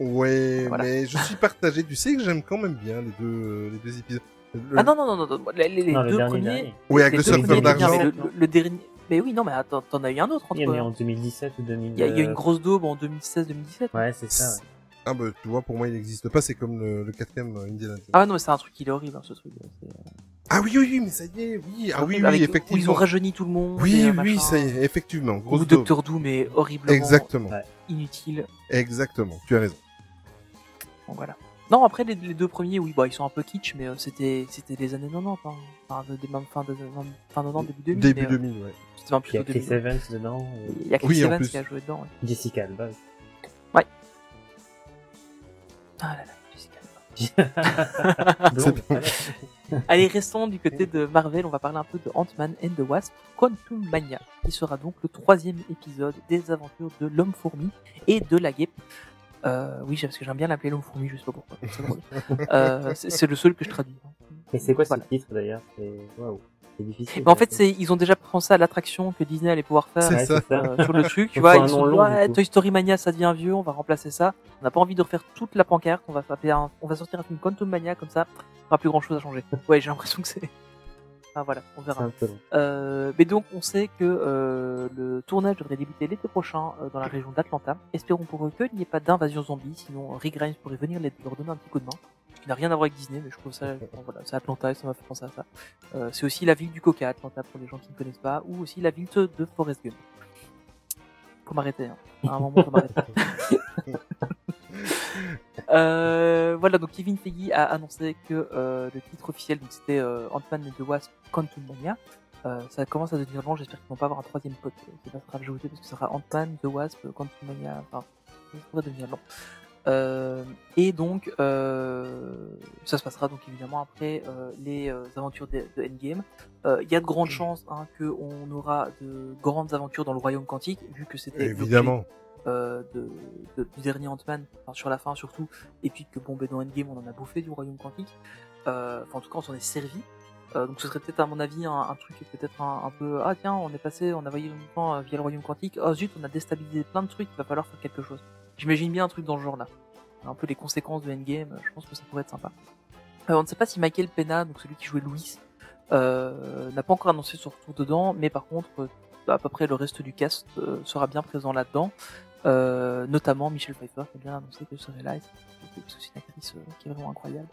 Ouais, Voilà. mais je suis partagé. Tu sais que j'aime quand même bien les deux les deux épisodes. Le- Ah non, non, non, non, non. Les, les- non, le deux dernier, premiers. dernier. Oui, avec le surfeur d'argent. mais Le, le- dernier. Mais oui, non, mais attends, t'en as eu un autre Il y entre. en a eu en 2017 ou 2000. Il y, a, il y a une grosse daube en 2016-2017. Ouais, c'est ça. ouais. Ah bah tu vois, pour moi il n'existe pas. C'est comme le, le quatrième euh, Indiana Jones. Ah non, mais c'est un truc, il est horrible, hein, ce truc. Euh, Ah oui, oui, oui, mais ça y est, oui. Ah oui, oui, avec- Où ils effectivement. ont rajeuni tout le monde. Oui, euh, oui, machin. ça y est, effectivement. Grosse Ou daube. Doctor Doom est horriblement Exactement, inutile. exactement. Tu as raison. Donc voilà. Non, après les, les deux premiers, oui, bah ils sont un peu kitsch, mais euh, c'était c'était les années 90, hein. enfin de, de- même fin de fin 90 début 2000. Début mais, euh, 2000, ouais. C'était même Il y a Chris 2000. Evans dedans. et Il y a Chris Oui, en Evans plus. qui a joué dedans. ouais. Jessica Alba. aussi. Ah là là, Jessica. Blonde, C'est bon. Allez, restons du côté de Marvel, on va parler un peu de Ant-Man and the Wasp, Quantum Mania, qui sera donc le troisième épisode des aventures de l'homme-fourmi et de la guêpe. Euh, oui, parce que j'aime bien l'appeler l'homme-fourmi, je sais pas pourquoi. C'est drôle. Euh, c'est le seul que je traduis. Mais c'est quoi Voilà. ce titre d'ailleurs? C'est waouh, c'est difficile. Mais en fait, c'est, ils ont déjà pensé à l'attraction que Disney allait pouvoir faire ça. euh, sur le truc. Tu vois, ils sont dit, long, coup. Toy Story Mania, ça devient vieux, on va remplacer ça. On n'a pas envie de refaire toute la pancarte, on va faire un, on va sortir un film Quantum Mania comme ça, il n'y aura plus grand chose à changer. Ouais, j'ai l'impression que c'est, enfin voilà, on verra. Euh, mais donc, on sait que euh, le tournage devrait débuter l'été prochain euh, dans la région d'Atlanta. Espérons pour eux qu'il n'y ait pas d'invasion zombie, sinon Rick Grimes pourrait venir les- leur donner un petit coup de main. Ce qui n'a rien à voir avec Disney, mais je trouve ça, bon, voilà, c'est Atlanta et ça m'a fait penser à ça. Euh, c'est aussi la ville du Coca, Atlanta, pour les gens qui ne connaissent pas, ou aussi la ville de Forrest Gump. Faut m'arrêter, hein. À un moment, faut m'arrêter. Euh, voilà, donc Kevin Feige a annoncé que euh, le titre officiel, donc c'était euh, Ant-Man and the Wasp Quantum Mania. Euh, ça commence à devenir long, j'espère qu'ils vont pas avoir un troisième pote qui va se rajouter parce que ce sera Ant-Man, The Wasp, Quantum Mania, enfin, ça pourrait devenir long. Et donc, ça se passera donc évidemment après les aventures de, de Endgame. Il y a de grandes chances hein, qu'on aura de grandes aventures dans le Royaume Quantique, vu que c'était Évidemment. Euh, de, de- du dernier Ant-Man, sur la fin surtout, et puis que bon, ben, dans Endgame on en a bouffé du Royaume Quantique. Euh, Enfin, en tout cas, on s'en est servi. Euh, donc ce serait peut-être à mon avis un, un truc peut-être un, peu ah tiens on est passé on a voyagé longtemps via le royaume quantique. Oh zut on a déstabilisé plein de trucs il va falloir faire quelque chose. J'imagine bien un truc dans ce genre là un peu les conséquences de Endgame je pense que ça pourrait être sympa. On ne sait pas si Michael Pena donc celui qui jouait Louis n'a pas encore annoncé son retour dedans mais par contre à peu près le reste du cast sera bien présent là dedans euh, notamment Michelle Pfeiffer qui a bien annoncé qu'elle serait là c'est- que une actrice euh, qui est vraiment incroyable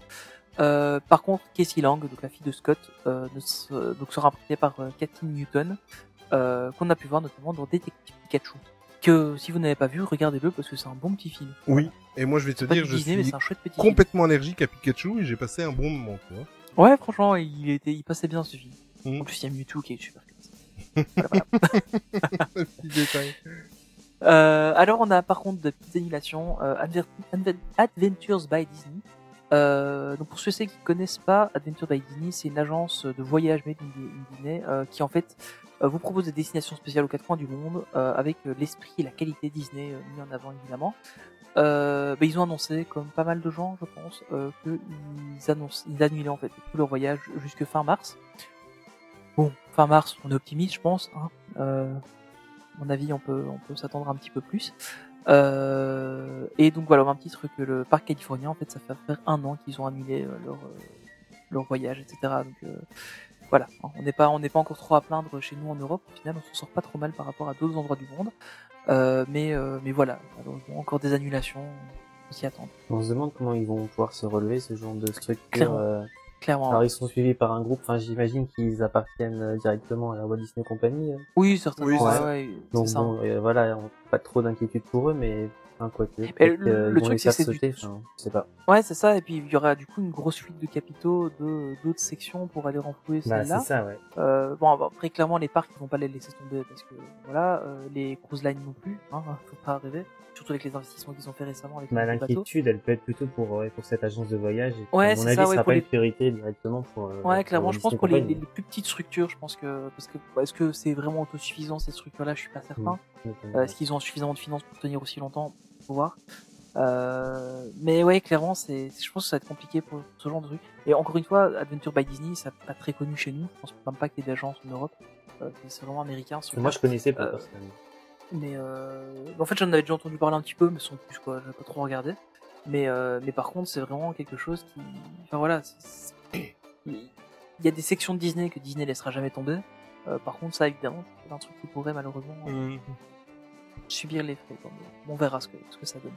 euh, par contre, Casey Lang, donc la fille de Scott, euh, ne donc sera interprétée par euh, Kathleen Newton, euh, qu'on a pu voir notamment dans Détective Pikachu. Que si vous n'avez pas vu, regardez-le parce que c'est un bon petit film. Oui. Et moi, je vais te dire, je Disney, suis petit film. complètement allergique à Pikachu et j'ai passé un bon moment, tu vois. Ouais, franchement, il était, il passait bien ce film. Mhm. En plus, il y a Mewtwo qui est super classe. Petit détail. Euh, alors, on a par contre de petites annulations. Euh, Adventures by Disney. Euh, donc pour ceux qui ne connaissent pas, Adventures by Disney, c'est une agence de voyage made in Disney euh, qui en fait euh, vous propose des destinations spéciales aux quatre coins du monde euh, avec l'esprit et la qualité Disney mis en avant évidemment. Bah, ils ont annoncé, comme pas mal de gens, je pense, qu'ils annoncent, ils annulaient en fait tout leur voyage jusque fin mars. Bon, fin mars, on est optimiste, je pense. Hein. Mon avis, on peut, on peut s'attendre un petit peu plus. Euh, et donc voilà, même titre que le parc californien, en fait, ça fait faire un an qu'ils ont annulé euh, leur, euh, leur voyage, etc. Donc euh, voilà, on n'est pas, on n'est pas encore trop à plaindre chez nous en Europe. Au final, on s'en sort pas trop mal par rapport à d'autres endroits du monde. Euh, mais, euh, mais voilà, malheureusement, encore des annulations, on s'y attend. On se demande comment ils vont pouvoir se relever ce genre de structure. Clairement. Alors ils sont suivis par un groupe. Enfin, j'imagine qu'ils appartiennent euh, directement à la Walt Disney Company. euh. oui, certainement. Oui, ouais, ouais, Donc ça. bon, euh, voilà, on- pas trop d'inquiétude pour eux, mais un quoi que. le- le truc, c'est à que du- Enfin, je sais pas. Ouais, c'est ça. Et puis il y aura du coup une grosse fuite de capitaux de d'autres sections pour aller renflouer Bah, celle-là. c'est ça, ouais. Euh, bon, bah, après, clairement, les parcs, ils vont pas les laisser tomber parce que, voilà, euh, les cruise lines non plus, hein, faut pas rêver. Surtout avec les investissements qu'ils ont fait récemment avec Bah, l'inquiétude, elle peut être plutôt pour, pour cette agence de voyage. Et Ouais, à mon c'est avis, ça, ouais, sera pas les- une priorité directement pour. euh, Ouais, clairement, je pense pour les, Company. les, les plus petites structures, je pense que, parce que, est-ce que c'est vraiment autosuffisant ces structures-là, je suis pas certain. Euh, Est-ce qu'ils ont suffisamment de finances pour tenir aussi longtemps? Faut voir. Euh, mais ouais, clairement, c'est, je pense que ça va être compliqué pour ce genre de truc. Et encore une fois, Adventure by Disney, c'est pas très connu chez nous. Je pense même pas qu'il y ait d'agences en Europe. Euh, c'est vraiment américain. ce Moi, je connaissais pas personnellement. Mais euh... en fait, j'en avais déjà entendu parler un petit peu, mais sans plus quoi. J'avais pas trop regardé. Mais euh... mais par contre, c'est vraiment quelque chose qui, enfin voilà, il y a des sections de Disney que Disney laissera jamais tomber. Euh, par contre, ça évidemment, c'est un truc qui pourrait malheureusement euh, subir les frais. On verra ce que ce que ça donne.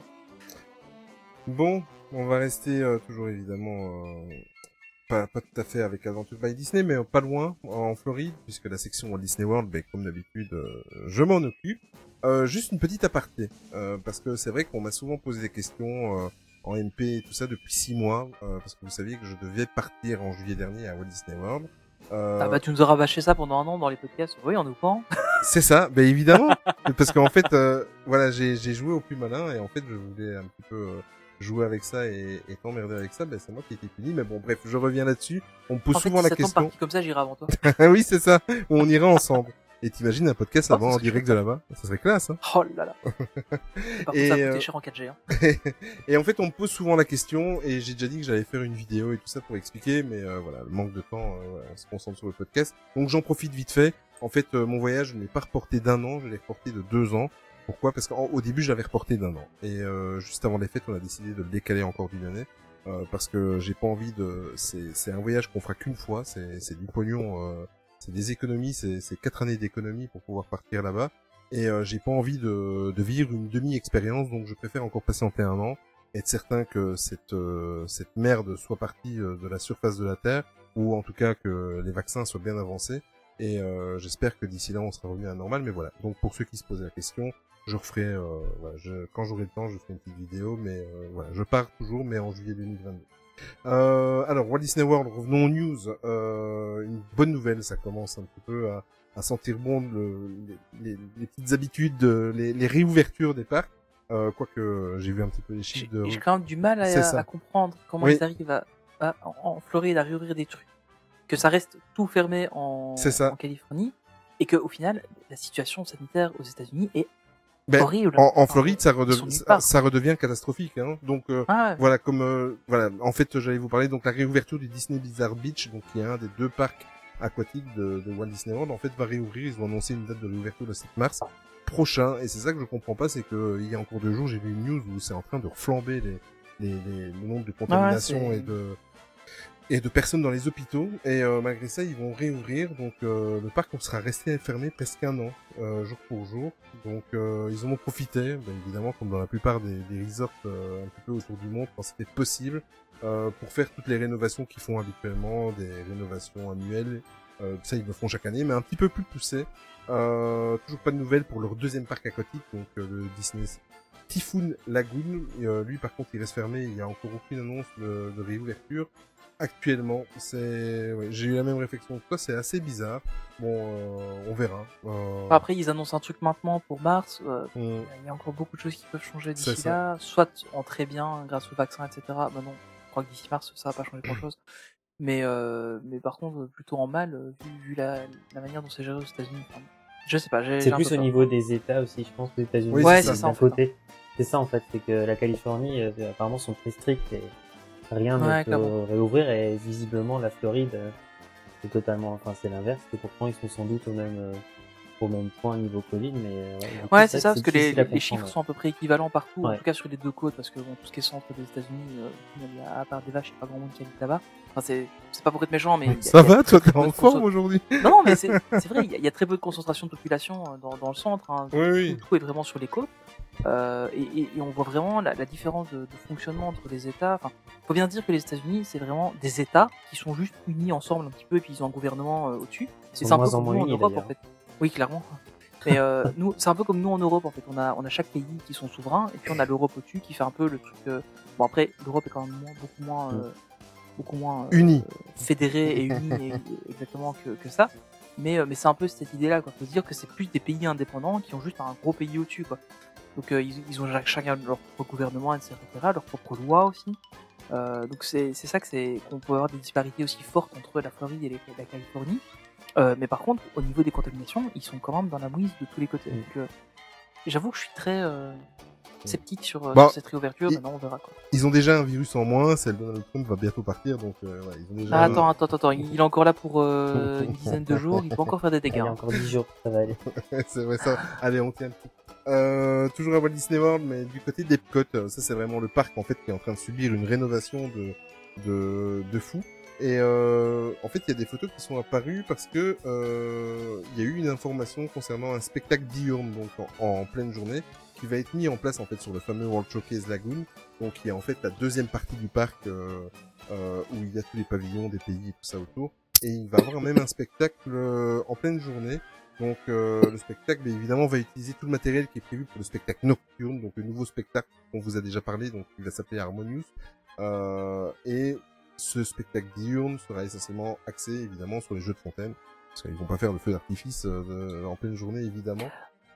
Bon, on va rester euh, toujours évidemment euh, pas, pas tout à fait avec Adventure by Disney, mais pas loin, en Floride, puisque la section Walt Disney World, ben, comme d'habitude, euh, je m'en occupe. Euh, juste une petite aparté, euh, parce que c'est vrai qu'on m'a souvent posé des questions euh, en MP et tout ça depuis six mois, euh, parce que vous saviez que je devais partir en juillet dernier à Walt Disney World. Euh, Ah bah tu nous auras bâché ça pendant un an dans les podcasts. Oui, on nous c'est ça, ben évidemment, parce qu'en fait, euh, voilà, j'ai j'ai joué au plus malin et en fait, je voulais un petit peu euh, jouer avec ça et, et t'emmerder avec ça, ben c'est moi qui ai été puni. Mais bon, bref, je reviens là-dessus. On me pose En fait, souvent si la question. parti comme ça, j'irai avant toi. oui, c'est ça. On ira ensemble. Et t'imagines un podcast Oh, avant en direct de là-bas Ça serait classe, hein Oh là là. Par Et, contre, ça a euh, coûté cher en 4G. Hein. et en fait, on me pose souvent la question, et j'ai déjà dit que j'allais faire une vidéo et tout ça pour expliquer, mais euh, voilà, le manque de temps, euh, voilà, on se concentre sur le podcast. Donc j'en profite vite fait. En fait, euh, mon voyage, je ne l'ai pas reporté d'un an, je l'ai reporté de deux ans. Pourquoi? Parce qu'au début, j'avais reporté d'un an. Et euh, juste avant les fêtes, on a décidé de le décaler encore d'une année. euh, parce que j'ai pas envie de... C'est un voyage qu'on fera qu'une fois, c'est du pognon, euh, c'est des économies, c'est quatre années d'économie pour pouvoir partir là-bas. Et euh, j'ai pas envie de, de vivre une demi-expérience, donc je préfère encore patienter un an, être certain que cette, euh, cette merde soit partie de la surface de la Terre, ou en tout cas que les vaccins soient bien avancés. Et euh, j'espère que d'ici là, on sera revenu à la normale. Mais voilà. Donc pour ceux qui se posaient la question, je referai, euh, voilà, je, quand j'aurai le temps, je ferai une petite vidéo. Mais euh, voilà, je pars toujours, mais en juillet 2022. Euh, alors Walt Disney World, revenons aux news. Euh, une bonne nouvelle, ça commence un petit peu à, à sentir bon le, les, les- les petites habitudes, de- les, les réouvertures des parcs. Euh, Quoique j'ai vu un petit peu les chiffres de. j'ai quand même du mal à, à comprendre comment Oui. ils arrivent à, à- en Floride à réouvrir des trucs. Que ça reste tout fermé en, ça. en Californie. Et que au final, la situation sanitaire aux États-Unis est Ben, horrible. En, en Floride, ça, redev- ça, redevient catastrophique. Hein. Donc euh, Ah ouais. voilà, comme euh, voilà, en fait, j'allais vous parler donc la réouverture du Disney Blizzard Beach, donc qui est un des deux parcs aquatiques de, de Walt Disney World. En fait, va réouvrir. Ils ont annoncé une date de réouverture le 7 mars prochain. Et c'est ça que je comprends pas, c'est que euh, il y a encore deux jours, j'ai vu une news où c'est en train de flamber les, les, les, le nombre de contaminations c'est- et de et de personnes dans les hôpitaux. Et euh, malgré ça, ils vont réouvrir. Donc euh, le parc on sera resté fermé presque un an, euh, jour pour jour. Donc euh, ils en ont profité, ben, évidemment, comme dans la plupart des, des resorts euh, un petit peu autour du monde, quand c'était possible, euh, pour faire toutes les rénovations qu'ils font habituellement, des rénovations annuelles. Ça, ils le font chaque année, mais un petit peu plus poussé. Toujours pas de nouvelles pour leur deuxième parc aquatique, donc le Disney Typhoon Lagoon. Et, lui, par contre, il reste fermé. Il y a encore aucune annonce de, de réouverture. Actuellement, c'est, ouais, j'ai eu la même réflexion que toi. C'est assez bizarre. Bon, euh, on verra. Euh, Après, ils annoncent un truc maintenant pour mars. euh, on- Il y a encore beaucoup de choses qui peuvent changer d'ici là. Soit en très bien grâce au vaccin, etc. Bah non, je crois que d'ici mars, ça va pas changer grand chose. Mais, euh, mais par contre, plutôt en mal, vu, vu la, la manière dont c'est géré aux États-Unis. Enfin, je sais pas, j'ai. C'est plus au peur. niveau des États aussi, je pense, aux États-Unis. Oui, Ouais, c'est ça, en fait. côté. C'est ça en fait, c'est que la Californie, euh, apparemment, sont très stricts et rien Ouais, ne peut réouvrir et visiblement la Floride, euh, c'est totalement, enfin c'est l'inverse. Et pourtant ils sont sans doute au même, euh, au même point niveau Covid, mais euh, ouais, Ouais, c'est ça, parce que les, les chiffres sont à peu près équivalents partout, en tout cas sur les deux côtes, parce que bon, tout ce qui est centre des États-Unis, euh, à part des vaches, il n'y a pas grand monde qui habite là-bas. Enfin, c'est, c'est pas pour être méchant, mais. il y a- Ça va, toi, t'es en forme conso- aujourd'hui Non, non, mais c'est, c'est vrai, il y, y a très peu de concentration de population dans, dans le centre. Hein. Oui, oui. Tout est vraiment sur les côtes. Euh, et, on voit vraiment la, la différence de, de fonctionnement entre les États. Enfin, faut bien dire que les États-Unis, c'est vraiment des États qui sont juste unis ensemble un petit peu, et puis ils ont un gouvernement euh, au-dessus. C'est un peu comme nous en Europe, en fait. Oui, clairement. Mais euh, nous, c'est un peu comme nous en Europe, en fait. On a, on a chaque pays qui sont souverains, et puis on a l'Europe au-dessus qui fait un peu le truc. Bon, après, l'Europe est quand même moins- beaucoup moins, beaucoup moins euh, Unis. fédérée et unie et- exactement que, que ça. Mais, mais c'est un peu cette idée-là, quoi. Faut se dire que c'est plus des pays indépendants qui ont juste un gros pays au-dessus, quoi. Donc euh, ils, ils ont chacun leur propre gouvernement, etc., leur propre loi aussi. Euh, donc c'est ça que c'est qu'on peut avoir des disparités aussi fortes entre la Floride et les- la Californie. Euh, mais par contre, au niveau des contaminations, ils sont quand même dans la mouise de tous les côtés. Donc j'avoue que je suis très sceptique sur, euh, Bah, sur cette réouverture. il- Maintenant, on verra quoi. Ils ont déjà un virus en moins. Celle de Donald Trump va bientôt partir, donc euh, ouais, ils ont déjà. Ah, attends, attends, attends, attends, il est encore là pour euh, une dizaine de jours. Il peut encore faire des dégâts. Il y a hein. encore 10 jours, ça va aller. c'est vrai ça. Allez, on tient le coup. Euh, toujours à Walt Disney World, mais du côté d'Epcot, euh, ça c'est vraiment le parc en fait qui est en train de subir une rénovation de de, de fou. Et euh, en fait, il y a des photos qui sont apparues parce que euh, il y a eu une information concernant un spectacle diurne, donc en, en pleine journée, qui va être mis en place en fait sur le fameux World Showcase Lagoon, donc qui est en fait la deuxième partie du parc euh, euh, où il y a tous les pavillons des pays et tout ça autour. Et il va avoir même un spectacle euh, en pleine journée donc euh, le spectacle, évidemment, va utiliser tout le matériel qui est prévu pour le spectacle nocturne, donc le nouveau spectacle qu'on vous a déjà parlé, donc il va s'appeler Harmonious. Et ce spectacle diurne sera essentiellement axé évidemment sur les jeux de fontaine, parce qu'ils vont pas faire le feu d'artifice en pleine journée évidemment.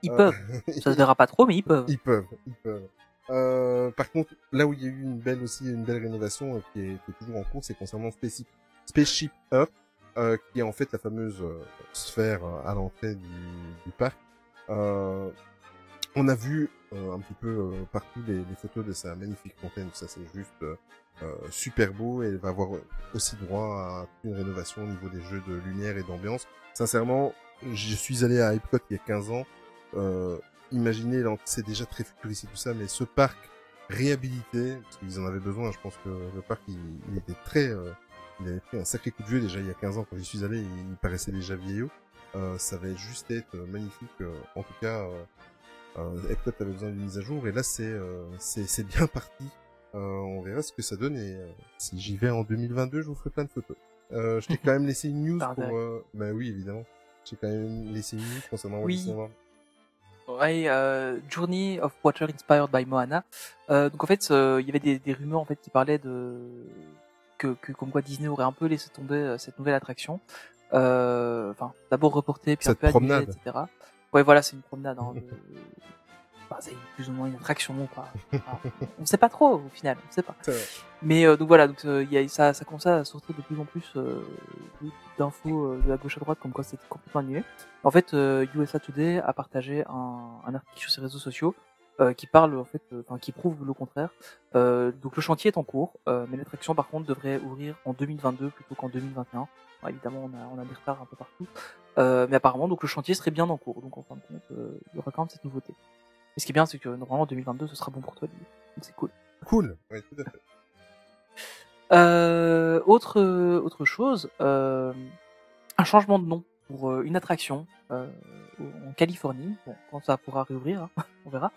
Ils Euh, peuvent. Ça se verra pas trop, mais ils peuvent. ils peuvent, ils peuvent. Euh, par contre, là où il y a eu une belle aussi, une belle rénovation euh, qui, est, qui est toujours en cours, c'est concernant Spaceship, Spaceship Up, euh, qui est en fait la fameuse euh, sphère euh, à l'entrée du, du parc. Euh, on a vu euh, un petit peu euh, partout les, les photos de sa magnifique fontaine. Ça, c'est juste euh, euh, super beau et elle va avoir aussi droit à une rénovation au niveau des jeux de lumière et d'ambiance. Sincèrement, je suis allé à Epcot il y a 15 ans. Euh, imaginez, c'est déjà très futuriste et tout ça, mais ce parc réhabilité, parce qu'ils en avaient besoin, je pense que le parc, il, il était très... euh, il avait pris un sacré coup de vieux déjà il y a 15 ans quand j'y suis allé, il paraissait déjà vieillot. Euh, ça va juste être magnifique. euh, en tout cas, euh, euh, Epcot avait besoin d'une mise à jour et là c'est euh, c'est bien parti. Euh, on verra ce que ça donne et si j'y vais en 2022, je vous ferai plein de photos. Euh, je t'ai quand même laissé une news pour. Euh... Bah oui, évidemment. J'ai quand même laissé une news concernant Oui. Ouais, euh, Journey of Water Inspired by Moana. Euh, donc en fait, euh, il y avait des, des rumeurs en fait qui parlaient de que, que comme quoi Disney aurait un peu laissé tomber euh, cette nouvelle attraction. Euh, Enfin, d'abord reportée, puis Cette un peu annulée, etc. Ouais, voilà, c'est une promenade. Hein, de... enfin, c'est plus ou moins une attraction, quoi. Enfin, on sait pas trop au final, on sait pas. Mais euh, donc voilà, donc euh, il y a, ça, ça commence à sortir de plus en plus euh, d'infos de la gauche à droite comme quoi c'était complètement annulé. En fait, USA Today a partagé un, un article sur ses réseaux sociaux euh, qui parle en fait, euh, qui prouve le contraire. Euh, donc le chantier est en cours, mais l'attraction par contre devrait ouvrir en 2022 plutôt qu'en 2021. Bon, évidemment, on a, on a des retards un peu partout, mais apparemment donc le chantier serait bien en cours. Donc en fin de compte, il y aura quand même cette nouveauté. Et ce qui est bien, c'est que normalement en 2022, ce sera bon pour toi. Lily. Donc c'est cool. Cool. Oui, tout à fait. Euh, autre autre chose, euh, un changement de nom pour euh, une attraction euh, en Californie. Bon, quand ça pourra réouvrir, hein, on verra.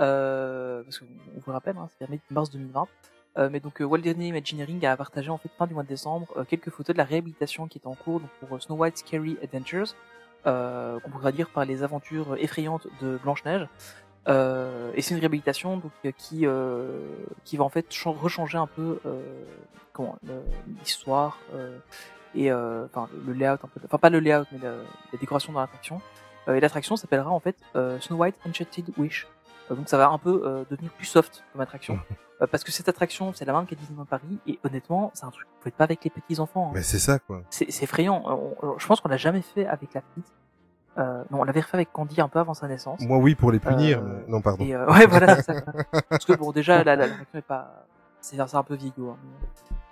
Euh, parce qu'on on vous rappelle, hein, c'est mars 2020. Euh, mais donc euh, Walt Disney Imagineering a partagé en fait fin du mois de décembre euh, quelques photos de la réhabilitation qui est en cours donc pour Snow White Scary Adventures, euh, qu'on pourrait dire par les aventures effrayantes de Blanche Neige. Euh, et c'est une réhabilitation donc euh, qui euh, qui va en fait chan- rechanger un peu euh, l'histoire et enfin le layout un peu enfin pas le layout mais la décoration dans l'attraction. Et l'attraction s'appellera en fait Snow White Enchanted Wish. Donc ça va un peu devenir plus soft comme attraction. Parce que cette attraction c'est la même qu'à Disneyland Paris et honnêtement c'est un truc que vous faites pas avec les petits enfants hein. Mais c'est ça, quoi. c'est c'est effrayant. On- on- je pense qu'on l'a jamais fait avec la petite euh, non on l'avait refait avec Candy un peu avant sa naissance Moi, oui, pour les punir. Euh, Non, pardon. et euh, ouais, voilà, c'est ça. Parce que bon, déjà, la, la, est pas, c'est un peu vieillot, hein,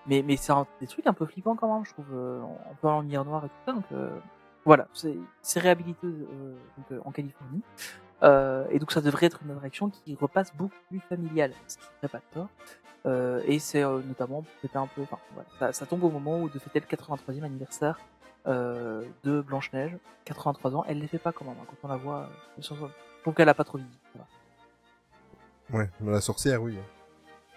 mais mais c'est des trucs un peu flippants quand même, je trouve, euh, un peu en lumière noire et tout ça. Donc euh, voilà, c'est réhabilité donc, en Californie, euh, et donc ça devrait être une attraction qui repasse beaucoup plus familiale, ce qui serait pas de tort. Euh, et c'est euh, notamment pour fêter un peu, enfin voilà, ça, ça tombe au moment où de fêter le 83e anniversaire euh, de Blanche Neige, 83 ans. Elle les fait pas quand même, hein, quand on la voit. euh, sur- je trouve qu'elle a pas trop vieilli. voilà. Ouais, mais la sorcière, oui.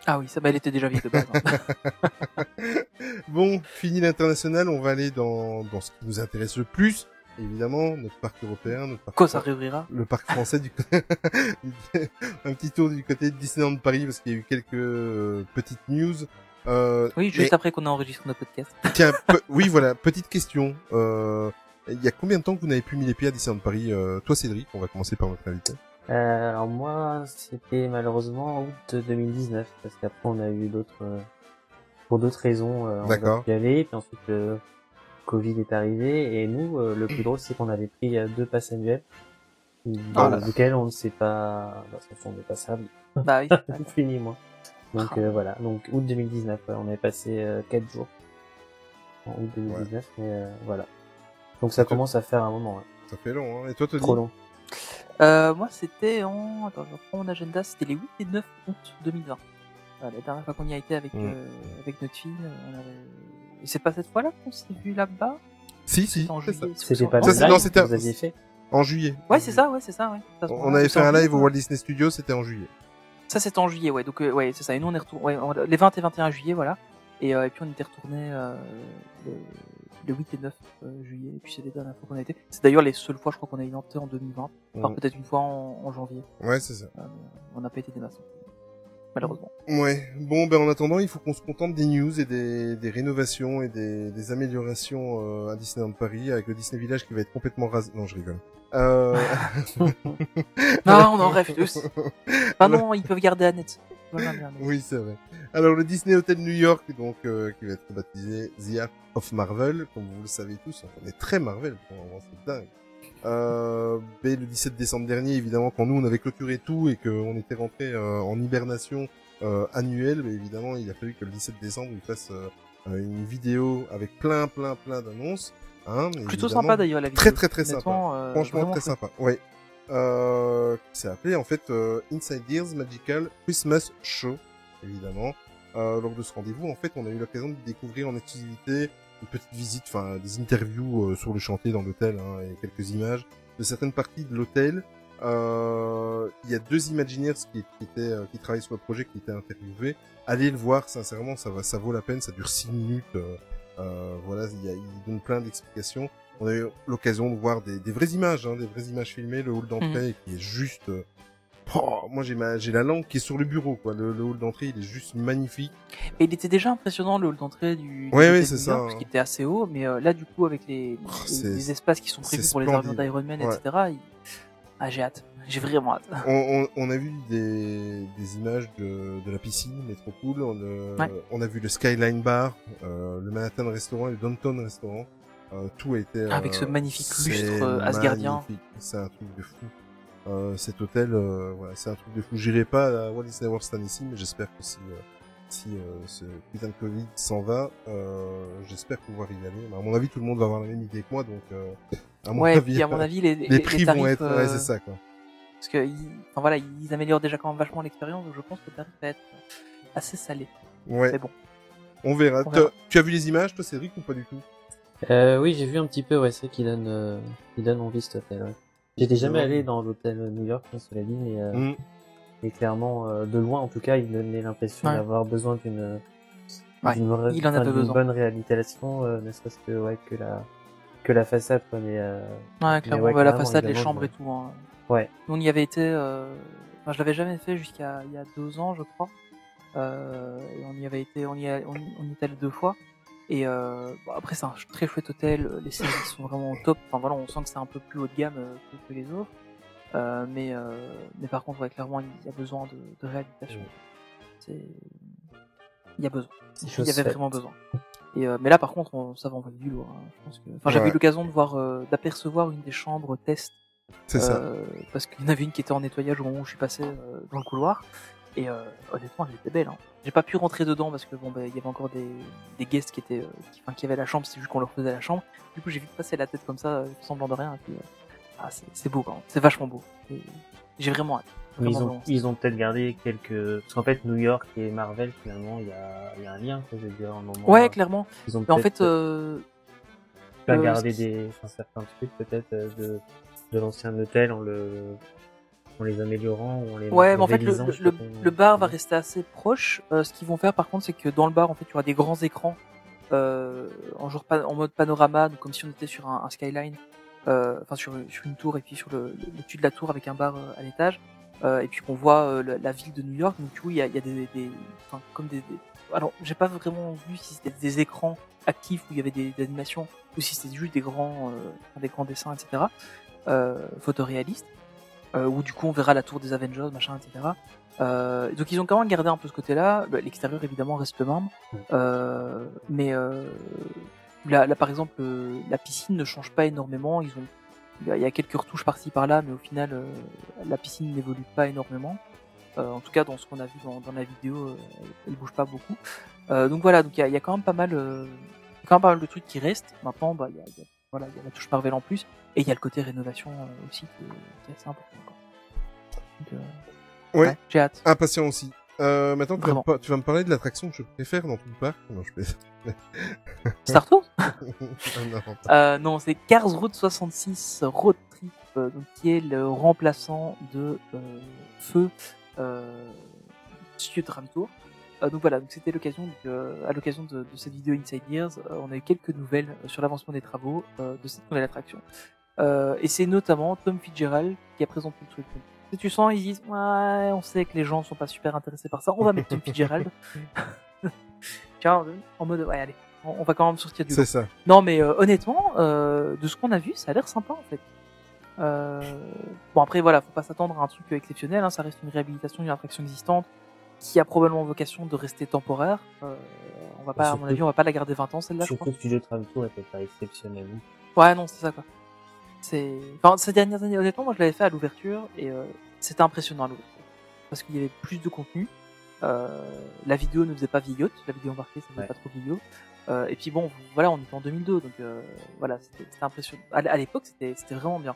Ah oui, ça, bah, elle était déjà vieille de base. hein. Bon, fini l'international, on va aller dans, dans ce qui nous intéresse le plus, évidemment, notre parc européen, notre parc Quand ça réouvrira le parc français du un petit tour du côté de Disneyland Paris parce qu'il y a eu quelques euh, petites news. Euh, Oui, juste mais- après qu'on a enregistré notre podcast. Tiens, pe- oui, voilà, petite question. Euh, il y a combien de temps que vous n'avez plus mis les pieds à Disneyland Paris euh, Toi, Cédric, on va commencer par notre invité. Euh, alors moi, c'était malheureusement en août 2019, parce qu'après on a eu d'autres, euh, pour d'autres raisons, euh, on a D'accord. pu y aller, puis ensuite le Covid est arrivé, et nous, euh, le plus drôle, c'est qu'on avait pris deux passes annuelles, dans Ah là. lesquels on ne sait pas, bah, ce sont des passables, bah oui. fini moi. Donc Ah. euh, voilà, donc août 2019, ouais, on avait passé euh, quatre jours en août 2019, mais euh, voilà. Donc ça commence à faire un moment, hein. Ça fait long, hein Et toi, Tony trop long. Euh, moi, c'était en... Attends, je reprends mon agenda. C'était les 8 et 9 août 2020. Voilà, la dernière fois qu'on y a été avec, Mm. euh, avec notre fille, euh, on avait... Et c'est pas cette fois-là qu'on s'est vu là-bas? Si, si, C'était en c'est ça. juillet. C'était pas en- Ça, live? non, que c'était- vous aviez fait En juillet. Ouais, c'est ça, ouais, c'est ça, ouais. On avait fait un live au ouais. Walt Disney Studios, c'était en juillet. Ça, c'était en juillet, ouais. Donc, euh, ouais, c'est ça. Et nous, on est retourné, ouais, on- les 20 et 21 juillet, voilà. Et, euh, et puis, on était retourné euh, le, le 8 et 9 euh, juillet. Et puis, c'est les dernières fois qu'on a été. C'est d'ailleurs les seules fois, je crois, qu'on a été en 2020. Enfin, Mm. peut-être une fois en, en janvier. Ouais, c'est ça. Euh, on n'a pas été des masses. malheureusement. Ouais. Bon, ben en attendant, il faut qu'on se contente des news et des, des rénovations et des, des améliorations euh, à Disneyland Paris avec le Disney Village qui va être complètement rasé. Non, je rigole. Euh... Non, on en rêve tous. Ah non, ils peuvent garder Annette. Voilà. Oui, c'est vrai. Alors le Disney Hotel New York, donc euh, qui va être baptisé The Art of Marvel, comme vous le savez tous, on est très Marvel pour le moment, c'est dingue. Euh, mais le 17 décembre dernier, évidemment, quand nous on avait clôturé tout et qu'on était rentré euh, en hibernation euh, annuelle, mais évidemment, il a fallu que le 17 décembre il fasse euh, une vidéo avec plein, plein, plein d'annonces. Hein, Plutôt évidemment. sympa d'ailleurs la vidéo. Très, très, très sympa. Euh, Franchement, très cool. sympa. Ouais. Euh, s'est appelé en fait euh, Inside Ears Magical Christmas Show, évidemment. Euh, lors de ce rendez-vous, en fait, on a eu l'occasion de découvrir en exclusivité une petite visite, enfin des interviews euh, sur le chantier dans l'hôtel hein, et quelques images de certaines parties de l'hôtel. Euh, Il y a deux Imagineers qui, qui étaient euh, qui travaillent sur le projet qui étaient interviewés. Allez le voir, sincèrement, ça va, ça vaut la peine. Ça dure six minutes. Euh, voilà, il, y a, il donne plein d'explications. On a eu l'occasion de voir des, des vraies images, hein, des vraies images filmées, le hall d'entrée qui est juste. euh, oh, moi j'ai ma j'ai la langue qui est sur le bureau quoi. Le, le hall d'entrée il est juste magnifique. Et il était déjà impressionnant le hall d'entrée du, Ouais, de c'est ça, hein. parce qu'il était assez haut, mais euh, là du coup avec les, Oh, les, espaces qui sont prévus pour les avions d'Iron Man, Ouais. etc. il- Ah j'ai hâte, j'ai vraiment hâte. On, on, on a vu des, des images de, de la piscine, mais trop cool. On, euh, Ouais. on a vu le Skyline Bar, euh, le Manhattan Restaurant et le Downtown Restaurant. Euh, tout a été... Avec euh, ce magnifique c'est lustre, euh, asgardien. magnifique. C'est un truc de fou. Euh, cet hôtel, euh, voilà, c'est un truc de fou. J'irai pas à Walt Disney World cette année-ci, mais j'espère que si, euh, si euh, ce putain de Covid s'en va, euh, j'espère pouvoir y aller. À mon avis, tout le monde va avoir la même idée que moi, donc euh, à mon Ouais, avis, puis à mon avis les, les, les, prix tarifs, vont être... euh, Ouais, c'est ça, quoi. Parce que ils, enfin, voilà, ils améliorent déjà quand même vachement l'expérience, donc je pense que tarif va être assez salé. Ouais. Mais bon. On verra. On verra. T'as- Tu as vu les images, toi, Cédric, ou pas du tout? Euh, oui, j'ai vu un petit peu, ouais, c'est vrai qu'il donne, euh, il donne envie cet hôtel, ouais. J'étais jamais allé dans l'hôtel New York, hein, cela dit, mais, euh, Mm. mais clairement, euh, de loin, en tout cas, il donnait l'impression Ouais. d'avoir besoin d'une, Ouais, il en d'une besoin. bonne réhabilitation, euh, ne serait-ce que, ouais, que la, que la façade, mais, euh, Ouais, clairement, ouais, bah, la façade, les chambres ouais. et tout. Hein. Ouais. On y avait été. Euh... Enfin, je l'avais jamais fait jusqu'à il y a deux ans, je crois. Euh, et on y avait été, on y, a, on, y- est allé deux fois. Et euh, bon, après, c'est un très chouette hôtel. Les services sont vraiment au top. Enfin voilà, on sent que c'est un peu plus haut de gamme euh, que, les autres. Euh, mais euh, mais par contre, ouais, clairement, il y a besoin de, de réhabilitation. C'est il y a besoin. Il y avait vraiment besoin. Et euh, mais là, par contre, on, ça va envoyer du lourd. hein. Je pense que... Enfin, j'avais Ouais. eu l'occasion de voir, euh, d'apercevoir une des chambres test C'est ça. euh, parce qu'il y en avait une qui était en nettoyage au moment où je suis passé euh, dans le couloir. Et euh, honnêtement, elle était belle. Hein. J'ai pas pu rentrer dedans parce que bon, bah, il y avait encore des, des guests qui étaient, euh, qui, enfin, qui avaient la chambre. C'est juste qu'on leur faisait la chambre. Du coup, j'ai vite passé la tête comme ça, euh, semblant de rien. Et puis, euh, ah, c'est c'est beau, quand même. C'est vachement beau. Et J'ai vraiment hâte. mais ils ont, vraiment. ils ont peut-être gardé quelques, parce qu'en fait, New York et Marvel, finalement, il y a, il y a un lien, quoi, je veux dire, un moment. Ouais, euh, clairement. Ils ont Mais en peut-être fait, euh, pas euh, qui- des, enfin, certains trucs, peut-être, de, de l'ancien hôtel en le, en les améliorant ou en les Ouais, mais en fait, le, le, le- bar va rester assez proche. Euh, ce qu'ils vont faire, par contre, c'est que dans le bar, en fait, il y aura des grands écrans euh, en, genre, en mode panorama, donc comme si on était sur un, un skyline, euh, enfin sur, sur une tour et puis sur le, le, dessus de la tour avec un bar euh, à l'étage, euh, et puis qu'on voit euh, la, la ville de New York. Donc du coup, il y a, y a des, des, enfin, comme des, des- alors j'ai pas vraiment vu si c'était des écrans actifs où il y avait des, des animations ou si c'était juste des grands, euh, des grands dessins, etc. Euh, photoréalistes euh, où du coup on verra la tour des Avengers, machin, etc. Euh, donc ils ont quand même gardé un peu ce côté-là. Le- L'extérieur évidemment reste le même, euh, mais euh, là, là, par exemple euh, la piscine ne change pas énormément. Ils ont il y a- quelques retouches par-ci par-là, mais au final euh, la piscine n'évolue pas énormément. Euh, en tout cas dans ce qu'on a vu dans, dans la vidéo, euh, elle bouge pas beaucoup. Euh, donc voilà, donc il y y a quand même pas mal, euh, quand même pas mal de trucs qui restent. Maintenant, bah il y a, y a- voilà, il y a la touche Marvel en plus, et il y a le côté rénovation euh, aussi qui est, qui est assez important. Quoi. Donc, euh, Ouais. j'ai hâte. Impatient aussi. Euh, maintenant, tu vas, me Vraiment. par- tu vas me parler de l'attraction que je préfère dans tout le parc. Non, je. Star Tours non, euh, Non, c'est Cars Route 66 Road Trip, euh, donc, qui est le remplaçant de euh, Feu euh, Dram Tour. Euh, donc voilà, donc c'était l'occasion, euh, à l'occasion de, de cette vidéo Inside Years, on a eu quelques nouvelles sur l'avancement des travaux euh, de cette nouvelle attraction. Euh, et c'est notamment Tom Fitzgerald qui a présenté le truc. Si tu sens, ils disent, ouais, on sait que les gens sont pas super intéressés par ça, on va mettre Tom Fitzgerald. Tiens, en mode, ouais, allez, on va quand même sortir du. C'est ça. Non, mais euh, honnêtement, euh, de ce qu'on a vu, ça a l'air sympa en fait. Euh, Bon après voilà, faut pas s'attendre à un truc exceptionnel. Hein, ça reste une réhabilitation d'une attraction existante qui a probablement vocation de rester temporaire. Euh, on va pas, à mon avis, on va pas la garder 20 ans celle-là. je Surtout crois. que Studio Tramtour était pas exceptionnel. Ouais, non, c'est ça quoi. C'est, enfin, ces dernières années, honnêtement, moi je l'avais fait à l'ouverture et euh, c'était impressionnant à l'ouverture parce qu'il y avait plus de contenu. Euh, la vidéo ne faisait pas vieillotte, la vidéo embarquée, ça faisait Ouais. pas trop vieillot. Euh, et puis bon, voilà, on était en 2002, donc euh, voilà, c'était c'était impressionnant. À, l'époque, c'était c'était vraiment bien.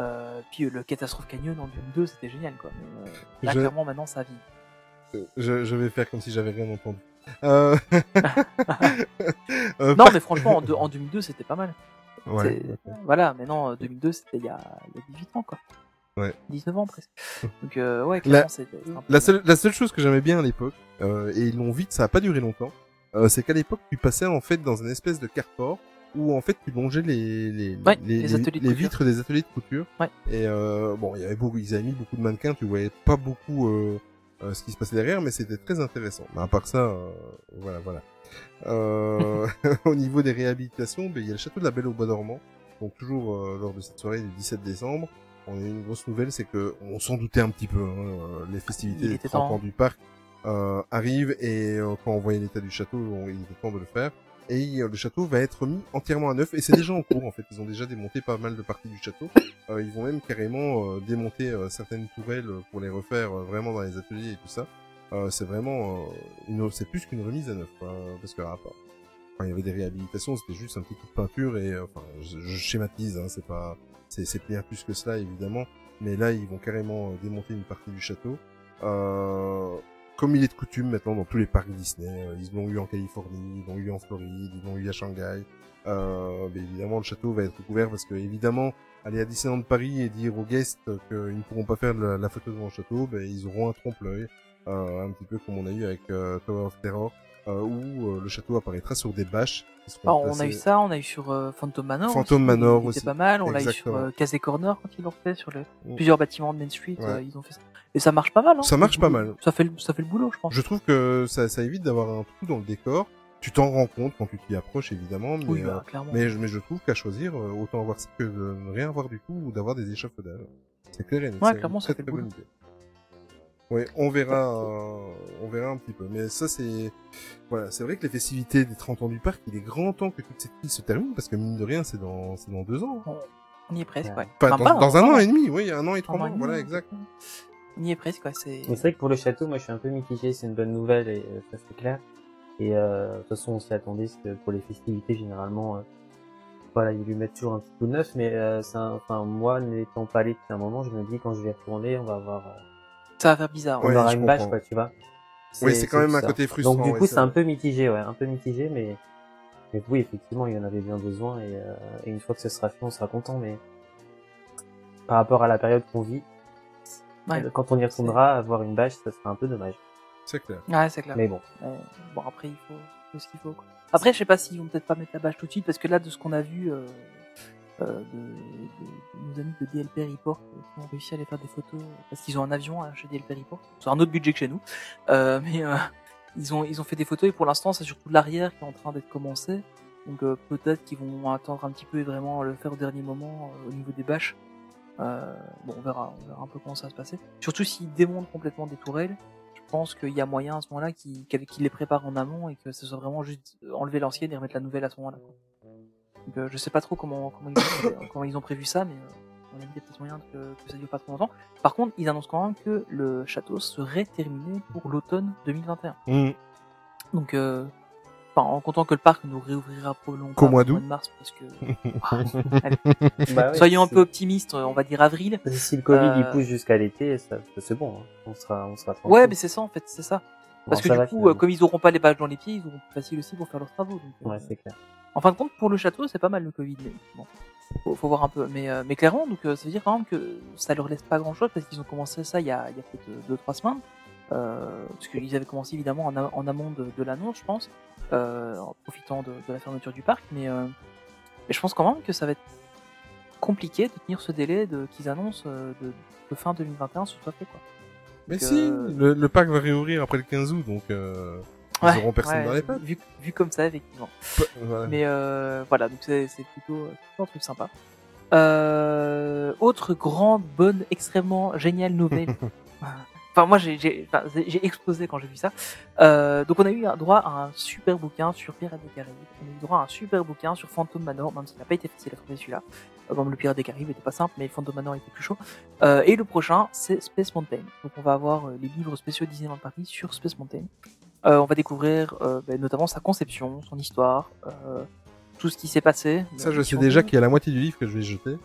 Euh, puis euh, le Catastrophe Canyon en 2002, c'était génial quoi. Mais, euh, là, Je- clairement, maintenant, ça vit. Je, je vais faire comme si j'avais rien entendu. Euh... Non, mais franchement, en 2002, c'était pas mal. Ouais. Voilà, mais non, euh, 2002, c'était il y a, il y a 18 ans, quoi. Ouais. 19 ans presque. Donc, euh, ouais, La- clairement, un peu- La seule, la seule chose que j'aimais bien à l'époque, euh, et ils l'ont vite, ça a pas duré longtemps, euh, c'est qu'à l'époque, tu passais en fait dans une espèce de carport où en fait tu longeais les les, Ouais, les, les vitres des ateliers de couture. Ouais. Et euh, bon, il y avait beaucoup, ils avaient mis beaucoup de mannequins, tu voyais pas beaucoup euh, ce qui se passait derrière, mais c'était très intéressant. Mais à part ça, euh, voilà, voilà. Euh, au niveau des réhabilitations, ben, il y a le château de la Belle au Bois dormant. Donc toujours euh, lors de cette soirée du 17 décembre, on a eu une grosse nouvelle, c'est que on s'en doutait un petit peu. hein, euh, les festivités des était 30 temps. ans du parc euh, arrivent et euh, quand on voyait l'état du château, on- il était temps de le faire. Et euh, le château va être mis entièrement à neuf et c'est déjà en cours en fait. Ils ont déjà démonté pas mal de parties du château. Euh, ils vont même carrément euh, démonter euh, certaines tourelles pour les refaire vraiment dans les ateliers et tout ça. Euh, c'est vraiment euh, une, c'est plus qu'une remise à neuf quoi, parce que ah, enfin, il y avait des réhabilitations, c'était juste un petit coup de peinture et euh, enfin je, je schématise, hein, c'est pas, c'est c'est bien plus que cela évidemment, mais là ils vont carrément euh, démonter une partie du château. Euh, comme il est de coutume maintenant dans tous les parcs Disney, ils l'ont eu en Californie, ils l'ont eu en Floride, ils l'ont eu à Shanghai. Euh, mais évidemment, le château va être couvert parce que évidemment, aller à Disneyland Paris et dire aux guests qu'ils ne pourront pas faire la, la photo devant le château, ben, ils auront un trompe-l'œil, un petit peu comme on a eu avec euh, Tower of Terror, euh, où euh, le château apparaîtra sur des bâches. Alors, on a eu ça, on a eu sur euh, Phantom Manor. Phantom aussi, Manor aussi. C'était pas mal. On l'a eu sur euh, Casey Corner quand ils l'ont fait, sur les Mm. plusieurs bâtiments de Main Street. Ouais. euh, ils ont fait ça. Et ça marche pas mal. Hein, Ça marche pas mal. Ça fait, le- ça fait le boulot, je pense. Je trouve que ça, ça évite d'avoir un trou dans le décor. Tu t'en rends compte quand tu t'y approches, évidemment, mais, Oui, euh, bah, clairement. mais, je, mais je trouve qu'à choisir, euh, autant avoir ça que de ne rien avoir du tout ou d'avoir des échafaudages. C'est clair et net. Ouais, clairement, une ça fait le boulot. idée. Ouais, on verra, euh, on verra un petit peu. Mais ça, c'est, voilà, c'est vrai que les festivités des 30 ans du parc, il est grand temps que toute cette crise se termine parce que mine de rien, c'est dans, c'est dans deux ans. hein. On y est presque, ouais. Enfin, Enfin, dans, pas, dans un an et demi, oui, un an et trois Un an mois, voilà, exact. On y est presque, ouais. C'est. Mais c'est vrai que pour le château, moi je suis un peu mitigé, c'est une bonne nouvelle et euh, ça c'est clair. Et euh, de toute façon on s'y attendait, parce que pour les festivités généralement, euh, voilà, ils lui mettent toujours un petit coup de neuf, mais euh, c'est un- enfin moi n'étant pas allé depuis un moment, je me dis quand je vais retourner, on va avoir, euh, Ça va faire bizarre. on Ouais, aura je une bâche quoi, tu vois. Oui, c'est quand même un ça. côté frustrant. Donc du ouais, coup c'est un peu mitigé, ouais, un peu mitigé, mais, mais oui effectivement il y en avait bien besoin et, euh, et une fois que ce sera fait, on sera content, mais par rapport à la période qu'on vit, Ouais. euh, quand on y retournera, avoir une bâche, ça sera un peu dommage. C'est clair. Ouais, c'est clair. Mais bon. Ouais. Bon, après, il faut, il faut ce qu'il faut. Quoi. Après, je sais pas s'ils vont peut-être pas mettre la bâche tout de suite, parce que là, de ce qu'on a vu euh, euh, de, nos amis de DLP Report, euh, qui ont réussi à aller faire des photos, parce qu'ils ont un avion hein, chez DLP Report, c'est un autre budget que chez nous, euh, mais euh, ils, ont, ils ont fait des photos, et pour l'instant, c'est surtout l'arrière qui est en train d'être commencé. Donc euh, peut-être qu'ils vont attendre un petit peu et vraiment le faire au dernier moment euh, au niveau des bâches. Euh, bon, on verra, on verra un peu comment ça va se passer. Surtout s'ils démontent complètement des tourelles, je pense qu'il y a moyen à ce moment-là qu'ils qu'ils les préparent en amont et que ce soit vraiment juste enlever l'ancienne et remettre la nouvelle à ce moment-là. Donc euh, je sais pas trop comment comment ils ont, comment ils ont prévu ça, mais euh, on a dit peut-être moyen que, que ça dure pas trop longtemps. Par contre, ils annoncent quand même que le château serait terminé pour l'automne 2021. Mmh. Donc, euh, enfin, en comptant que le parc nous réouvrira probablement Qu'au mois d'août. de mars, parce que Bah ouais, soyons un peu optimistes, on va dire avril. Si le Covid il Euh, pousse jusqu'à l'été, c'est bon, hein. on sera, on sera tranquille. Ouais, mais c'est ça en fait, c'est ça. Parce Bon, que ça va, du coup, finalement. euh, comme ils auront pas les badges dans les pieds, ils auront plus facile aussi pour faire leurs travaux. Donc, euh, Ouais, c'est clair. En fin de compte, pour le château, c'est pas mal le Covid. Mais bon, faut, faut voir un peu. Mais, euh, mais clairement, donc euh, ça veut dire quand même que ça leur laisse pas grand chose parce qu'ils ont commencé ça il y a, il y a peut-être 2-3 semaines. Euh, parce qu'ils avaient commencé évidemment en, amont de, de l'annonce, je pense, euh, en profitant de, de la fermeture du parc. Mais, euh, mais je pense quand même que ça va être compliqué de tenir ce délai de qu'ils annoncent euh, de que fin 2021 ce soit fait quoi. Mais Donc, si, euh, le, le parc va réouvrir après le 15 août, donc euh, ils Ouais, auront personne ouais, dans les pattes. Vu, vu comme ça effectivement. Voilà. Mais euh, voilà, donc c'est plutôt, plutôt un truc sympa. Euh, autre grande, bonne, extrêmement géniale nouvelle. enfin, moi, j'ai enfin, explosé quand j'ai vu ça. Euh, donc, on a eu un droit à un super bouquin sur Pirates des Caraïbes. On a eu droit à un super bouquin sur Phantom Manor, même s'il n'a pas été facile à trouver celui-là. Euh, bon, le Pirate des Caraïbes était pas simple, mais Phantom Manor était plus chaud. Euh, et le prochain, c'est Space Mountain. Donc, on va avoir euh, les livres spéciaux Disneyland Paris sur Space Mountain. Euh, on va découvrir euh, ben, notamment sa conception, son histoire, euh, tout ce qui s'est passé. Ça, je sais déjà 2. qu'il y a la moitié du livre que je vais jeter.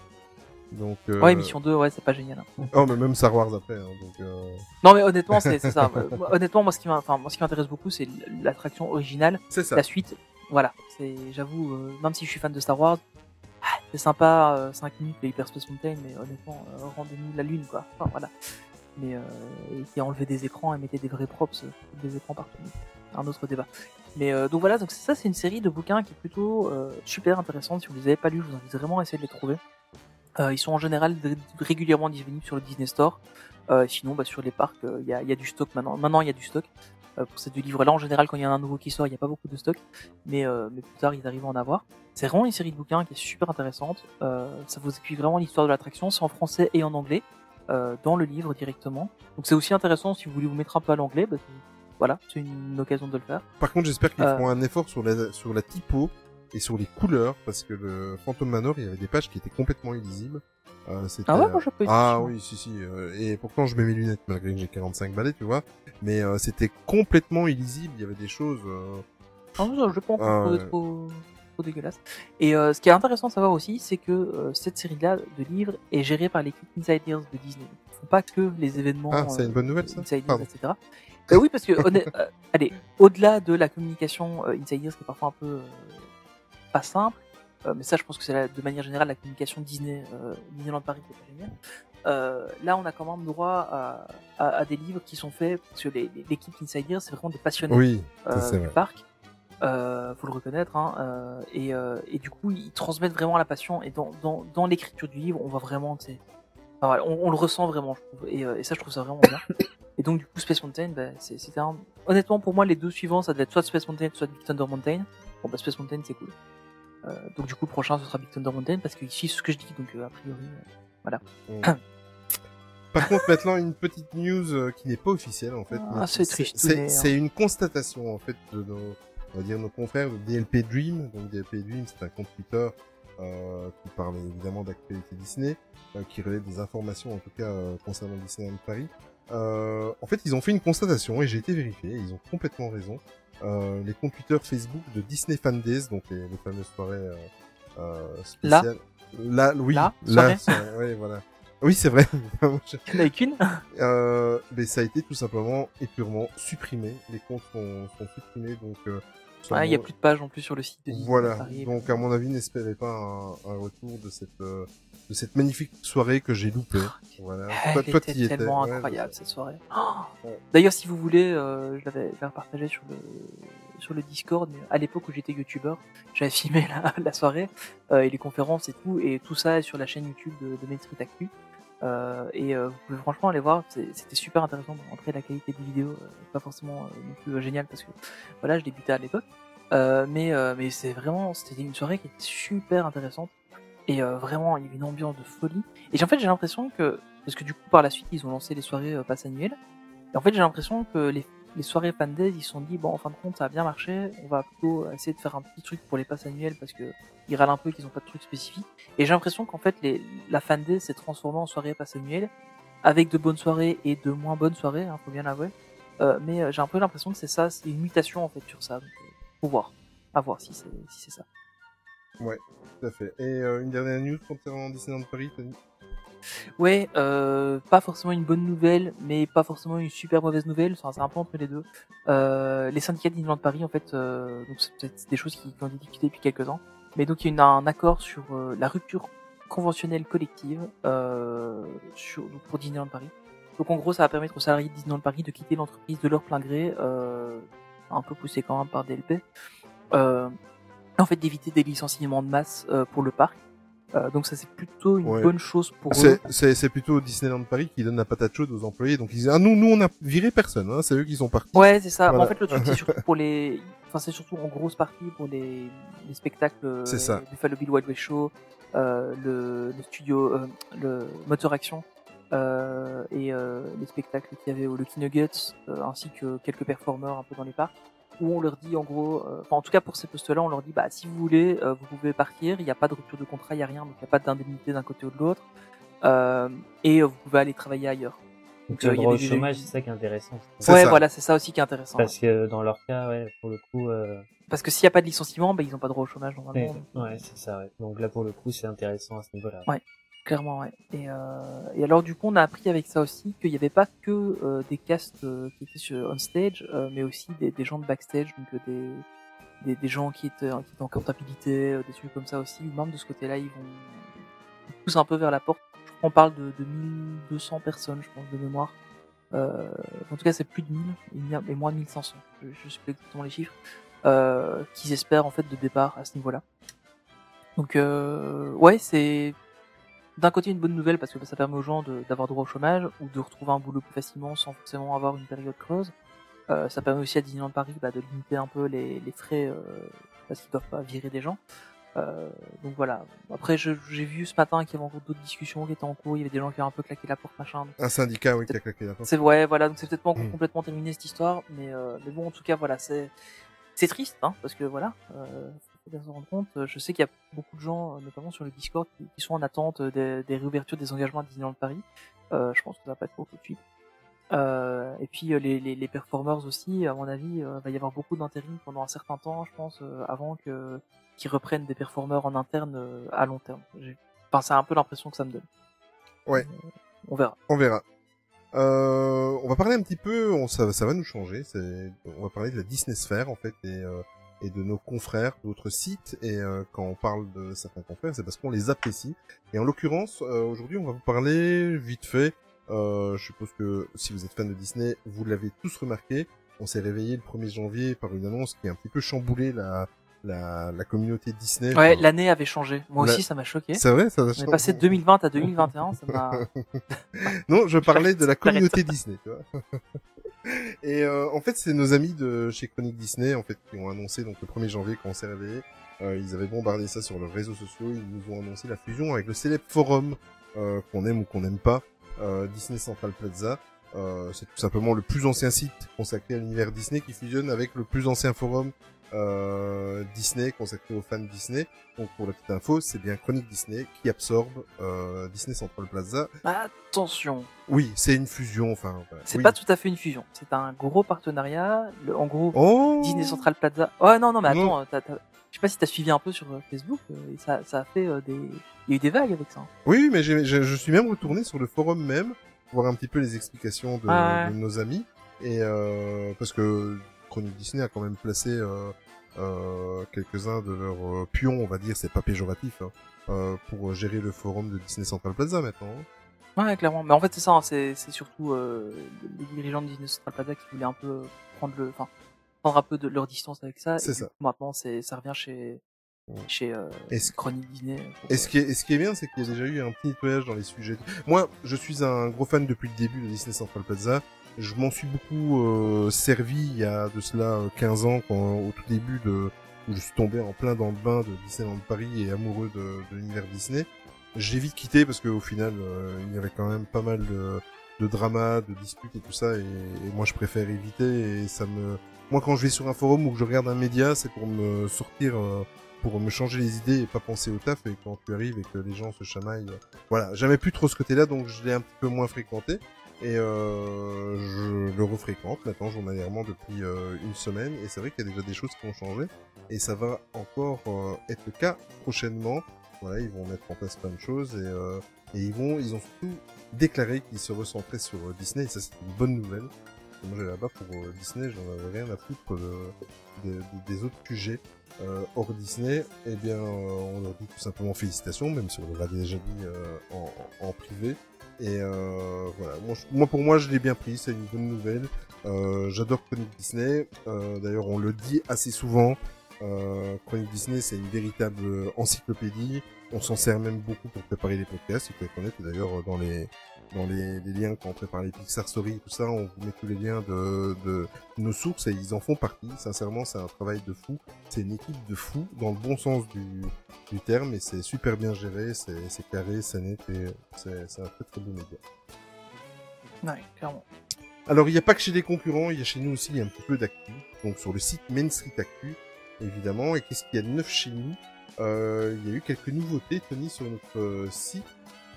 Donc, euh... Ouais, mission 2, ouais, c'est pas génial. hein. Oh, mais même Star Wars après. Hein, donc, euh... Non, mais honnêtement, c'est ça. Honnêtement, moi, ce qui m'intéresse beaucoup, c'est l'attraction originale. C'est ça. La suite, voilà. C'est, j'avoue, euh, même si je suis fan de Star Wars, ah, c'est sympa, 5 minutes le Hyperspace Mountain, mais honnêtement, rendez-nous la lune, quoi. Enfin, voilà. Mais, euh, et qui a enlevé des écrans et mettait des vrais props, euh, des écrans partout. Un autre débat. Mais euh, donc voilà, donc ça, c'est une série de bouquins qui est plutôt super intéressante. Si vous les avez pas lus, je vous invite vraiment à essayer de les trouver. Ils sont en général régulièrement disponibles sur le Disney Store. Sinon, bah, sur les parcs, il y, a, du stock maintenant. Il y a du stock pour ces deux livres-là. En général, quand il y en a un nouveau qui sort, il n'y a pas beaucoup de stock, mais, plus tard, ils arrivent à en avoir. C'est vraiment une série de bouquins qui est super intéressante. Ça vous explique vraiment l'histoire de l'attraction. C'est en français et en anglais euh, dans le livre directement. Donc c'est aussi intéressant si vous voulez vous mettre un peu à l'anglais. Bah, voilà, c'est une occasion de le faire. Par contre, j'espère qu'ils Euh. feront un effort sur la, sur la typo et sur les couleurs, parce que le Phantom Manor, il y avait des pages qui étaient complètement illisibles. Euh, Ah ouais, moi j'ai pas eu de Ah oui, si, si. euh, et pourtant, je mets mes lunettes, malgré que j'ai 45 balais, tu vois. Mais euh, c'était complètement illisible. Il y avait des choses... Ah, ça, je trouver ouais. trop, trop dégueulasse. Et euh, ce qui est intéressant de savoir aussi, c'est que euh, cette série-là de livres est gérée par l'équipe Insiders de Disney. Ils font pas que les événements Ah, c'est une bonne nouvelle, ça Insiders, etc. Euh, oui, parce que allez, au-delà de la communication Insiders qui est parfois un peu pas simple, mais ça, je pense que c'est de manière générale la communication Disney, Disneyland Paris qui est pas géniale. Euh, là, on a quand même droit à, à, à des livres qui sont faits parce que l'équipe Insiders, c'est vraiment des passionnés Oui, euh, du parc. Euh, faut le reconnaître. Hein, euh, et, euh, et du coup, ils transmettent vraiment la passion. Et dans, dans, dans l'écriture du livre, on voit vraiment, enfin, on, on le ressent vraiment, je trouve. Et, euh, et ça, je trouve ça vraiment bien. Et donc, du coup, Space Mountain, bah, c'était un... honnêtement pour moi, les deux suivants, ça devait être soit Space Mountain, soit Big Thunder Mountain. Bon, bah, Space Mountain, c'est cool. Euh, donc, du coup, le prochain, ce sera Big Thunder Mountain parce qu'il suit ce que je dis. Donc, euh, a priori, voilà. Par contre, maintenant, une petite news qui n'est pas officielle, en fait. Ah, c'est triste, C'est mais, c'est une constatation, en fait, de nos, on va dire, nos confrères de DLP Dream. Donc, DLP Dream, c'est un compte Twitter euh, qui parle évidemment d'actualité Disney, euh, qui relaie des informations, en tout cas, euh, concernant Disneyland Paris. Euh, en fait, ils ont fait une constatation, et j'ai été vérifié, ils ont complètement raison. Euh, les comptes Twitter Facebook de Disney Fan Days, donc les, les fameuses soirées euh, spéciales. Là, oui, Là, là, soirée? ouais, voilà. Oui, c'est vrai. Il n'y en avait qu'une? Euh, mais ça a été tout simplement et purement supprimé. Les comptes sont, sont supprimés, donc. Euh, Ouais, il y a plus de pages en plus sur le site de Voilà. Donc à mon avis, n'espérez pas un, un retour de cette euh, de cette magnifique soirée que j'ai loupée. Voilà. Elle Toi, toi, était t'y étais. tellement incroyable cette soirée. Oh. D'ailleurs, si vous voulez, euh, je l'avais je l'avais partagé sur le sur le Discord. Mais à l'époque où j'étais youtubeur, j'avais filmé la, la soirée euh, et les conférences et tout, et tout ça est sur la chaîne YouTube de, de Main Street Actu. Euh, et euh, vous pouvez franchement aller voir, c'était super intéressant de montrer la qualité des vidéos, euh, pas forcément non plus euh, génial parce que voilà, je débutais à l'époque, mais mais c'est vraiment, c'était une soirée qui était super intéressante. Et vraiment il y avait une ambiance de folie. Et en fait j'ai l'impression que parce que du coup par la suite ils ont lancé les soirées euh, pass annuelles, et en fait j'ai l'impression que les les soirées fan days, ils se sont dit bon en fin de compte ça a bien marché, on va plutôt essayer de faire un petit truc pour les passes annuelles parce que ils râlent un peu qu'ils ont pas de truc spécifique. Et j'ai l'impression qu'en fait les, la fan day s'est transformée en soirée passe annuelle avec de bonnes soirées et de moins bonnes soirées, hein, faut bien l'avouer. Euh, mais euh, j'ai un peu l'impression que c'est ça, c'est une mutation en fait sur ça. Donc, euh, faut voir, à voir si c'est si ça. Tout à fait. Et euh, une dernière news concernant Disneyland Paris, Tony? Ouais, euh, pas forcément une bonne nouvelle, mais pas forcément une super mauvaise nouvelle. C'est un peu entre les deux. Euh, les syndicats d'Inland Paris, en fait, euh, c'est des choses qui, ont été discutées depuis quelques ans. Mais donc il y a un accord sur la rupture conventionnelle collective sur, donc pour Disneyland Paris. Donc en gros, ça va permettre aux salariés de Disneyland Paris de quitter l'entreprise de leur plein gré, un peu poussé quand même par DLP. En fait, d'éviter des licenciements de masse pour le parc Euh, donc ça c'est plutôt une Ouais. bonne chose pour eux. C'est, c'est, c'est plutôt Disneyland Paris qui donne la patate chaude aux employés. Donc ils disent, ah nous, nous on a viré personne, hein, c'est eux qui sont partis. Ouais, c'est ça. Voilà. En fait, le truc, c'est surtout pour les, enfin, c'est surtout en grosse partie pour les, les spectacles euh, C'est ça. Buffalo Bill Wild West Show, euh, le, le studio, euh, le Motor Action, euh, et euh, les spectacles qu'il y avait au Lucky Nuggets, euh, ainsi que quelques performeurs un peu dans les parcs, où on leur dit en gros, euh, enfin, en tout cas pour ces postes-là, on leur dit, bah, si vous voulez, euh, vous pouvez partir, il n'y a pas de rupture de contrat, il n'y a rien, donc il n'y a pas d'indemnité d'un côté ou de l'autre, euh, et vous pouvez aller travailler ailleurs. Donc, le droit au chômage, c'est ça qui est intéressant. C'est Ouais, ça. voilà, c'est ça aussi qui est intéressant. Parce que dans leur cas, ouais, pour le coup, Parce que s'il n'y a pas de licenciement, bah, ils n'ont pas droit au chômage normalement. ouais, c'est ça, ouais. Donc là, pour le coup, c'est intéressant à ce niveau-là. Ouais. Clairement, ouais. Et, euh, et alors, du coup, on a appris avec ça aussi qu'il n'y avait pas que euh, des castes euh, qui étaient sur, on stage, euh, mais aussi des, des gens de backstage, donc euh, des, des, des gens qui étaient, qui étaient en comptabilité, des trucs comme ça aussi. Même de ce côté-là, ils vont ils poussent un peu vers la porte. Je crois qu'on parle de, de 1200 personnes, je pense, de mémoire. En tout cas, c'est plus de 1000 et moins de 1500. Je, je sais plus exactement les chiffres. Euh, qu'ils espèrent en fait de départ à ce niveau-là. Donc ouais, c'est d'un côté une bonne nouvelle parce que ça permet aux gens d'avoir droit au chômage ou de retrouver un boulot plus facilement sans forcément avoir une période creuse. Euh, ça permet aussi à Disneyland Paris bah, de limiter un peu les, les frais euh, parce qu'ils doivent pas virer des gens. Euh, donc voilà. Après, j'ai vu ce matin qu'il y avait encore d'autres discussions qui étaient en cours. Il y avait des gens qui avaient un peu claqué la porte, machin. Donc, Un syndicat, oui, qui a claqué la porte. c'est ouais, voilà. Donc c'est peut-être pas encore Mm. complètement terminé cette histoire, mais euh, mais bon, en tout cas, voilà, c'est c'est triste, hein, parce que voilà, euh, faut bien se rendre compte. euh, Je sais qu'il y a beaucoup de gens, euh, notamment sur le Discord, qui, qui sont en attente des, des réouvertures des engagements à Disneyland Paris. Euh, je pense que ça va pas être pour tout de suite. Euh, et puis euh, les, les, les performers aussi, à mon avis, euh, va y avoir beaucoup d'intérim pendant un certain temps, je pense, euh, avant que qu'ils reprennent des performeurs en interne euh, à long terme. Enfin, c'est un peu l'impression que ça me donne. Ouais. Euh, on verra. On verra. Euh, on va parler un petit peu, on, ça, ça va nous changer. On va parler de la Disney Sphere en fait et, euh, et de nos confrères d'autres sites. Et euh, quand on parle de certains confrères, c'est parce qu'on les apprécie. Et en l'occurrence, euh, aujourd'hui, on va vous parler vite fait. Euh, je suppose que si vous êtes fan de Disney, vous l'avez tous remarqué. On s'est réveillé le 1er janvier par une annonce qui a un petit peu chamboulé la la, la communauté Disney. Ouais, Enfin, l'année avait changé. Moi La- aussi, ça m'a choqué. c'est vrai, ça. On est passé de 2020 à 2021, ça m'a. Non, je parlais de la communauté Disney, tu vois. Et euh, en fait, c'est nos amis de chez Chronique Disney, en fait, qui ont annoncé donc le 1er janvier quand on s'est réveillé. Euh, ils avaient bombardé ça sur leurs réseaux sociaux. Ils nous ont annoncé la fusion avec le célèbre forum euh, qu'on aime ou qu'on n'aime pas, Disney Central Plaza. C'est tout simplement le plus ancien site consacré à l'univers Disney qui fusionne avec le plus ancien forum euh, Disney consacré aux fans Disney. Donc pour la petite info, c'est bien Chronique Disney qui absorbe euh, Disney Central Plaza Attention, oui, c'est une fusion, enfin. voilà. c'est Oui. pas tout à fait une fusion. C'est un gros partenariat. Le- en gros, Oh Disney Central Plaza. Ouais, non, non, mais attends, je sais pas si t'as suivi un peu sur euh, Facebook. euh, et ça, ça a fait euh, des. Il y a eu des vagues avec ça. Oui, mais je suis même retourné sur le forum même, voir un petit peu les explications de, Ah ouais. de nos amis. Et euh, parce que Chronique Disney a quand même placé euh, euh, quelques-uns de leurs euh, pions, on va dire, c'est pas péjoratif, hein, pour gérer le forum de Disney Central Plaza maintenant. hein. Ouais, clairement. Mais en fait, c'est ça. hein, c'est surtout les dirigeants de Disney Central Plaza qui voulaient un peu prendre le, enfin, prendre un peu de leur distance avec ça. C'est ça. coup, maintenant, c'est ça revient chez chez euh, Est-ce- Chronique Disney. pour, qui est, ce qui est bien, c'est qu'il y a déjà eu un petit nettoyage dans les sujets. Moi, je suis un gros fan depuis le début de Disney Central Plaza. Je m'en suis beaucoup euh, servi il y a de cela euh, 15 ans, quand, au tout début de où je suis tombé en plein dans le bain de Disneyland Paris et amoureux de, de l'univers Disney. J'ai vite quitté parce qu'au final, euh, il y avait quand même pas mal de, de dramas, de disputes et tout ça, et, et moi je préfère éviter. Et ça me, moi quand je vais sur un forum ou que je regarde un média, c'est pour me sortir. euh, pour me changer les idées et pas penser au taf et quand tu arrives et que les gens se chamaillent. euh, Voilà, j'aimais plus trop ce côté-là donc je l'ai un petit peu moins fréquenté et euh, je le refréquente maintenant journalièrement depuis euh, une semaine et c'est vrai qu'il y a déjà des choses qui ont changé et ça va encore euh, être le cas prochainement. Voilà, ils vont mettre en place plein de choses et, euh, et ils vont, ils ont surtout déclaré qu'ils se recentraient sur Disney et ça c'est une bonne nouvelle. Moi j'allais là-bas pour Disney, j'en avais rien à foutre de- de- de- des autres sujets euh, hors Disney, eh bien, on leur dit tout simplement félicitations, même si on leur a déjà dit en privé. Et euh, voilà, moi, pour moi, je l'ai bien pris, c'est une bonne nouvelle. Euh, J'adore Chronique Disney. Euh, D'ailleurs, on le dit assez souvent. Euh, Chronique Disney, c'est une véritable encyclopédie. On s'en sert même beaucoup pour préparer les podcasts, il faut. Et d'ailleurs, dans les dans les, les, liens quand on prépare les Pixar Story, tout ça, on vous met tous les liens de, de nos sources et ils en font partie. Sincèrement, c'est un travail de fou. C'est une équipe de fous dans le bon sens du, du terme et c'est super bien géré, c'est carré, c'est net et c'est un très très bon média. Ouais, clairement. Alors, il n'y a pas que chez les concurrents, il y a chez nous aussi un petit peu d'actu. Donc, sur le site Main Street Actu, évidemment. Et qu'est-ce qu'il y a de neuf chez nous? Euh, Il y a eu quelques nouveautés, Tony, sur notre euh, site.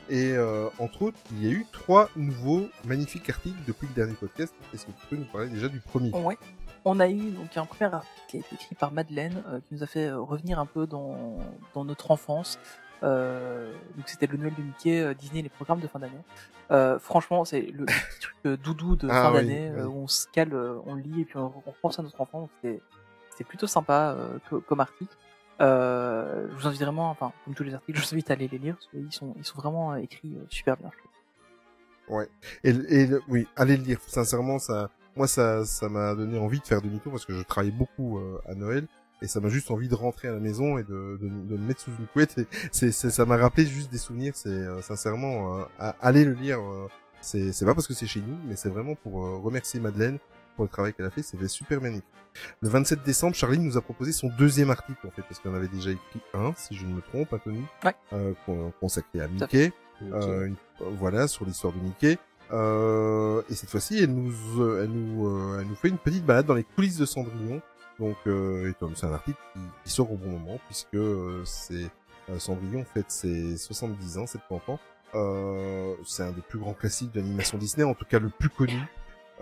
Et euh, entre autres, il y a eu trois nouveaux magnifiques articles depuis le dernier podcast. Est-ce que tu peux nous parler déjà du premier? Ouais. On a eu donc un premier article qui a été écrit par Madeleine, euh, qui nous a fait euh, revenir un peu dans, dans notre enfance. Euh, donc c'était le Noël de Mickey, Disney, les programmes de fin d'année. Franchement, c'est le petit truc doudou de Ah fin oui, d'année oui. où on se cale, on lit et puis on, on repense à notre enfant. C'était plutôt sympa co- comme article. Euh, je vous invite vraiment, enfin comme tous les articles, je vous invite à aller les lire. Parce qu'ils sont ils sont vraiment euh, écrits euh, super bien. Ouais. Et, et oui, allez le lire. Sincèrement, ça, moi, ça, ça m'a donné envie de faire demi-tour parce que je travaille beaucoup à Noël et ça m'a juste envie de rentrer à la maison et de, de, de me mettre sous une couette. Et c'est, ça m'a rappelé juste des souvenirs. C'est euh, sincèrement, euh, allez le lire. euh, c'est, c'est pas parce que c'est chez nous, mais c'est vraiment pour remercier Madeleine pour le travail qu'elle a fait. C'est super bien écrit. Le 27 décembre, Charline nous a proposé son deuxième article en fait parce qu'on avait déjà écrit un, si je ne me trompe, Anthony, Ouais. euh, con- consacré à. Mickey. Euh, une- euh, voilà sur l'histoire de Mickey. Euh, et cette fois-ci, elle nous, euh, elle nous, euh, elle nous fait une petite balade dans les coulisses de Cendrillon. Donc, euh, et comme c'est un article qui, qui sort au bon moment puisque euh, c'est euh, Cendrillon fête ses 70 ans, cette enfant. Euh, c'est un des plus grands classiques de l'animation Disney, en tout cas le plus connu.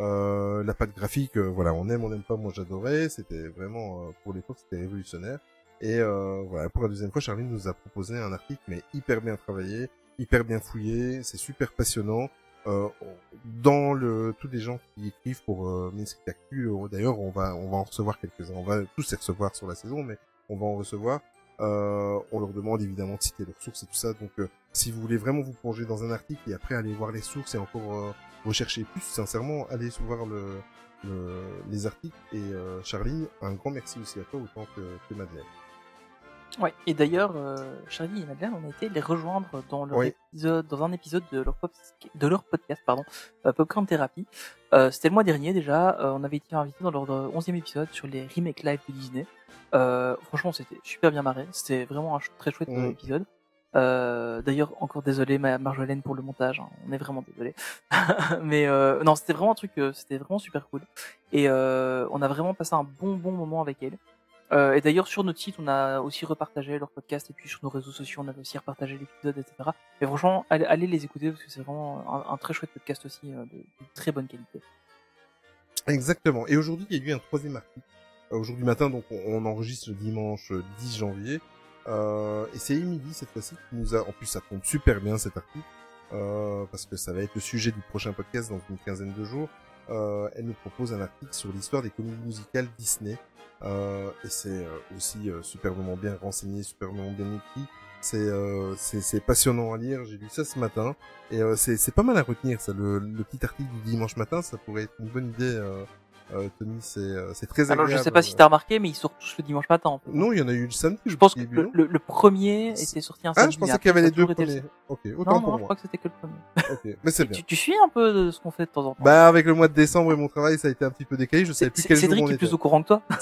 Euh, la patte graphique, euh, voilà, on aime, on n'aime pas, moi j'adorais. C'était vraiment euh, pour l'époque, c'était révolutionnaire. Et euh, voilà, pour la deuxième fois, Charline nous a proposé un article mais hyper bien travaillé, hyper bien fouillé, c'est super passionnant. Euh, dans le tous les gens qui écrivent pour euh, Actu, euh, d'ailleurs, on va on va en recevoir quelques-uns. On va tous les recevoir sur la saison, mais on va en recevoir. Euh, on leur demande évidemment de citer leurs sources et tout ça. Donc, euh, si vous voulez vraiment vous plonger dans un article et après aller voir les sources et encore euh, rechercher plus, sincèrement, allez voir le, le- les articles. Et euh, Charline, un grand merci aussi à toi autant que, que Madeleine. Ouais. Et d'ailleurs, euh, Charlie et Madeleine, on a été les rejoindre dans leur Oui. épisode, dans un épisode de leur, pop, de leur podcast, pardon, euh, Popcorn Therapy. Euh, C'était le mois dernier déjà. euh, on avait été invités dans leur euh, onzième épisode sur les remakes live de Disney. Euh, franchement, c'était super bien marré. C'était vraiment un très chouette épisode. Euh, D'ailleurs, encore désolé, ma Marjolaine, pour le montage. hein. On est vraiment désolé. Mais euh, non, c'était vraiment un truc, euh, c'était vraiment super cool. Et euh, on a vraiment passé un bon bon moment avec elle. Euh, et d'ailleurs, sur notre site, on a aussi repartagé leur podcast et puis sur nos réseaux sociaux, on avait aussi repartagé l'épisode, etc. Mais franchement, allez, allez les écouter parce que c'est vraiment un, un très chouette podcast aussi euh, de, de très bonne qualité. Exactement. Et aujourd'hui, il y a eu un troisième article. Aujourd'hui matin, donc on, on enregistre le dimanche euh, 10 janvier. Euh, et c'est Émilie cette fois-ci qui nous a. En plus, ça tombe super bien cet article euh, parce que ça va être le sujet du prochain podcast dans une quinzaine de jours. Euh, elle nous propose un article sur l'histoire des comédies musicales Disney. Euh, et c'est euh, aussi euh, superbement bien renseigné, superbement bien écrit. C'est c'est passionnant à lire. J'ai lu ça ce matin et c'est c'est pas mal à retenir. Ça, le, le petit article du dimanche matin, ça pourrait être une bonne idée. Euh, euh, Tony, c'est euh, c'est très agréable. Alors, je sais pas si t'as remarqué, mais ils sortent tous le dimanche matin. En fait. Non, il y en a eu le samedi. Je pense que le, non le, le premier était sorti un Ah, samedi. je pensais qu'il y avait les deux premiers. Ok, Non, autant non, pour je moi. crois que c'était que le premier. Ok, mais c'est bien. Tu, tu suis un peu de ce qu'on fait de temps en temps. Bah, avec le mois de décembre et mon travail, ça a été un petit peu décalé. Je savais plus C'est- quel jour Cédric on est était. plus au courant que toi.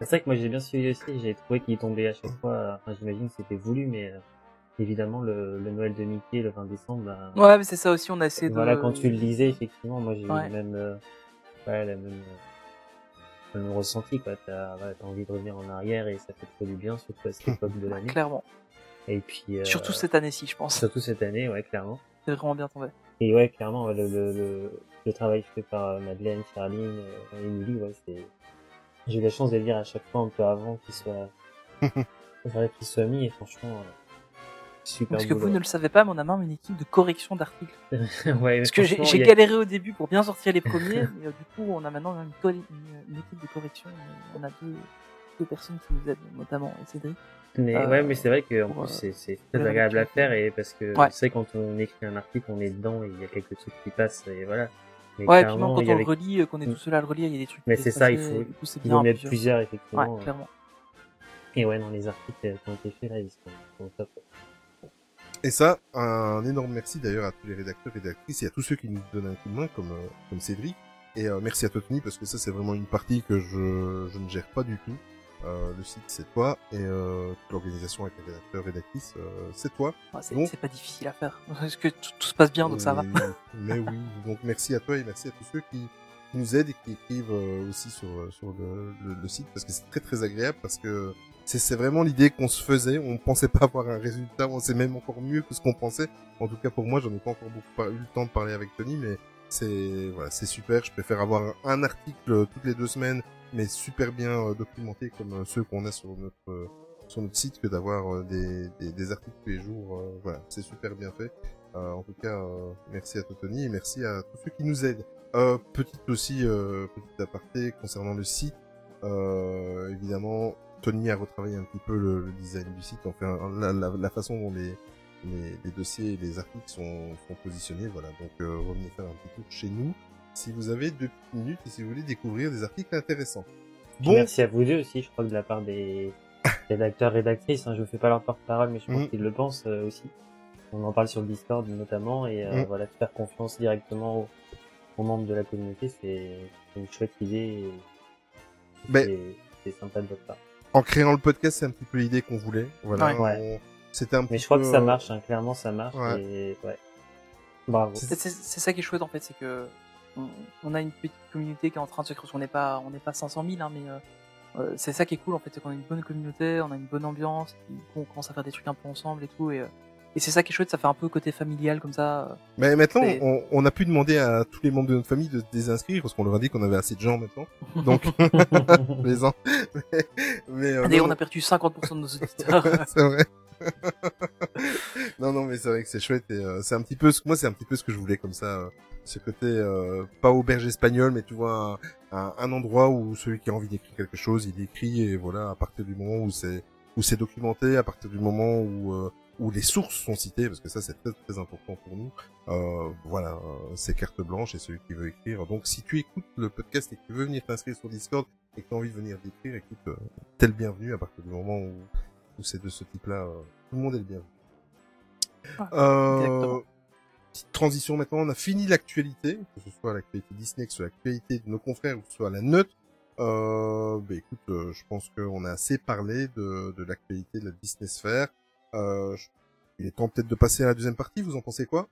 C'est vrai que moi j'ai bien suivi aussi, j'ai trouvé qu'il tombait à chaque fois, enfin, j'imagine que c'était voulu, mais euh, évidemment le, le Noël de Mickey le 20 décembre, bah, Ouais, mais c'est ça aussi, on a essayé de. voilà, quand tu le lisais, effectivement, moi j'ai Ouais. même, euh, ouais, la même, euh, le même ressenti, quoi, t'as, voilà, t'as envie de revenir en arrière et ça fait trop du bien, surtout à cette époque de l'année. Clairement. Et puis, euh, Surtout cette année-ci, je pense. surtout cette année, ouais, clairement. C'est vraiment bien tombé. Et ouais, clairement, ouais, le, le, le, le travail fait par euh, Madeleine, Charline, euh, Emily, ouais, c'est, j'ai eu la chance de lire à chaque fois un peu avant qu'il soit, qu'il soit mis et franchement, euh, super Parce que vous ne le savez pas, mais on a même une équipe de correction d'articles. ouais, Parce que j'ai a- galéré au début pour bien sortir les premiers, mais euh, du coup, on a maintenant une, co- une, une équipe de correction. et On a deux, deux personnes qui nous aident, notamment Cédric. Mais euh, ouais, mais c'est vrai que en plus euh, c'est très agréable à faire et parce que Ouais. c'est quand on écrit un article, on est dedans et il y a quelques trucs qui passent et voilà. Mais Ouais, et puis quand on le relit, euh, qu'on est Mm. tout seul à le relire, il y a des trucs. qui Mais c'est ça, il faut- coup, il à mieux être plusieurs. effectivement. Ouais, clairement. Et ouais, non, les articles qui ont été faits là, ils sont, ils sont top. Et ça, un énorme merci d'ailleurs à tous les rédacteurs et rédactrices et à tous ceux qui nous donnent un coup de main, comme, euh, comme Cédric. Et euh, merci à toi Tony, parce que ça c'est vraiment une partie que je, je ne gère pas du tout. Euh, le site c'est toi, et euh, toute l'organisation avec les rédacteurs et rédactrices, euh, c'est toi. Ouais, c'est c'est pas difficile à faire. Parce que tout, tout se passe bien, donc ça va. Mais- oui, donc merci à toi et merci à tous ceux qui, qui nous aident et qui écrivent aussi sur, sur le, le, le site, parce que c'est très très agréable, parce que c'est vraiment l'idée qu'on se faisait, on pensait pas avoir un résultat, on sait même encore mieux que ce qu'on pensait. En tout cas pour moi, j'en ai pas encore beaucoup eu le temps de parler avec Tony, mais c'est voilà, c'est super. Je préfère avoir un, article toutes les deux semaines, mais super bien euh, documenté comme euh, ceux qu'on a sur notre euh, sur notre site que d'avoir des, des, articles tous les jours. voilà, c'est super bien fait. Euh, en tout cas, merci à toi Tony et merci à tous ceux qui nous aident. Euh, petite aussi, petite aparté concernant le site. Évidemment, Tony a retravaillé un petit peu le, le design du site, enfin la, la, la façon dont les, les, les dossiers et les articles sont, sont positionnés. Voilà, donc euh, revenez faire un petit tour chez nous si vous avez deux petites minutes et si vous voulez découvrir des articles intéressants. Bon, Merci à vous deux aussi, je crois que de la part des rédacteurs, rédactrices, hein, je vous fais pas leur porte-parole, mais je pense Mhm. qu'ils le pensent euh, aussi. On en parle sur le Discord notamment, et euh, Mhm. voilà, faire confiance directement aux, aux membres de la communauté, c'est une chouette idée. et Ben- C'est sympa de votre part. En créant le podcast, c'est un petit peu l'idée qu'on voulait. Voilà, Ouais. on- c'était un Mais petit je crois peu, que ça euh, marche, hein, clairement ça marche, ouais. et ouais. Bravo. C'est ça qui est chouette en fait, c'est que on, on a une petite communauté qui est en train de se créer. On n'est pas, on n'est pas 500 000, hein, mais euh, euh, c'est ça qui est cool en fait, c'est qu'on a une bonne communauté, on a une bonne ambiance, on commence à faire des trucs un peu ensemble et tout, et, euh, et c'est ça qui est chouette, ça fait un peu côté familial comme ça. euh. Mais maintenant, on, on a pu demander à tous les membres de notre famille de se désinscrire parce qu'on leur a dit qu'on avait assez de gens maintenant. Donc, les ans. mais, mais, euh, D'ailleurs, non, on a perdu 50% de nos auditeurs. c'est vrai. non, non, mais c'est vrai que c'est chouette et euh, c'est un petit peu, ce- moi, c'est un petit peu ce que je voulais comme ça, euh, ce côté euh, pas auberge espagnole, mais tu vois un, un, un endroit où celui qui a envie d'écrire quelque chose, il écrit et voilà, à partir du moment où c'est où c'est documenté, à partir du moment où euh, où les sources sont citées, parce que ça c'est très très important pour nous. Euh, voilà, euh, c'est carte blanche et celui qui veut écrire. Donc si tu écoutes le podcast et que tu veux venir t'inscrire sur Discord et que tu as envie de venir d'écrire, écoute, euh, t'es le bienvenu à partir du moment où, où c'est de ce type-là. euh, tout le monde est le bienvenu. Euh, exactement. petite transition maintenant, on a fini l'actualité, que ce soit l'actualité Disney, que ce soit l'actualité de nos confrères, ou que ce soit la note. Euh, bah écoute, euh, je pense qu'on a assez parlé de, de l'actualité de la Disney sphère. Euh, il est temps peut-être de passer à la deuxième partie, vous en pensez quoi?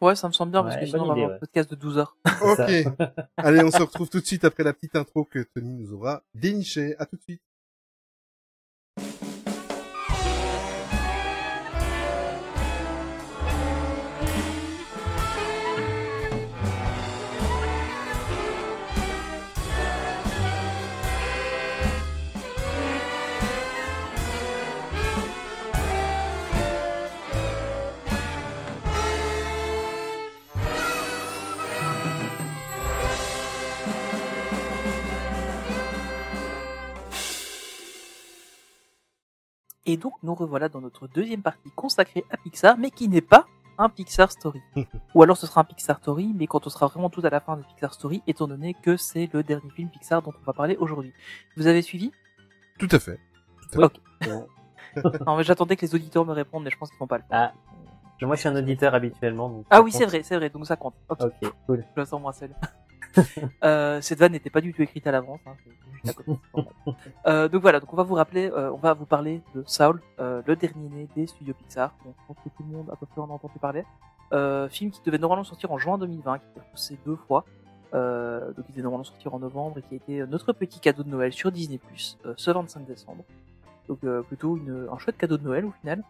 Ouais, ça me semble bien, parce que sinon on va avoir un podcast de 12 heures. Ok. Allez, on se retrouve tout de suite après la petite intro que Tony nous aura dénichée. À tout de suite. Et donc, nous revoilà dans notre deuxième partie consacrée à Pixar, mais qui n'est pas un Pixar Story. Ou alors ce sera un Pixar Story, mais quand on sera vraiment tout à la fin de Pixar Story, étant donné que c'est le dernier film Pixar dont on va parler aujourd'hui. Vous avez suivi? Tout à fait. Ok. Non, mais J'attendais que les auditeurs me répondent, mais je pense qu'ils vont pas le faire. Ah, moi je suis un auditeur habituellement. donc Ah oui, c'est vrai, c'est vrai, donc ça compte. Ok, Ok, cool. je la sens moins seule. euh, cette vanne n'était pas du tout écrite à l'avance. Hein, euh, donc voilà, donc on va vous rappeler, euh, on va vous parler de Saul, le dernier né des studios Pixar. Donc, je pense que tout le monde à peu près en a entendu parler. Film qui devait normalement sortir en juin 2020, qui a poussé deux fois. Donc il devait normalement sortir en novembre et qui a été notre petit cadeau de Noël sur Disney ce 25 décembre. Donc plutôt un chouette cadeau de Noël au final.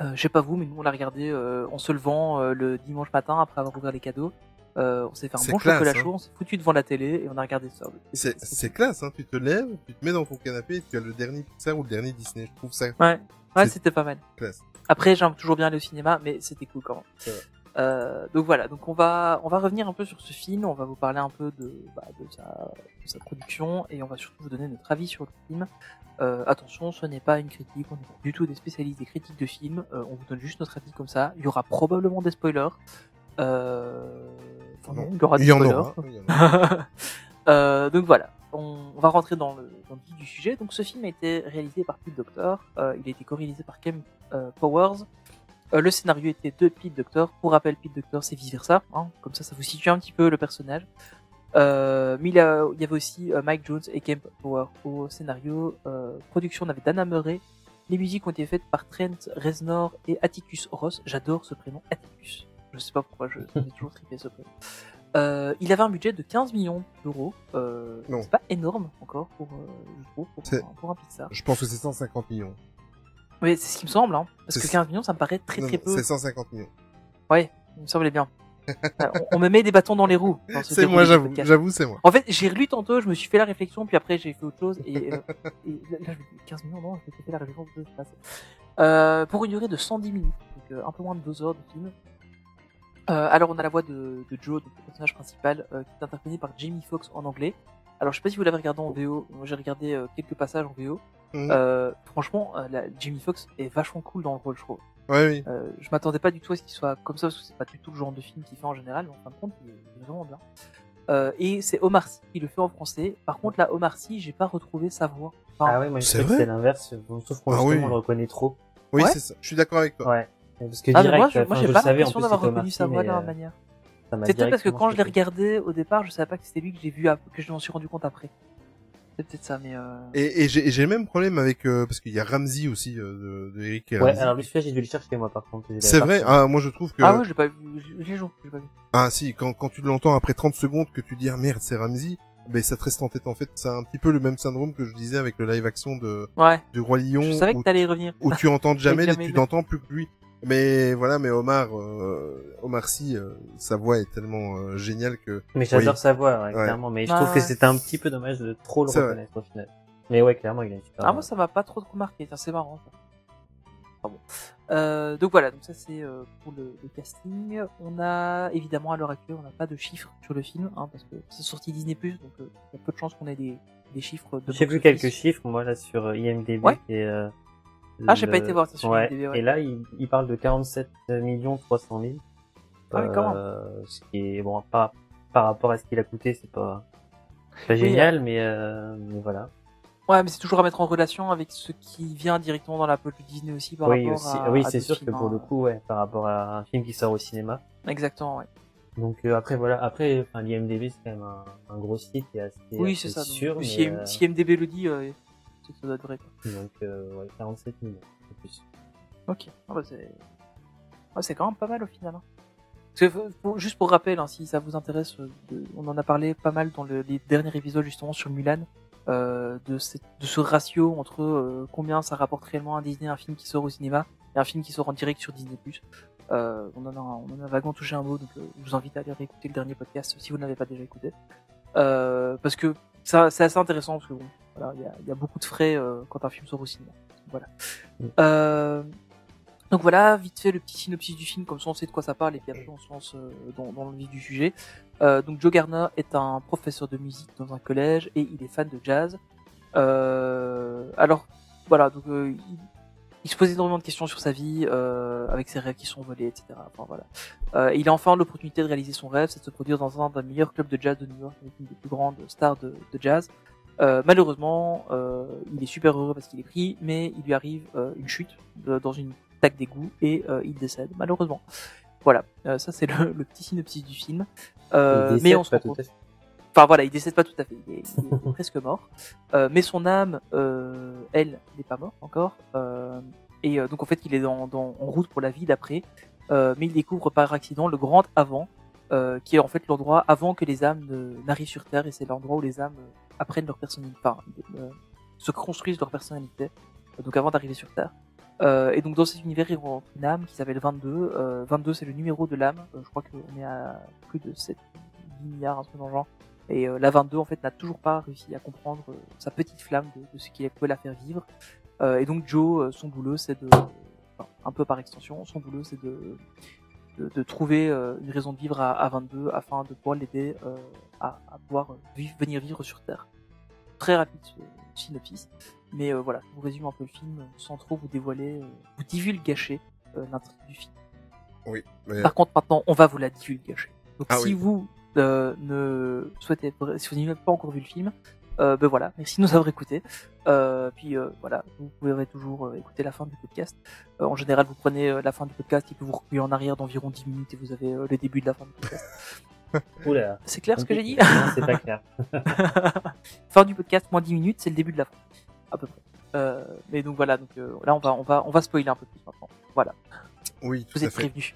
Euh, je sais pas vous, mais nous on l'a regardé en se levant le dimanche matin après avoir ouvert les cadeaux. Euh, on s'est fait un bon classe, chocolat hein. chaud, on s'est foutu devant la télé et on a regardé ça. C'est, c'est classe, hein. Tu te lèves, tu te mets dans ton canapé et tu as le dernier Pixar ou le dernier Disney. Je trouve ça Ouais, ouais, c'était pas mal. classe. Après, j'aime toujours bien aller au cinéma, mais c'était cool quand même. Euh, donc voilà, donc on va on va revenir un peu sur ce film, on va vous parler un peu de, bah, de, sa, de sa production et on va surtout vous donner notre avis sur le film. Euh, attention, ce n'est pas une critique, on n'est pas du tout des spécialistes des critiques de films, euh, on vous donne juste notre avis comme ça. Il y aura probablement des spoilers. Euh... Non, il y aura des spoilers. aura. Euh, donc voilà. on, on va rentrer dans le, dans le vif du sujet. Donc, ce film a été réalisé par Pete Docter. Euh, il a été co-réalisé par Kem euh, Powers. Euh, le scénario était de Pete Docter. Pour rappel, Pete Docter, c'est vice versa. Hein, comme ça, ça vous situe un petit peu le personnage. Euh, mais il, a- il y avait aussi euh, Mike Jones et Kemp Power au scénario. Euh, production, on avait Dana Murray. Les musiques ont été faites par Trent Reznor et Atticus Ross. J'adore ce prénom, Atticus. Je sais pas pourquoi, je j'ai toujours trippé ce prénom. Euh, il avait un budget de 15 millions d'euros. Euh, Non. c'est pas énorme encore pour, euh, je trouve, pour, C'est- pour un Pixar. Je pense que c'est 150 millions. Mais c'est ce qui me semble, hein, parce C'est- que 15 millions, ça me paraît très Non, très non, peu. C'est 150 millions. Ouais, il me semblait bien. Euh, on, on me met des bâtons dans les roues. dans ce C'est déroulé moi, du j'avoue. podcast. J'avoue, c'est moi. En fait, j'ai relu tantôt, je me suis fait la réflexion, puis après j'ai fait autre chose, et, euh, et là, là, je me dis 15 millions, non, je me suis fait la réflexion. Euh, pour une durée de 110 minutes, donc euh, un peu moins de 2 heures de film. Euh, alors on a la voix de, de Joe, donc le personnage principal, euh, qui est interprété par Jamie Foxx en anglais. Alors je sais pas si vous l'avez regardé en VO, moi j'ai regardé euh, quelques passages en VO. Mhm. Euh, franchement, euh, la, Jamie Foxx est vachement cool dans le rôle, je trouve. Ouais, oui. Euh, je m'attendais pas du tout à ce qu'il soit comme ça, parce que c'est pas du tout le genre de film qu'il fait en général, mais en fin de compte, il est vraiment bien. Euh, et c'est Omar Sy qui le fait en français. Par contre, là, Omar Sy, j'ai pas retrouvé sa voix. Enfin, Ah ouais, moi je C'est sais que vrai c'est l'inverse. Sauf qu'on Ah oui. le reconnaît trop. Oui, Ouais. c'est ça. Je suis d'accord avec toi. Ouais. Parce que ah, direct, moi, je, moi, j'ai je pas l'impression d'avoir reconnu sa voix de la euh, même manière. C'est peut-être parce que quand je l'ai regardé au départ, je savais pas que c'était lui que j'ai vu, que je m'en suis rendu compte après. C'est peut-être ça, mais euh... Et, et j'ai et j'ai le même problème avec euh, parce qu'il y a Ramsey aussi euh, de, de Eric et Ouais, Ramsey. alors lui, j'ai dû le chercher, moi, par contre. C'est vrai. Ah, moi je trouve que Ah ouais, j'ai pas vu, j'ai- joué, j'ai pas vu. ah si quand quand tu l'entends après 30 secondes que tu dis ah merde c'est Ramsey, ben ça te reste en tête en fait. C'est un petit peu le même syndrome que je disais avec le live action de Ouais, du roi lion je savais que t'allais y revenir. où tu entends jamais et tu n'entends plus que lui. Mais voilà, mais Omar euh, Omar Sy, euh, sa voix est tellement euh, géniale que Mais j'adore Oui. sa voix, ouais, Ouais. clairement. Mais je Ouais. trouve que c'était un petit peu dommage de trop le vrai. reconnaître au final. Mais ouais, clairement, il a une super Ah moi ça m'a pas trop trop marqué, Tiens, c'est marrant. Ça. Ah bon. Euh, donc voilà, donc ça c'est euh, pour le, le casting. On a évidemment à l'heure actuelle, on n'a pas de chiffres sur le film, hein, parce que c'est sorti Disney donc euh, il y a peu de chances qu'on ait des, des chiffres. De J'ai vu quelques chiffres, moi, là, sur IMDb. Ouais. Et, euh, Ah, j'ai le- pas été voir ça sur ouais. Ouais. Et là, il, il parle de 47 millions 300 000. Ah oui, quand même. Euh, ce qui est, bon, par, par rapport à ce qu'il a coûté, c'est pas, pas génial, mais, euh, mais voilà. Ouais, mais c'est toujours à mettre en relation avec ce qui vient directement dans la de Disney aussi par oui, rapport aussi. à. oui, c'est sûr que pour hein. le coup, ouais, par rapport à un film qui sort au cinéma. Exactement, ouais. Donc euh, après voilà, après enfin l'IMDb c'est quand même un, un gros site est assez, Oui, assez c'est ça. donc, sûr, mais, si, euh, si le dit, euh, que ça doit vrai. Quoi. donc euh, ouais, 47 millions en plus. Ok. Ah bah, c'est c'est quand même pas mal au final. Hein. Parce que, pour- juste pour rappel, hein, si ça vous intéresse, euh, de- on en a parlé pas mal dans le, les derniers épisodes justement sur Mulan, euh, de, cette- de ce ratio entre euh, combien ça rapporte réellement à Disney un film qui sort au cinéma et un film qui sort en direct sur Disney+. Euh, on, en a, on en a vaguement touché un mot, donc euh, je vous invite à aller réécouter le dernier podcast si vous n'avez pas déjà écouté. Euh, parce que ça, c'est assez intéressant parce que bon, voilà, il y a, il y a beaucoup de frais euh, quand un film sort au cinéma. Voilà. Mm. Euh, donc voilà, vite fait le petit synopsis du film, comme ça on sait de quoi ça parle et puis après on se lance euh, dans, dans le vif du sujet. Euh, donc Joe Garner est un professeur de musique dans un collège et il est fan de jazz. Euh, alors voilà, donc euh, il, il se pose énormément de questions sur sa vie, euh, avec ses rêves qui sont volés, etc. Enfin voilà. Euh, il a enfin l'opportunité de réaliser son rêve, c'est de se produire dans un des meilleurs clubs de jazz de New York, avec une des plus grandes stars de, de jazz. Euh, malheureusement, euh, il est super heureux parce qu'il est pris, mais il lui arrive euh, une chute de- dans une taque d'égout et il décède, malheureusement. Voilà, ça c'est le, le petit synopsis du film. Il mais on se pas rend tout compte- à fait. Enfin voilà, il décède pas tout à fait, il est, il est presque mort. Mais son âme, elle, n'est pas morte encore. Et donc en fait, il est dans, dans- en route pour la vie d'après. Mais il découvre par accident le grand avant, euh, qui est en fait l'endroit avant que les âmes n'arrivent sur Terre, et c'est l'endroit où les âmes euh, apprennent leur personnalité, enfin, euh, se construisent leur personnalité, donc avant d'arriver sur Terre. Et donc dans cet univers, il rencontre une âme qui s'appelle 22. Euh, 22, c'est le numéro de l'âme. Je crois qu'on est à plus de 7 10 milliards, un truc dans le genre. Et la 22, en fait, n'a toujours pas réussi à comprendre sa petite flamme de, de ce qui pouvait la faire vivre. Et donc Joe, son boulot, c'est de, enfin, un peu par extension, son boulot, c'est de, de, de trouver euh, une raison de vivre à, à 22 afin de pouvoir l'aider euh, à, à pouvoir euh, vivre, venir vivre sur Terre. Très rapide synopsis, mais euh, voilà, je vous résume un peu le film sans trop vous dévoiler, euh, vous divulgacher euh, l'intrigue du film. Oui. Mais... Par contre, maintenant, on va vous la divulgacher. Donc, Ah si oui. vous euh, ne souhaitez, si vous n'avez pas encore vu le film, ben voilà, merci de nous avoir écoutés. Euh, puis euh, voilà, vous pouvez toujours euh, écouter la fin du podcast. Euh, en général, vous prenez euh, la fin du podcast, il peut vous reculer en arrière d'environ 10 minutes et vous avez euh, le début de la fin du podcast. Oula. C'est clair ce que j'ai dit? Non, c'est pas clair. Fin du podcast, moins 10 minutes, c'est le début de la fin, à peu près. Euh, mais donc voilà, donc euh, là on va on va on va spoiler un peu plus maintenant. Voilà, Oui, tout vous à êtes fait. prévenus.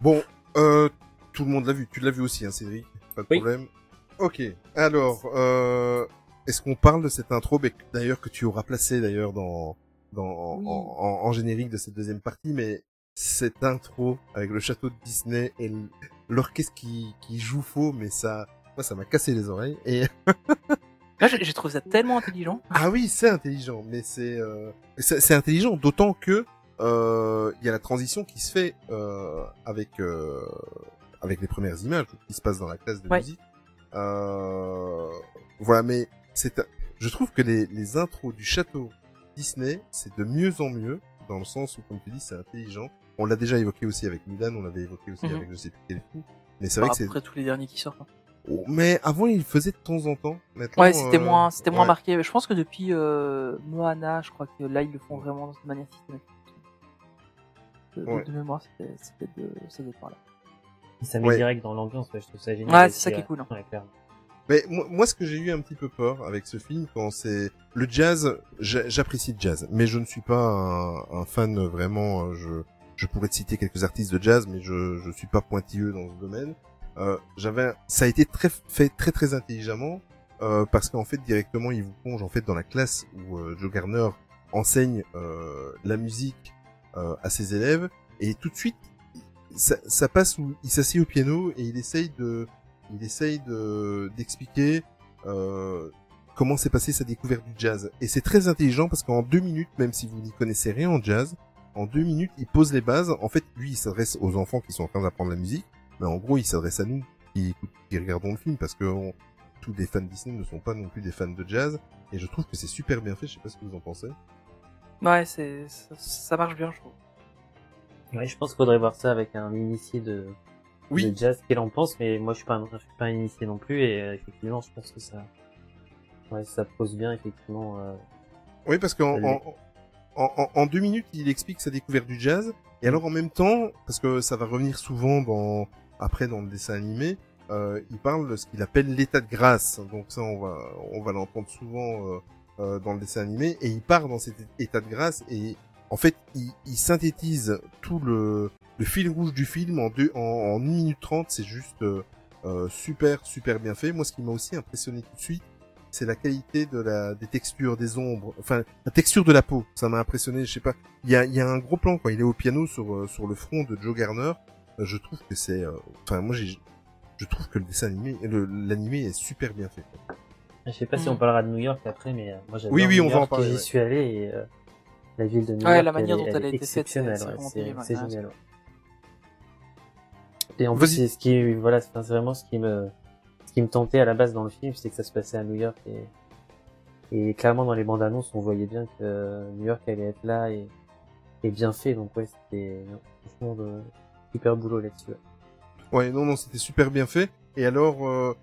Bon, euh, tout le monde l'a vu. Tu l'as vu aussi, hein, Cédric? Pas de Oui. problème. Ok. Alors, euh, est-ce qu'on parle de cette intro, d'ailleurs que tu auras placé d'ailleurs dans, dans Oui. en, en- en générique de cette deuxième partie, mais cette intro avec le château de Disney et l'orchestre qui, qui joue faux, mais ça, moi, ça m'a cassé les oreilles. Et j'ai trouvé ça tellement intelligent. ah oui, c'est intelligent, mais c'est euh, c'est c'est intelligent, d'autant que euh, il y a la transition qui se fait euh, avec euh, avec les premières images qui se passent dans la classe de Ouais. musique. Euh, voilà, mais c'est un- je trouve que les, les intros du château Disney, c'est de mieux en mieux dans le sens où, comme tu dis, c'est intelligent. On l'a déjà évoqué aussi avec Mulan, on l'avait évoqué aussi Mhm. avec je sais plus quel film. Mais c'est vrai Par que c'est. après tous les derniers qui sortent. hein. Oh, mais avant, il le faisait de temps en temps. Maintenant, Ouais, c'était euh, moins, c'était moins marqué. Je pense que depuis euh, Moana, je crois que là ils le font vraiment de manière systématique. De, de- Ouais. de mémoire, c'était c'était de, par là. Ça met Ouais. direct dans l'ambiance, ouais, je trouve ça génial. Ouais, c'est ça qui est euh, cool, hein. Mais moi, moi, ce que j'ai eu un petit peu peur avec ce film, quand c'est le jazz, j'a- j'apprécie le jazz, mais je ne suis pas un, fan vraiment. euh, Je, je pourrais te citer quelques artistes de jazz, mais je, je suis pas pointilleux dans ce domaine. Euh, J'avais, ça a été très fait très très intelligemment euh, parce qu'en fait directement il vous plonge en fait dans la classe où euh, Joe Garner enseigne euh, la musique à ses élèves et tout de suite ça, ça passe où il s'assied au piano et il essaye de il essaye de d'expliquer euh, comment s'est passée sa découverte du jazz. Et c'est très intelligent parce qu'en deux minutes, même si vous n'y connaissez rien en jazz, en deux minutes, il pose les bases. En fait, lui, il s'adresse aux enfants qui sont en train d'apprendre la musique, mais en gros, il s'adresse à nous qui, qui regardons le film parce que on- tous les fans Disney ne sont pas non plus des fans de jazz. Et je trouve que c'est super bien fait. Je sais pas ce que vous en pensez. Ouais, c'est ça, ça marche bien, je trouve. Ouais, je pense qu'il faudrait voir ça avec un initié de, Oui. de jazz qu'il en pense, mais moi je suis pas un, je suis pas un initié non plus, et euh, effectivement, je pense que ça, ouais, ça pose bien, effectivement, euh, Oui, parce qu'en en, en- en deux minutes, il explique sa découverte du jazz. Et alors en même temps, parce que ça va revenir souvent dans après dans le dessin animé, euh, il parle de ce qu'il appelle l'état de grâce. Donc ça, on va on va l'entendre souvent euh, euh, dans le dessin animé. Et il part dans cet état de grâce et en fait, il, il synthétise tout le, le fil rouge du film en deux en, en 1 minute 30. C'est juste euh, euh, super super bien fait. Moi, ce qui m'a aussi impressionné tout de suite c'est la qualité de la des textures des ombres enfin la texture de la peau ça m'a impressionné je sais pas il y a il y a un gros plan quand il est au piano sur euh, sur le front de Joe Garner Euh, je trouve que c'est euh, enfin moi j'ai je trouve que le dessin animé l'animé est super bien fait je sais pas si Mm. on parlera de New York après, mais euh, moi j'adore Oui, oui, New on va en York, parler, J'y ouais. suis allé et euh, la ville de New Ouais, York, la manière elle, dont est- elle a est été faite, c'est- ouais, c'est ouais. génial. Et en plus, c'est ce qui, voilà, c'est vraiment ce qui me, ce qui me tentait à la base dans le film, c'est que ça se passait à New York et, et clairement dans les bandes annonces, on voyait bien que euh, New York allait être là et, et bien fait, donc ouais, c'était franchement de super boulot là-dessus. ouais. Non, non, c'était super bien fait. Et alors, euh,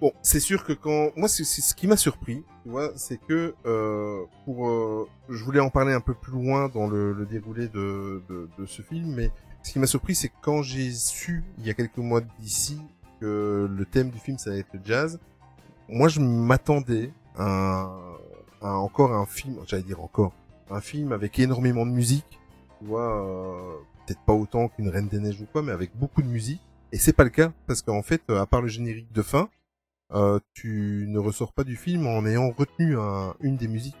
bon, c'est sûr que quand moi, c'est ce qui m'a surpris, tu vois, c'est que euh, pour, euh, je voulais en parler un peu plus loin dans le, le déroulé de, de, de ce film, mais ce qui m'a surpris, c'est que quand j'ai su il y a quelques mois d'ici que le thème du film ça allait être le jazz, moi, je m'attendais à, à encore un film, j'allais dire encore, un film avec énormément de musique, tu vois, euh, peut-être pas autant qu'une Reine des Neiges ou quoi, mais avec beaucoup de musique. Et c'est pas le cas, parce qu'en fait, euh, à part le générique de fin, euh, tu ne ressors pas du film en ayant retenu un- une des musiques.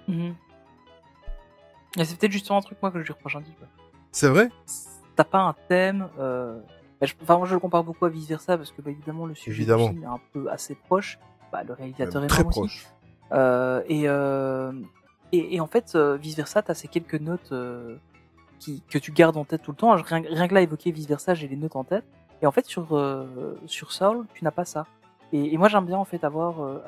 Et c'est peut-être justement un truc moi que je lui reproche un petit peu. C'est vrai? T'as pas un thème. Euh... bah, je- Enfin, moi je le compare beaucoup à vice versa parce que bah, évidemment le sujet Évidemment. du film est un peu assez proche. Bah, le réalisateur Même est Très même aussi. proche. Euh, et, euh, et, et en fait, euh, vice versa, t'as ces quelques notes euh, qui, que tu gardes en tête tout le temps. Rien, rien que là, évoquer vice versa, j'ai les notes en tête. Et en fait, sur, euh, sur Soul, tu n'as pas ça. Et, et moi, j'aime bien en fait avoir, euh,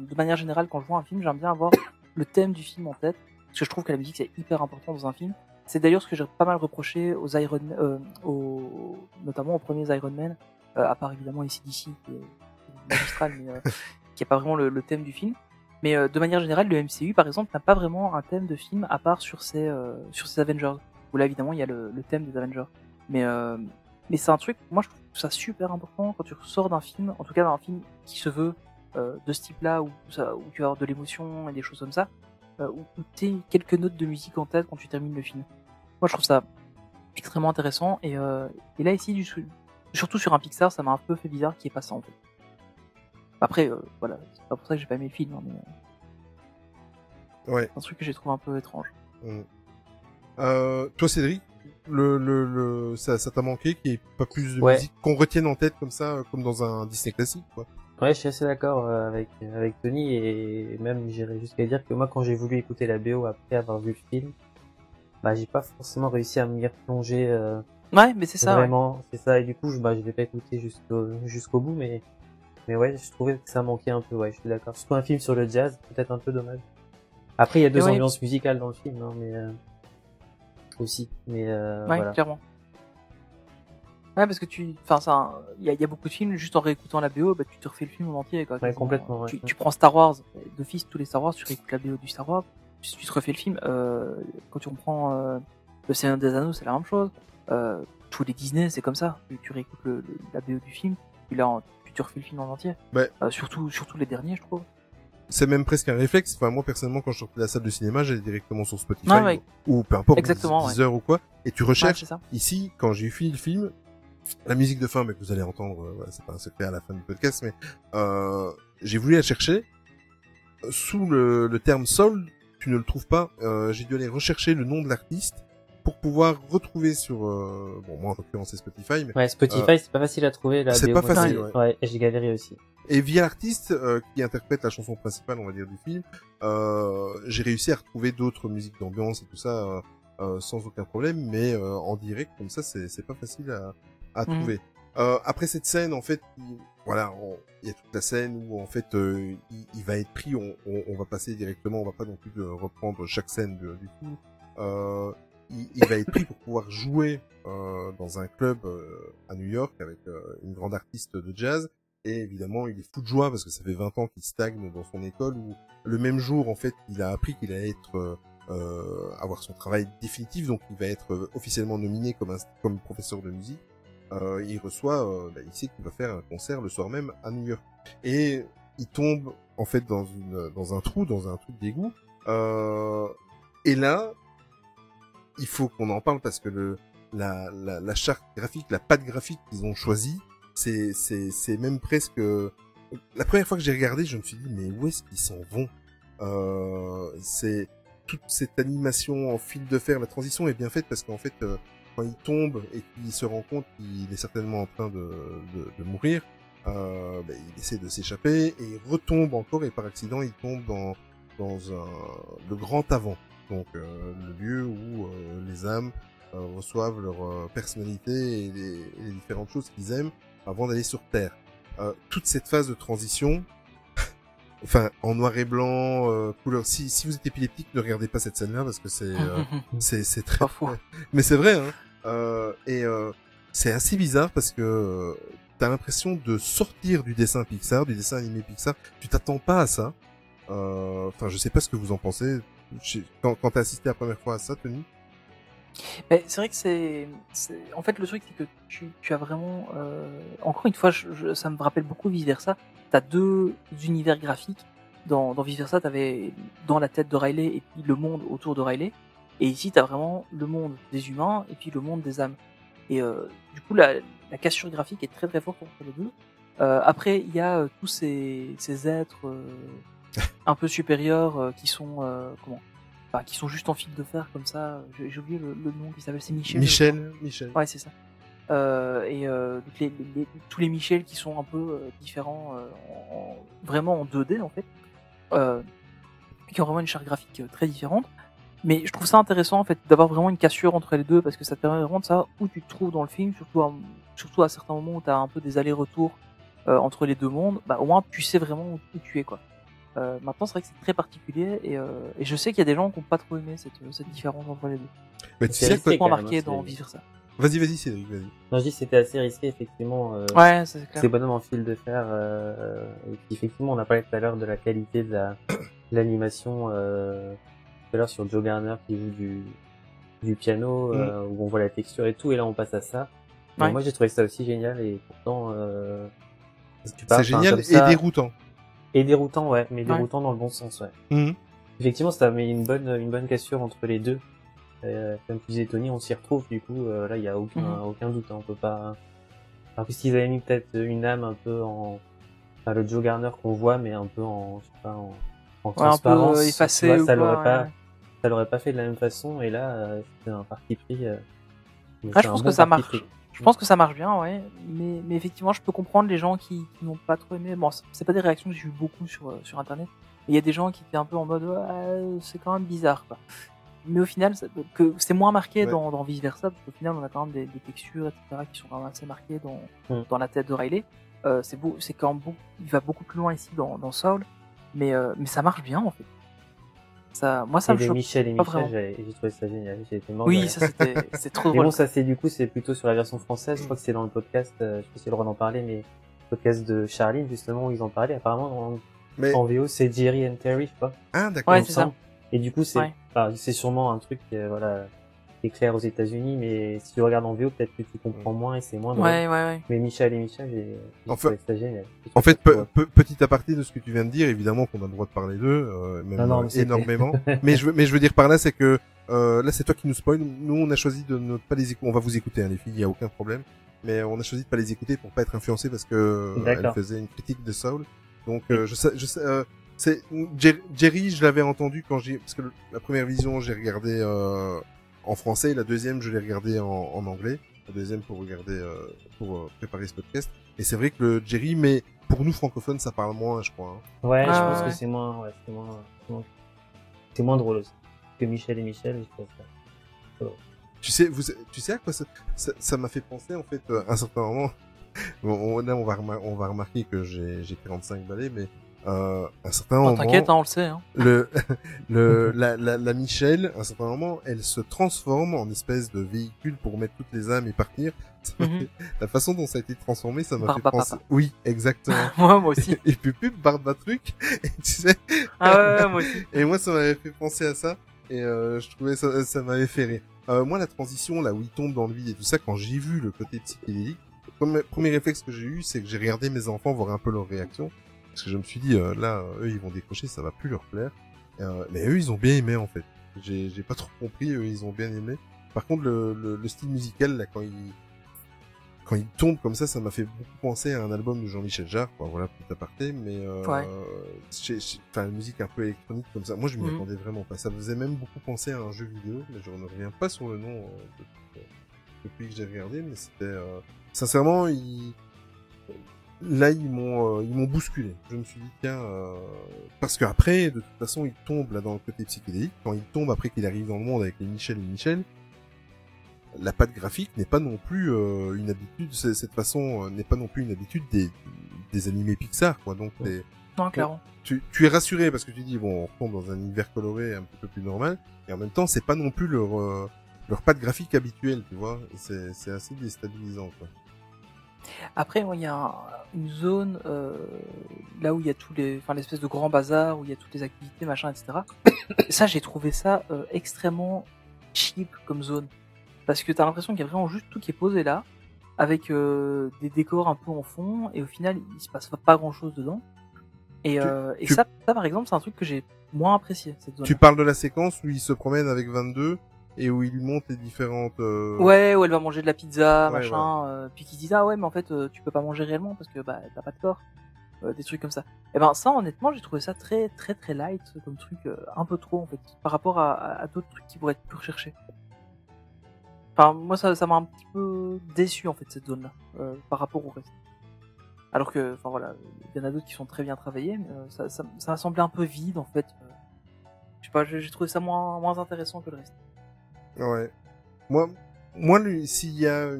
de manière générale, quand je vois un film, j'aime bien avoir le thème du film en tête. Parce que je trouve que la musique, c'est hyper important dans un film. C'est d'ailleurs ce que j'ai pas mal reproché aux Iron euh, aux, notamment aux premiers Iron Man, euh, à part évidemment qui est, qui est magistral, mais euh, qui est pas vraiment le, le thème du film. Mais de manière générale, le MCU, par exemple, n'a pas vraiment un thème de film à part sur ses, sur ses Avengers. Où là, évidemment, il y a le, le thème des Avengers. Mais, mais c'est un truc, moi, je trouve ça super important quand tu sors d'un film, en tout cas d'un film qui se veut de ce type-là, où, ça, où tu vas avoir de l'émotion et des choses comme ça, où, où t'es quelques notes de musique en tête quand tu termines le film. Moi, je trouve ça extrêmement intéressant. Et, euh, et là, ici, du, surtout sur un Pixar, ça m'a un peu fait bizarre qu'il n'y ait pas ça, en fait. Après, euh, voilà, c'est pas pour ça que j'ai pas aimé le film, hein, mais euh, Ouais. c'est un truc que j'ai trouvé un peu étrange. Mm. Euh, toi, Cédric, le, le, le, ça, ça t'a manqué qu'il n'y ait pas plus de Ouais. musique qu'on retienne en tête comme ça, comme dans un Disney classique, quoi? Ouais, je suis assez d'accord avec avec Tony et même j'irais jusqu'à dire que moi quand j'ai voulu écouter la BO après avoir vu le film, bah j'ai pas forcément réussi à m'y replonger euh, Ouais, mais c'est ça. ouais. vraiment, c'est ça et du coup je bah je l'ai pas écouté jusqu'au jusqu'au bout mais mais ouais, je trouvais que ça manquait un peu, ouais, je suis d'accord. Surtout un film sur le jazz, peut-être un peu dommage. Après il y a deux ouais. ambiances musicales dans le film hein, mais euh, aussi mais euh, Ouais, voilà. clairement. Ouais, parce que tu, enfin, ça, il y a, il y a beaucoup de films, juste en réécoutant la BO, bah, tu te refais le film en entier, quoi. Ouais, complètement, ouais. Tu, tu prends Star Wars, d'office, tous les Star Wars, tu réécoutes la BO du Star Wars, tu, tu te refais le film, euh, quand tu reprends, euh, le Seigneur des Anneaux, c'est la même chose, euh, tous les Disney, c'est comme ça. Tu, tu réécoutes le, le- la BO du film, puis là, en- tu te refais le film en entier. Ouais. Euh, surtout, surtout les derniers, je trouve. C'est même presque un réflexe. Enfin, moi, personnellement, quand je sortais de la salle de cinéma, j'allais directement sur Spotify Ouais, ouais. ou peu importe, Exactement, ouais. Ou quoi, et tu recherches. Ici, quand j'ai fini le film, la musique de fin, mais que vous allez entendre, euh, voilà, c'est pas un secret à la fin du podcast, mais euh, j'ai voulu la chercher. Sous le, le terme soul, tu ne le trouves pas. Euh, j'ai dû aller rechercher le nom de l'artiste pour pouvoir retrouver sur, euh, bon, moi en l'occurrence c'est Spotify, mais Ouais, Spotify, c'est pas facile à trouver la c'est pas facile, j'ai- ouais. et j'ai galéré aussi. et via l'artiste euh, qui interprète la chanson principale, on va dire, du film, euh, j'ai réussi à retrouver d'autres musiques d'ambiance et tout ça euh, euh, sans aucun problème, mais euh, en direct comme ça, c'est c'est pas facile à, à Mhm. trouver. Euh, après cette scène, en fait, il, voilà, il y a toute la scène où en fait euh, il, va être pris, on, va passer directement, on va pas non plus euh, reprendre chaque scène du film. Euh, il, va être pris pour pouvoir jouer euh, dans un club à New York avec une grande artiste de jazz. Et évidemment, il est fou de joie parce que ça fait 20 ans qu'il stagne dans son école où le même jour, en fait, il a appris qu'il allait être euh, avoir son travail définitif, donc il va être officiellement nominé comme professeur de musique. Euh, il reçoit, euh, bah, il sait qu'il va faire un concert le soir même à New York. Et il tombe en fait dans une dans un trou, dans un truc d'égout. Euh, et là, il faut qu'on en parle parce que le la, la, la charte graphique, la patte graphique qu'ils ont choisie, c'est c'est c'est même presque la première fois que j'ai regardé, je me suis dit mais où est-ce qu'ils s'en vont? Euh, C'est toute cette animation en fil de fer, la transition est bien faite parce qu'en fait euh, quand il tombe et qu'il se rend compte qu'il est certainement en train de, de, de mourir, euh, ben, il essaie de s'échapper et il retombe encore et par accident il tombe dans dans un, le grand avant, donc euh, le lieu où euh, les âmes euh, reçoivent leur euh, personnalité et les, et les différentes choses qu'ils aiment avant d'aller sur Terre. Euh, toute cette phase de transition, enfin en noir et blanc, euh, couleur. Si, si vous êtes épileptique, ne regardez pas cette scène-là parce que c'est euh, c'est c'est très. Mais c'est vrai, hein. Euh, et euh, c'est assez bizarre parce que euh, t'as l'impression de sortir du dessin Pixar, du dessin animé Pixar. Tu t'attends pas à ça. Enfin, je sais pas ce que vous en pensez. Quand, quand t'as assisté la première fois à ça, Tony? C'est vrai que c'est- en fait, le truc, c'est que tu, tu as vraiment, euh, encore une fois, je, je- ça me rappelle beaucoup Vice Versa. T'as deux univers graphiques. Dans, dans Vice Versa, t'avais dans la tête de Riley et puis le monde autour de Riley. Et ici, t'as vraiment le monde des humains et puis le monde des âmes. Et euh, du coup, la, la cassure graphique est très très forte entre les deux. Euh, après, il y a euh, tous ces, ces êtres euh, un peu supérieurs euh, qui sont euh, comment? Enfin, qui sont juste en fil de fer comme ça. J'ai j'ai oublié le, le nom qui s'appelle, c'est Michel. Michel, Michel. Ouais, c'est ça. Euh, et euh, donc les, les- les- tous les Michel qui sont un peu euh, différents, euh, en- en- vraiment en 2D en fait, euh, qui ont vraiment une charte graphique euh, très différente. Mais je trouve ça intéressant en fait d'avoir vraiment une cassure entre les deux parce que ça te permet vraiment de savoir où tu te trouves dans le film, surtout à, surtout à certains moments où tu as un peu des allers-retours euh, entre les deux mondes. Bah, au moins tu sais vraiment où, où tu es quoi. Euh, maintenant c'est vrai que c'est très particulier et, euh, et je sais qu'il y a des gens qui n'ont pas trop aimé cette, cette différence entre les deux. Mais tu C'est sais, resté quoi- marqué dans Vice Versa. Vas-y, vas-y, Cédric, vas-y. Non, je dis c'était assez risqué, effectivement. euh, Ouais, ça, c'est clair. ces bonhommes en fil de fer. Euh, et puis effectivement, on a parlé tout à l'heure de la qualité de la de l'animation euh, tout à l'heure sur Joe Garner qui joue du du piano, euh, où on voit la texture et tout, et là on passe à ça. Ouais. Moi, j'ai trouvé ça aussi génial, et pourtant, euh, C'est génial et déroutant. et déroutant, ouais, mais Ouais. déroutant dans le bon sens, ouais. Mhm. Effectivement, ça met une bonne une bonne cassure entre les deux. Euh, comme tu disais Tony, on s'y retrouve du coup. euh, là, il y a aucun Mhm. aucun doute. hein, on peut pas. Alors que s'ils avaient mis peut-être une âme un peu en, enfin, le Joe Garner qu'on voit, mais un peu en, je sais pas, en, en Ouais, un peu euh, effacé vois, ou ça l'aurait pas, ouais. Ça l'aurait pas fait de la même façon. Et là, euh, c'était un parti pris. euh, Ah, je c'est pense bon que ça marche. pris. Je pense que ça marche bien, ouais. Mais, mais effectivement, je peux comprendre les gens qui, qui n'ont pas trop aimé. Bon, c'est- c'est pas des réactions que j'ai eu beaucoup sur, euh, sur internet. Mais il y a des gens qui étaient un peu en mode, ouais, c'est quand même bizarre, quoi. Mais au final, ça- que c'est moins marqué Ouais. dans, dans vice versa, parce qu'au final, on a quand même des, des textures, etc., qui sont quand même assez marquées dans, Mm. dans la tête de Riley. Euh, c'est beau, c'est quand même beau, il va beaucoup plus loin ici dans, dans Soul. Mais, euh, mais ça marche bien, en fait. Ça, moi, ça Et me choque. Michel et pas Michel, j'ai j'ai trouvé ça génial. J'ai été mort Oui, ça, c'était, c'est trop Mais drôle. bon, ça c'est du coup, c'est plutôt sur la version française. Je crois que c'est dans le podcast, euh, je sais pas si j'ai le droit d'en parler, mais le podcast de Charline, justement, où ils en parlaient. Apparemment, Mais, en, en VO, c'est Jerry and Terry, je crois. ah, d'accord. Ouais, c'est ça. Et du coup, c'est, Ouais. enfin, c'est sûrement un truc, euh, voilà, est clair aux États-Unis, mais si tu regardes en VO, peut-être que tu comprends moins et c'est moins drôle. Ouais, ouais, ouais. Mais Michel et Michel, j'ai, j'ai Enfin- ça génial. En fait, pe- pe- petit aparté de ce que tu viens de dire, évidemment qu'on a le droit de parler d'eux, euh, même Non, non, euh, mais énormément. mais je veux, mais je veux dire par là, c'est que euh, là, c'est toi qui nous spoil. Nous, on a choisi de ne pas les écouter. On va vous écouter, hein, les filles, il y a aucun problème. Mais on a choisi de pas les écouter pour pas être influencé parce que euh, elle faisait une critique de Saul. Donc, euh, je sais, je sais, euh, c'est Jer- Jerry, je l'avais entendu quand j'ai parce que le- la première vision, j'ai regardé euh, en français, et la deuxième, je l'ai regardé en, en anglais. La deuxième pour regarder, euh, pour euh, préparer ce podcast. Et c'est vrai que le Jerry, mais pour nous francophones, ça parle moins, je crois. hein. Ouais, je Ah, pense ouais. que c'est moins, ouais, c'est moins, drôle aussi. Que Michel et Michel, je ça. Tu sais, vous, tu sais à quoi ça, m'a fait penser en fait euh, à un certain moment. Bon, on- là, on va, on va remarquer que j'ai, j'ai 45 balais, mais euh, un certain moment, t'inquiète, hein, on le sait. Hein. le, le, la, la, la Michelle, à un certain moment, elle se transforme en espèce de véhicule pour mettre toutes les âmes et partir. Mhm. fait- La façon dont ça a été transformé, ça m'a fait penser. Oui, exactement. moi, moi aussi. et puis pub, barbe truc. Et tu sais, Ah ouais, ouais, moi aussi. et moi, ça m'avait fait penser à ça. Et euh, je trouvais ça, ça m'avait fait rire. Euh, moi, la transition, là où il tombe dans le vide et tout ça, quand j'ai vu le côté psychédélique, le premier, premier réflexe que j'ai eu, c'est que j'ai regardé mes enfants voir un peu leur réaction. Parce que je me suis dit, euh, là, euh, eux, ils vont décrocher, ça va plus leur plaire. Euh, mais eux, ils ont bien aimé, en fait. J'ai j'ai pas trop compris, eux, ils ont bien aimé. Par contre, le, le, le style musical, là, quand il, quand il tombe comme ça, ça m'a fait beaucoup penser à un album de Jean-Michel Jarre, quoi. Voilà, petit aparté, mais euh, Ouais. enfin, la musique un peu électronique comme ça. Moi, je m'y Mhm. attendais vraiment pas. Ça me faisait même beaucoup penser à un jeu vidéo, mais je ne reviens pas sur le nom euh, depuis, depuis que j'ai regardé, mais c'était, euh, sincèrement, ils, là, ils m'ont, euh, ils m'ont bousculé. Je me suis dit, tiens, euh, parce qu'après, de toute façon, il tombe là dans le côté psychédélique. Quand il tombe après qu'il arrive dans le monde avec les Michel et Michel, la patte graphique n'est pas non plus euh, une habitude. Cette façon euh, n'est pas non plus une habitude des, des animés Pixar, quoi. Donc, Non, clairement. tu, tu es rassuré parce que tu dis bon, on retombe dans un univers coloré un petit peu plus normal, et en même temps, c'est pas non plus leur euh, leur patte graphique habituelle, tu vois. C'est c'est assez déstabilisant, quoi. Après, il y a un- une zone euh, là où il y a tous les, enfin, l'espèce de grand bazar où il y a toutes les activités, machin, etc. Et ça, j'ai trouvé ça euh, extrêmement cheap comme zone, parce que t'as l'impression qu'il y a vraiment juste tout qui est posé là, avec euh, des décors un peu en fond, et au final, il se passe pas grand chose dedans. Et, Tu- et tu- ça, ça, par exemple, c'est un truc que j'ai moins apprécié cette zone. Tu parles de la séquence où il se promène avec 22 et où il lui montre les différentes. euh, Ouais, où elle va manger de la pizza, Ouais, machin, euh, puis qui disent ah ouais mais en fait euh, tu peux pas manger réellement parce que bah t'as pas de corps, Euh, des trucs comme ça. Et ben ça honnêtement j'ai trouvé ça très très très light comme truc, un peu trop en fait par rapport à, à- à d'autres trucs qui pourraient être plus recherchés. Enfin moi ça ça m'a un petit peu déçu en fait cette zone là par rapport au reste. Alors que enfin voilà il y en a d'autres qui sont très bien travaillés mais ça ça ça m'a semblé un peu vide en fait. Je sais pas j'ai j'ai trouvé ça moins moins intéressant que le reste. Ouais. Moi, moi, s'il y a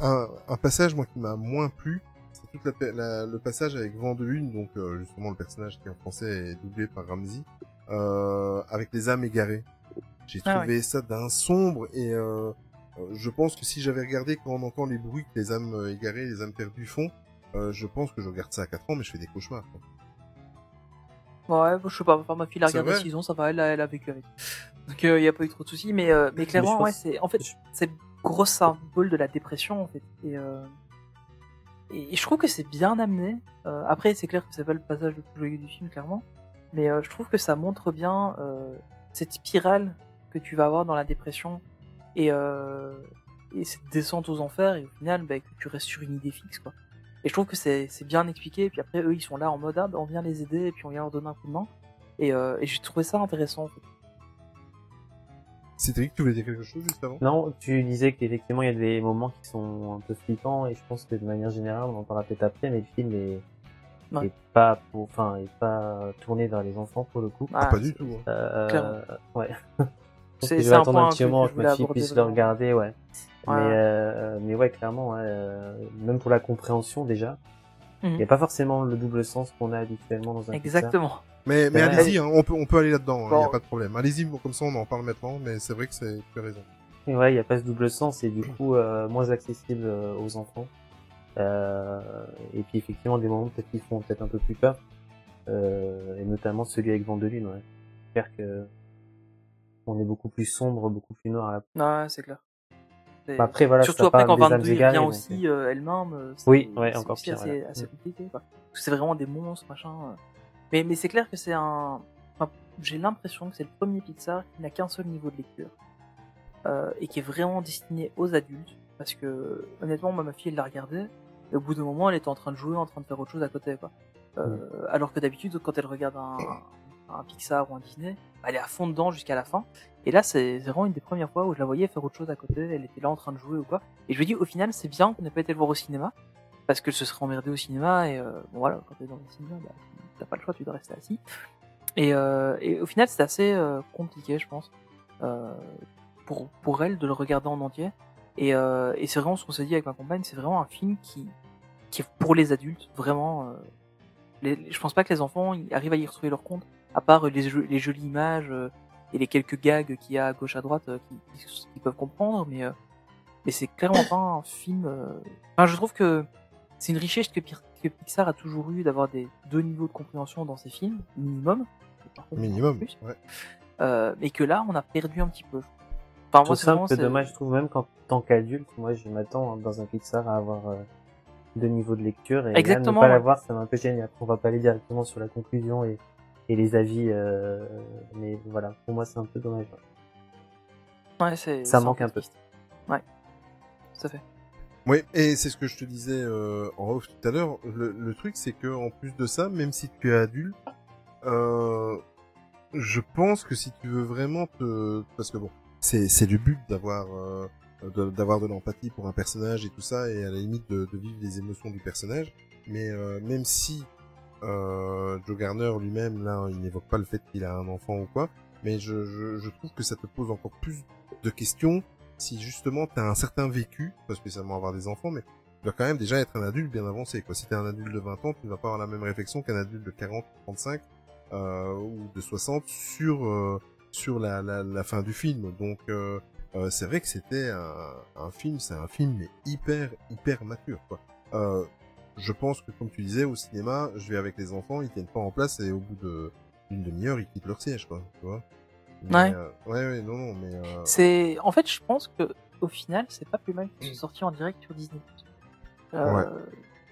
un, un passage moi qui m'a moins plu, c'est toute la, la- le passage avec Vent de Une, donc euh, justement le personnage qui en français est doublé par Ramsey, euh, avec les âmes égarées. J'ai Ah trouvé ça d'un sombre et euh, euh, je pense que si j'avais regardé quand on entend les bruits que les âmes euh, égarées, les âmes perdues font, euh, je pense que je regarde ça à 4 ans, mais je fais des cauchemars. Quoi. Ouais, je sais pas, enfin, ma fille C'est regardé à vrai 6 ans, ça va, elle a, elle a vécu avec. Donc il y a pas eu trop de soucis, mais, euh, mais clairement, ouais, c'est en fait c'est le gros symbole de la dépression en fait. Et, euh, et, et je trouve que c'est bien amené. Euh, après, c'est clair que c'est pas le passage le plus joyeux du film, clairement, mais euh, je trouve que ça montre bien euh, cette spirale que tu vas avoir dans la dépression et, euh, et cette descente aux enfers et au final, bah, que tu restes sur une idée fixe quoi. Et je trouve que c'est c'est bien expliqué. Et puis après, eux, ils sont là en mode ah, bah, on vient les aider et puis on vient leur donner un coup de main. Et, euh, et j'ai trouvé ça intéressant. En fait. Cédric, tu voulais dire quelque chose juste avant? Non, tu disais qu'effectivement il y a des moments qui sont un peu flippants et je pense que de manière générale, on en parlera peut-être après, mais le film est, Ouais. est pas pour, enfin, est pas tourné vers les enfants pour le coup. Ah, Ah, Pas du tout. hein. Euh, ouais. C'est- je c'est vais un attendre point un petit moment que que puisse le regarder, ouais. Ouais. Mais, euh, mais ouais, clairement, ouais, euh, même pour la compréhension déjà, il Mhm. n'y a pas forcément le double sens qu'on a habituellement dans un Pixar. Exactement. Mais, mais Ouais. allez-y, hein, on, peut, on peut aller là-dedans, il Bon. n'y a pas de problème. Allez-y, bon, comme ça on en parle maintenant, mais c'est vrai que c'est, tu as raison. Et ouais, il n'y a pas ce double sens et du coup euh, moins accessible euh, aux enfants. Euh, et puis effectivement des moments peut-être qui font peut-être un peu plus peur, euh, et notamment celui avec Vendeline. Ouais. J'espère que on est beaucoup plus sombre, beaucoup plus noir. À la... Ouais, c'est clair. C'est- Bah, après voilà, Surtout après quand des âmes 22 il égarées, vient donc, aussi euh, elle-même. euh, c'est- Oui, ouais, c'est encore aussi pire, assez, voilà. assez Mm. compliqué. Quoi. Parce que c'est vraiment des monstres, machin. Mais, mais c'est clair que c'est un. enfin, J'ai l'impression que c'est le premier Pixar qui n'a qu'un seul niveau de lecture. Euh, et qui est vraiment destiné aux adultes. Parce que, honnêtement, moi, ma fille, elle l'a regardé. Et au bout d'un moment, elle était en train de jouer, en train de faire autre chose à côté, quoi. Euh, Alors que d'habitude, quand elle regarde un, un Pixar ou un Disney, bah, elle est à fond dedans jusqu'à la fin. Et là, c'est vraiment une des premières fois où je la voyais faire autre chose à côté. Elle était là en train de jouer ou quoi. Et je lui dis, au final, c'est bien qu'on n'ait pas été le voir au cinéma. Parce que ce serait emmerdé au cinéma. Et euh, bon, voilà, quand t'es dans le cinéma, bah, t'as pas le choix, tu dois rester assis. Et, euh, et au final, c'est assez euh, compliqué, je pense, euh, pour, pour elle de le regarder en entier. Et, euh, et c'est vraiment ce qu'on s'est dit avec ma compagne, c'est vraiment un film qui, qui est pour les adultes, vraiment. Les, je pense pas que les enfants arrivent à y retrouver leur compte, à part les, jolies images et les quelques gags qu'il y a à gauche à droite qui, qui, qui peuvent comprendre, mais, mais c'est clairement pas un film. Enfin, je trouve que c'est une richesse que, que Pixar a toujours eu d'avoir des deux niveaux de compréhension dans ses films, minimum. Minimum. plus. Ouais. Euh, mais que là, on a perdu un petit peu. Enfin, ça vraiment, peu c'est- dommage, je trouve même qu'en tant qu'adulte, moi je m'attends hein, dans un Pixar à avoir euh, deux niveaux de lecture et là, Exactement, ne pas ouais. l'avoir, ça m'a un peu gêné. Après, on va pas aller directement sur la conclusion et, et les avis, euh, mais voilà, pour moi c'est un peu dommage. Ouais, c'est, Ça manque un peu. Ouais, tout à fait. Oui, et c'est ce que je te disais euh, en off tout à l'heure. Le, le truc, c'est que en plus de ça, même si tu es adulte, euh, je pense que si tu veux vraiment te, parce que bon, c'est c'est le but d'avoir euh, d'avoir de l'empathie pour un personnage et tout ça, et à la limite de, de vivre les émotions du personnage. Mais euh, même si euh, Joe Garner lui-même là, il n'évoque pas le fait qu'il a un enfant ou quoi, mais je, je, je trouve que ça te pose encore plus de questions si justement t'as un certain vécu, pas spécialement avoir des enfants, mais tu dois quand même déjà être un adulte bien avancé. Quoi. Si t'es un adulte de 20 ans, tu ne vas pas avoir la même réflexion qu'un adulte de 40, 35 euh, ou de 60 sur euh, sur la, la, la fin du film. Donc euh, euh, c'est vrai que c'était un, un film, c'est un film mais hyper hyper mature. Quoi. Euh, je pense que comme tu disais au cinéma, je vais avec les enfants, ils tiennent pas en place et au bout de d'une demi-heure, ils quittent leur siège, quoi. Tu vois Mais, Ouais. euh, ouais, ouais, non, non, mais euh, C'est, en fait, je pense que au final, c'est pas plus mal qu'ils soient sortis en direct sur Disney. Euh, Ouais.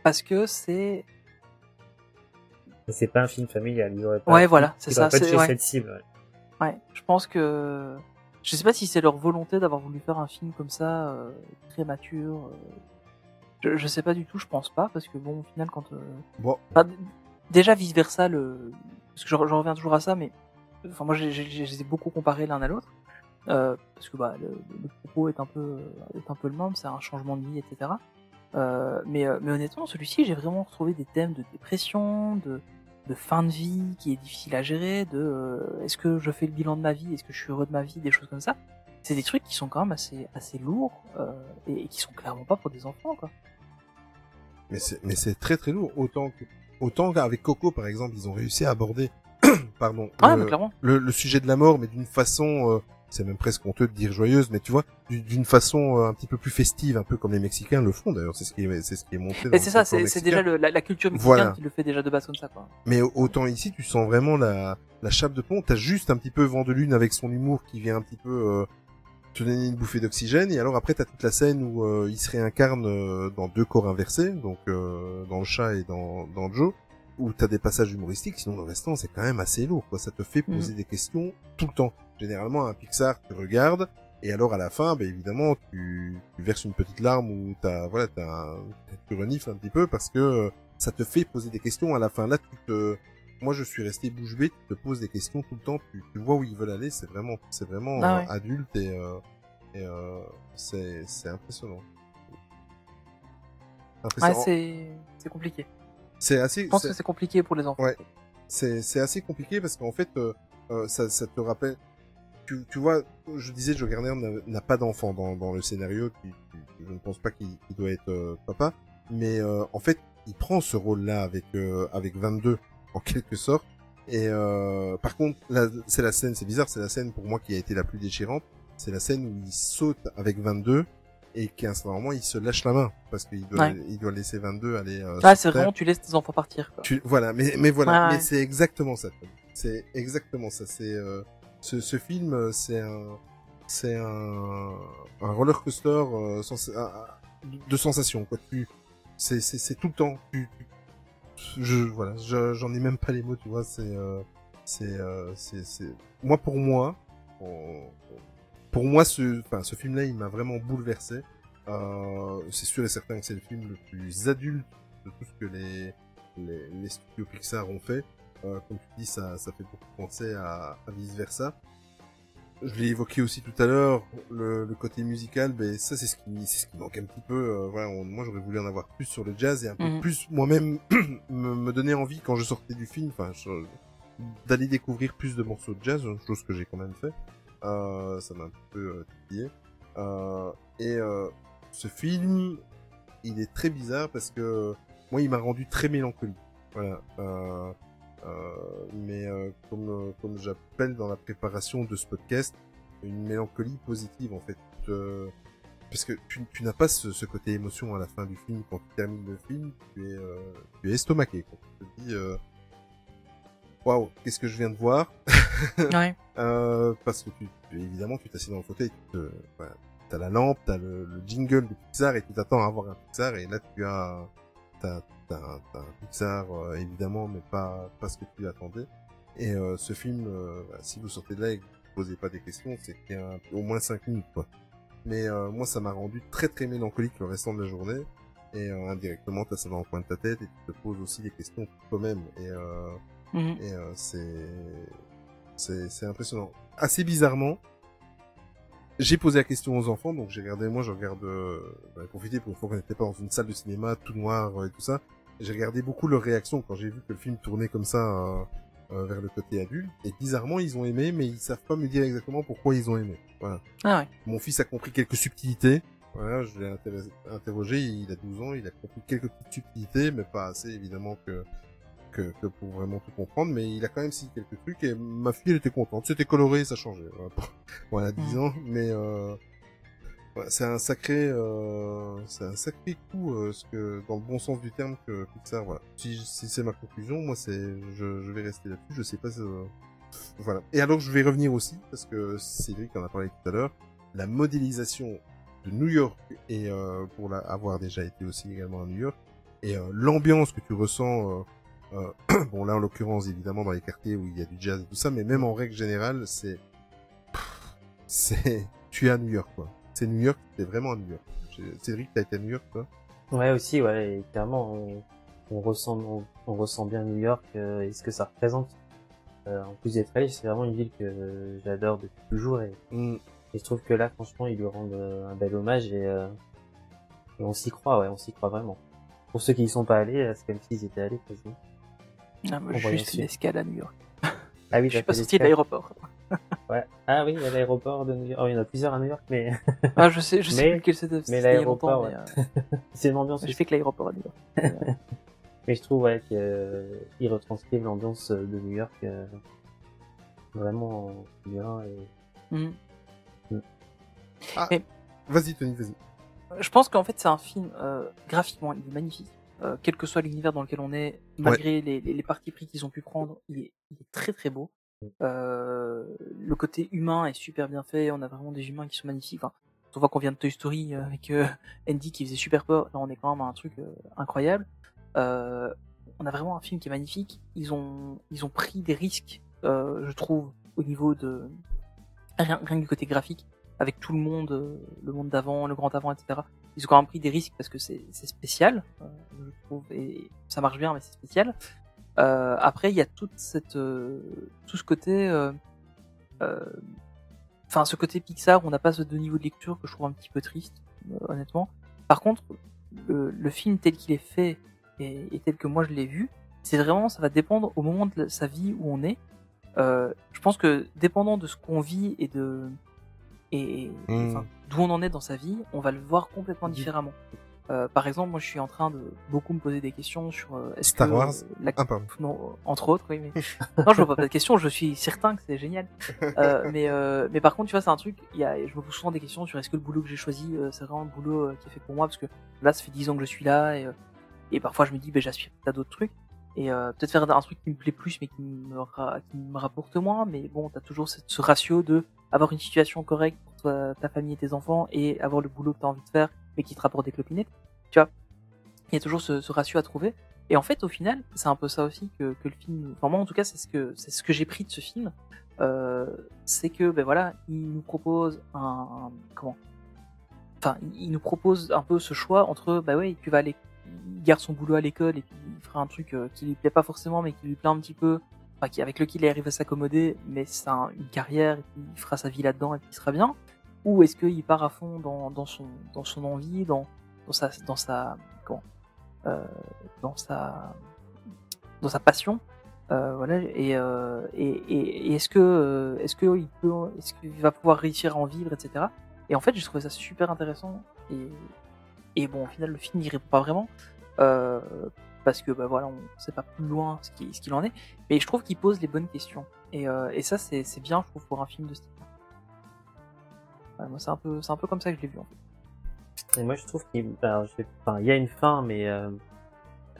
Parce que c'est, c'est pas un film familial, il aurait pas, ouais, voilà, c'est ça. pas C'est, touché ouais. cette cible. ouais. ouais. Je pense que, je sais pas si c'est leur volonté d'avoir voulu faire un film comme ça, euh, très mature. euh, Je, je sais pas du tout, je pense pas, parce que bon, au final, quand, euh, bon, Enfin, déjà vice versa le parce que je, je reviens toujours à ça mais enfin moi je les ai beaucoup comparés l'un à l'autre. Euh, parce que bah le, le propos est un peu est un peu le même c'est un changement de vie etc euh, mais euh, mais honnêtement celui-ci j'ai vraiment retrouvé des thèmes de dépression de fin de vie qui est difficile à gérer de est-ce que je fais le bilan de ma vie est-ce que je suis heureux de ma vie des choses comme ça. C'est des trucs qui sont quand même assez assez lourds et, et qui sont clairement pas pour des enfants quoi. Mais c'est, mais c'est très très lourd. Autant autant qu'avec Coco, par exemple, ils ont réussi à aborder, pardon, ouais le, clairement le, le sujet de la mort, mais d'une façon euh, c'est même presque honteux de dire joyeuse, mais tu vois, du- d'une façon euh, un petit peu plus festive, un peu comme les Mexicains le font d'ailleurs. C'est ce qui est, c'est ce qui est montré. dans Et c'est ça, c'est déjà le, la, la culture mexicaine Voilà. qui le fait déjà de base comme ça, quoi. Mais autant ici, tu sens vraiment la, la chape de plomb. T'as juste un petit peu vent de lune avec son humour qui vient un petit peu euh, te donner une bouffée d'oxygène. Et alors après, t'as toute la scène où euh, il se réincarne euh, dans deux corps inversés, donc euh, dans le chat et dans, dans Joe, où t'as des passages humoristiques. Sinon, le restant, c'est quand même assez lourd. Quoi. Ça te fait poser des questions tout le temps. Généralement, un Pixar, tu regardes. Et alors à la fin, ben évidemment, tu, tu verses une petite larme ou t'as voilà, t'as tu renifles un petit peu parce que euh, ça te fait poser des questions à la fin. Là, tu te, moi, je suis resté bouche bée. Tu te poses des questions tout le temps. Tu, tu vois où ils veulent aller. C'est vraiment, c'est vraiment Ah euh, ouais. adulte et, euh, et euh, c'est, c'est impressionnant. Ouais, Impressionnant. c'est c'est compliqué. C'est assez. Je pense que c'est compliqué pour les enfants. Ouais. c'est c'est assez compliqué parce qu'en fait euh, euh, ça ça te rappelle tu, tu vois je disais Joe Garner n'a- pas d'enfant dans dans le scénario je ne pense pas qu'il doit être euh, papa mais euh, en fait il prend ce rôle là avec avec 22 en quelque sorte et par contre c'est la scène c'est bizarre c'est la scène pour moi qui a été la plus déchirante c'est la scène où il saute avec 22 et qu'à un certain moment il se lâche la main parce qu'il doit Ouais. il doit laisser 22 aller euh, Ah, c'est vraiment, tu laisses tes enfants partir, quoi. Tu, voilà, mais, mais voilà, Ouais, mais ouais. c'est exactement ça. C'est exactement ça. C'est euh, ce, ce film, euh, c'est un, c'est un, un roller coaster euh, sens- de sensations. Quoi. Tu, c'est, c'est, c'est tout le temps. Tu, tu- je, voilà, je- j'en ai même pas les mots. Tu vois, c'est, euh, c'est, euh, c'est, c'est, moi pour moi, on- pour moi, ce, enfin, ce film-là, il m'a vraiment bouleversé. Euh, c'est sûr et certain que c'est le film le plus adulte de tout ce que les, les, les studios Pixar ont fait. Euh, comme tu dis, ça, ça fait beaucoup penser à, à vice versa. Je l'ai évoqué aussi tout à l'heure, le, le côté musical, ben ça c'est ce qui, c'est ce qui manque un petit peu. euh, voilà, on- moi j'aurais voulu en avoir plus sur le jazz et un peu Mhm. plus moi-même me, me donner envie quand je sortais du film, enfin d'aller découvrir plus de morceaux de jazz, chose que j'ai quand même fait. Euh, ça m'a un peu euh, titillé. Euh, et euh, ce film, il est très bizarre parce que moi, il m'a rendu très mélancolique. Voilà. Mais comme comme j'appelle dans la préparation de ce podcast, une mélancolie positive en fait. Euh, parce que tu, tu n'as pas ce, ce côté émotion à la fin du film quand tu termines le film, tu es euh, tu es estomaqué. Quoi. Tu te dis euh, waouh, qu'est-ce que je viens de voir Ouais. euh, parce que tu, évidemment, tu t'assieds dans le fauteuil, tu te, voilà, t'as la lampe, t'as le, le jingle de Pixar et tu t'attends à avoir un Pixar et là tu as, t'as, t'as, un- t'as un Pixar euh, évidemment, mais pas, pas ce que tu attendais. Et euh, ce film, euh, bah, si vous sortez de là et que vous posez pas des questions, c'est qu'il y a un- au moins 5 minutes quoi. Mais euh, moi, ça m'a rendu très très mélancolique le restant de la journée. Et euh, indirectement, t'as ça dans le coin de ta tête et tu te poses aussi des questions toi-même. Et euh, Mhm. et euh, c'est c'est c'est impressionnant. Assez bizarrement, j'ai posé la question aux enfants, donc j'ai regardé, moi je regarde, euh, j'en ai profité pour une fois qu'on n'était pas dans une salle de cinéma tout noir euh, et tout ça. J'ai regardé beaucoup leurs réactions quand j'ai vu que le film tournait comme ça euh, euh, vers le côté adulte. Et bizarrement, ils ont aimé, mais ils savent pas me dire exactement pourquoi ils ont aimé. Voilà. Ah ouais. Mon fils a compris quelques subtilités. Voilà, je l'ai interrogé, il a 12 ans, il a compris quelques petites subtilités, mais pas assez évidemment que, que, que pour vraiment tout comprendre, mais il a quand même si quelques trucs et ma fille elle était contente, c'était coloré, ça changeait. Voilà, pour- voilà 10 ans, mais euh, c'est un sacré, euh, c'est un sacré coup, euh, ce que dans le bon sens du terme que Pixar. Voilà. Si, si c'est ma conclusion, moi c'est, je, je vais rester là-dessus. Je sais pas. euh, voilà. Et alors je vais revenir aussi parce que Cédric en a parlé tout à l'heure, la modélisation de New York et euh, pour la, avoir déjà été aussi également à New York et euh, l'ambiance que tu ressens bon là en l'occurrence évidemment dans les quartiers où il y a du jazz et tout ça mais même en règle générale c'est c'est tu es à New York quoi c'est New York t'es vraiment à New York Cédric t'as été à New York toi? Ouais, aussi, ouais, et clairement, on, on ressent, on, on ressent bien New York euh, et ce que ça représente. Euh, en plus d'être allé, c'est vraiment une ville que j'adore depuis toujours et, Mm. et je trouve que là, franchement, ils lui rendent euh, un bel hommage et, euh, et on s'y croit, ouais, on s'y croit vraiment. Pour ceux qui y sont pas allés, euh, c'est comme s'ils étaient allés quasiment. Ah, moi, juste une escale à New York. Ah oui, Je suis pas sorti de l'aéroport. Ouais. Ah oui, il y a l'aéroport de New York. Oh, il y en a plusieurs à New York, mais Ah, je sais, je sais Mais- plus lequel c'était. mais l'aéroport, ouais. euh, c'est une ambiance. J'ai fait que l'aéroport à New York. Mais je trouve ouais, qu'ils retranscrivent l'ambiance de New York euh, vraiment bien. Et... Mhm. Vas-y, Tony, vas-y. Je pense qu'en fait c'est un film euh, graphiquement il est magnifique. Euh, quel que soit l'univers dans lequel on est, malgré les, les, les parties pris qu'ils ont pu prendre, il est, il est très très beau. Euh, le côté humain est super bien fait. On a vraiment des humains qui sont magnifiques. Enfin, on voit qu'on vient de Toy Story euh, avec euh, Andy qui faisait super peur. Là, on est quand même à un truc incroyable. On a vraiment un film qui est magnifique. Ils ont, ils ont pris des risques, je trouve, au niveau de rien, rien que du côté graphique, avec tout le monde, le monde d'avant, le grand avant, etc. Ils ont quand même pris des risques parce que c'est spécial, euh, je trouve, et ça marche bien, mais c'est spécial. Euh, après, il y a toute cette, euh, tout ce côté, euh, euh, enfin, ce côté Pixar on n'a pas ce deux niveaux de lecture que je trouve un petit peu triste, euh, honnêtement. Par contre, le, film tel qu'il est fait et, et tel que moi je l'ai vu, c'est vraiment, ça va dépendre au moment de sa vie où on est. Euh, je pense que dépendant de ce qu'on vit et de et Mm. enfin, d'où on en est dans sa vie, on va le voir complètement différemment. Euh, par exemple, moi, je suis en train de beaucoup me poser des questions sur euh, est-ce Star que Wars euh, la- Ah, non, entre autres, oui, mais non, je me pose pas de questions. Je suis certain que c'est génial. Euh, mais euh, mais par contre, tu vois, c'est un truc. Il y a, je me pose souvent des questions sur est-ce que le boulot que j'ai choisi, euh, c'est vraiment le boulot qui est fait pour moi, parce que là, ça fait 10 ans que je suis là, et, euh, et parfois je me dis, ben, j'aspire à d'autres trucs, et euh, peut-être faire un truc qui me plaît plus, mais qui me ra- qui me rapporte moins. Mais bon, t'as toujours cette, ce ratio de avoir une situation correcte pour ta famille et tes enfants, et avoir le boulot que t'as envie de faire, mais qui te rapporte des clopinettes. Tu vois, il y a toujours ce, ce ratio à trouver. Et en fait, au final, c'est un peu ça aussi que, que le film. Enfin, moi, en tout cas, c'est ce que c'est ce que j'ai pris de ce film. Euh, c'est que, ben voilà, il nous propose un, comment? Enfin, il nous propose un peu ce choix entre, bah ouais, tu vas aller, il garde son boulot à l'école et puis il fera un truc euh, qui lui plaît pas forcément, mais qui lui plaît un petit peu, avec lequel il arrive à s'accommoder, mais c'est un- une carrière il fera sa vie là-dedans et puis il sera bien. Ou est-ce qu'il part à fond dans, son dans son envie, dans dans sa dans sa comment euh, dans sa dans sa passion euh, voilà et, euh, et, et, est-ce que est-ce que il peut est-ce qu'il va pouvoir réussir à en vivre etc et en fait j'ai trouvé ça super intéressant et et bon au final le film n'y répond pas vraiment parce que bah voilà on sait pas plus loin ce qui- ce qu'il en est mais je trouve qu'il pose les bonnes questions et, euh, et ça c'est bien je trouve pour un film de ce type moi c'est un peu c'est un peu comme ça que je l'ai vu en fait Et moi, je trouve qu'il, enfin, il y a une fin, mais, euh,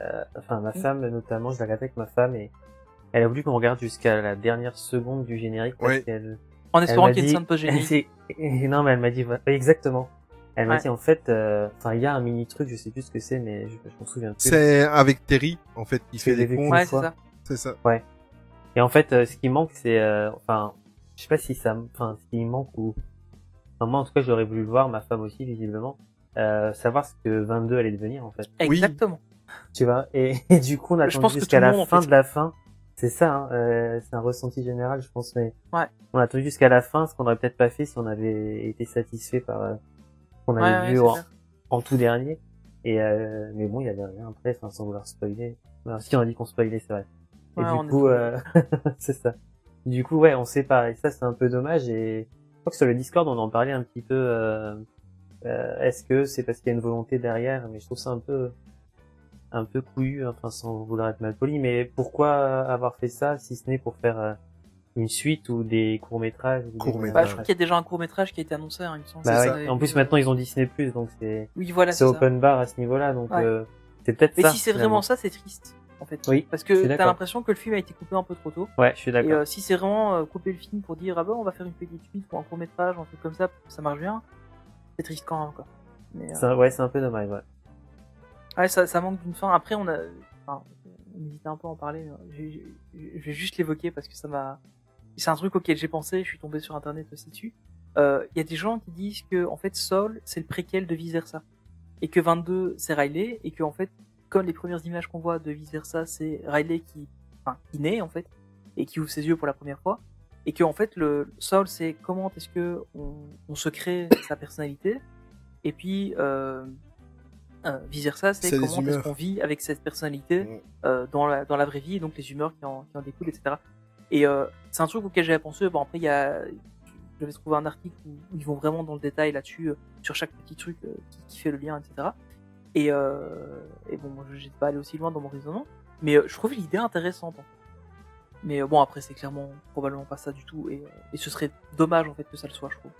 euh, enfin, ma Mm. femme, notamment, je l'ai regardé avec ma femme et elle a voulu qu'on regarde jusqu'à la dernière seconde du générique parce Oui. qu'elle, en elle espérant qu'il y ait une scène post-générique c'est- et non, mais elle m'a dit, voilà, exactement. Elle m'a Ouais. dit, en fait, euh, enfin, il y a un mini truc, je sais plus ce que c'est, mais je, je m'en souviens plus. C'est avec Terry, en fait, qui C'est fait les des comptes. ouais c'est ça C'est ça. Et en fait, euh, ce qui manque, c'est, euh, enfin, je sais pas si ça, enfin, ce qui manque ou, enfin, moi, en tout cas, j'aurais voulu le voir, ma femme aussi, visiblement, euh, savoir ce que 22 allait devenir, en fait. Oui. exactement Tu vois, et, et du coup, on a attendu jusqu'à la monde, en fin fait. de la fin. C'est ça, hein, euh, c'est un ressenti général, je pense, mais Ouais. on a attendu jusqu'à la fin, ce qu'on aurait peut-être pas fait si on avait été satisfait par euh, qu'on avait ouais, vu en, en tout dernier. Et euh, mais bon, il y avait rien après, enfin, sans vouloir spoiler. Alors, si on a dit qu'on spoilait, c'est vrai. Et Ouais, du coup, euh, c'est ça. Du coup, ouais, on sait pas. Et ça, c'est un peu dommage. Et je crois que sur le Discord, on en parlait un petit peu. Euh, euh, Est-ce que c'est parce qu'il y a une volonté derrière? Mais je trouve ça un peu, un peu couillu, enfin, sans vouloir être mal poli. Mais pourquoi avoir fait ça, si ce n'est pour faire euh, une suite ou des courts métrages Courts-métrages. Bah, je crois qu'il y a déjà un court métrage qui a été annoncé, hein, il me semble. Bah ouais. ça, En et plus, maintenant, euh, ils ont Disney+, donc c'est Oui, voilà, c'est c'est ça. open bar à ce niveau-là. Donc Ouais. euh, c'est peut-être Mais ça. si c'est vraiment ça, c'est triste, en fait. Oui, Parce que t'as l'impression que le film a été coupé un peu trop tôt. Ouais, je suis Et d'accord. euh, si c'est vraiment euh, couper le film pour dire, ah bah, on va faire une petite suite ou un court métrage, un truc comme ça, pour que ça marche bien, c'est triste quand même, quoi. Mais, euh, C'est un- ouais, c'est un peu dommage. Ouais. ouais, ça, ça manque d'une fin. Après, on a, enfin, on hésitait un peu à en parler, mais j'ai- je vais juste l'évoquer parce que ça m'a, c'est un truc auquel j'ai pensé, je suis tombé sur internet aussi dessus. Euh, Il y a des gens qui disent que, en fait, Saul, c'est le préquel de Vice Versa. Et que 22, c'est Riley, et que, en fait, comme les premières images qu'on voit de Vice Versa, c'est Riley qui, enfin, qui naît, en fait, et qui ouvre ses yeux pour la première fois. Et que, en fait, le Saul, c'est comment est-ce que on, on se crée sa personnalité. Et puis, euh, euh, vice versa, c'est comment est-ce qu'on vit avec cette personnalité euh, dans, la, dans la vraie vie, et donc les humeurs qui en, qui en découlent, etc. Et euh, c'est un truc auquel j'avais pensé. Bon, après, il y a, j'avais trouvé un article où ils vont vraiment dans le détail là-dessus, euh, sur chaque petit truc euh, qui, qui fait le lien, etc. Et, euh, et bon, moi, je n'ai pas allé aussi loin dans mon raisonnement, mais euh, je trouve l'idée intéressante. en fait. Mais bon, après, c'est clairement probablement pas ça du tout, et, et ce serait dommage en fait que ça le soit, je trouve.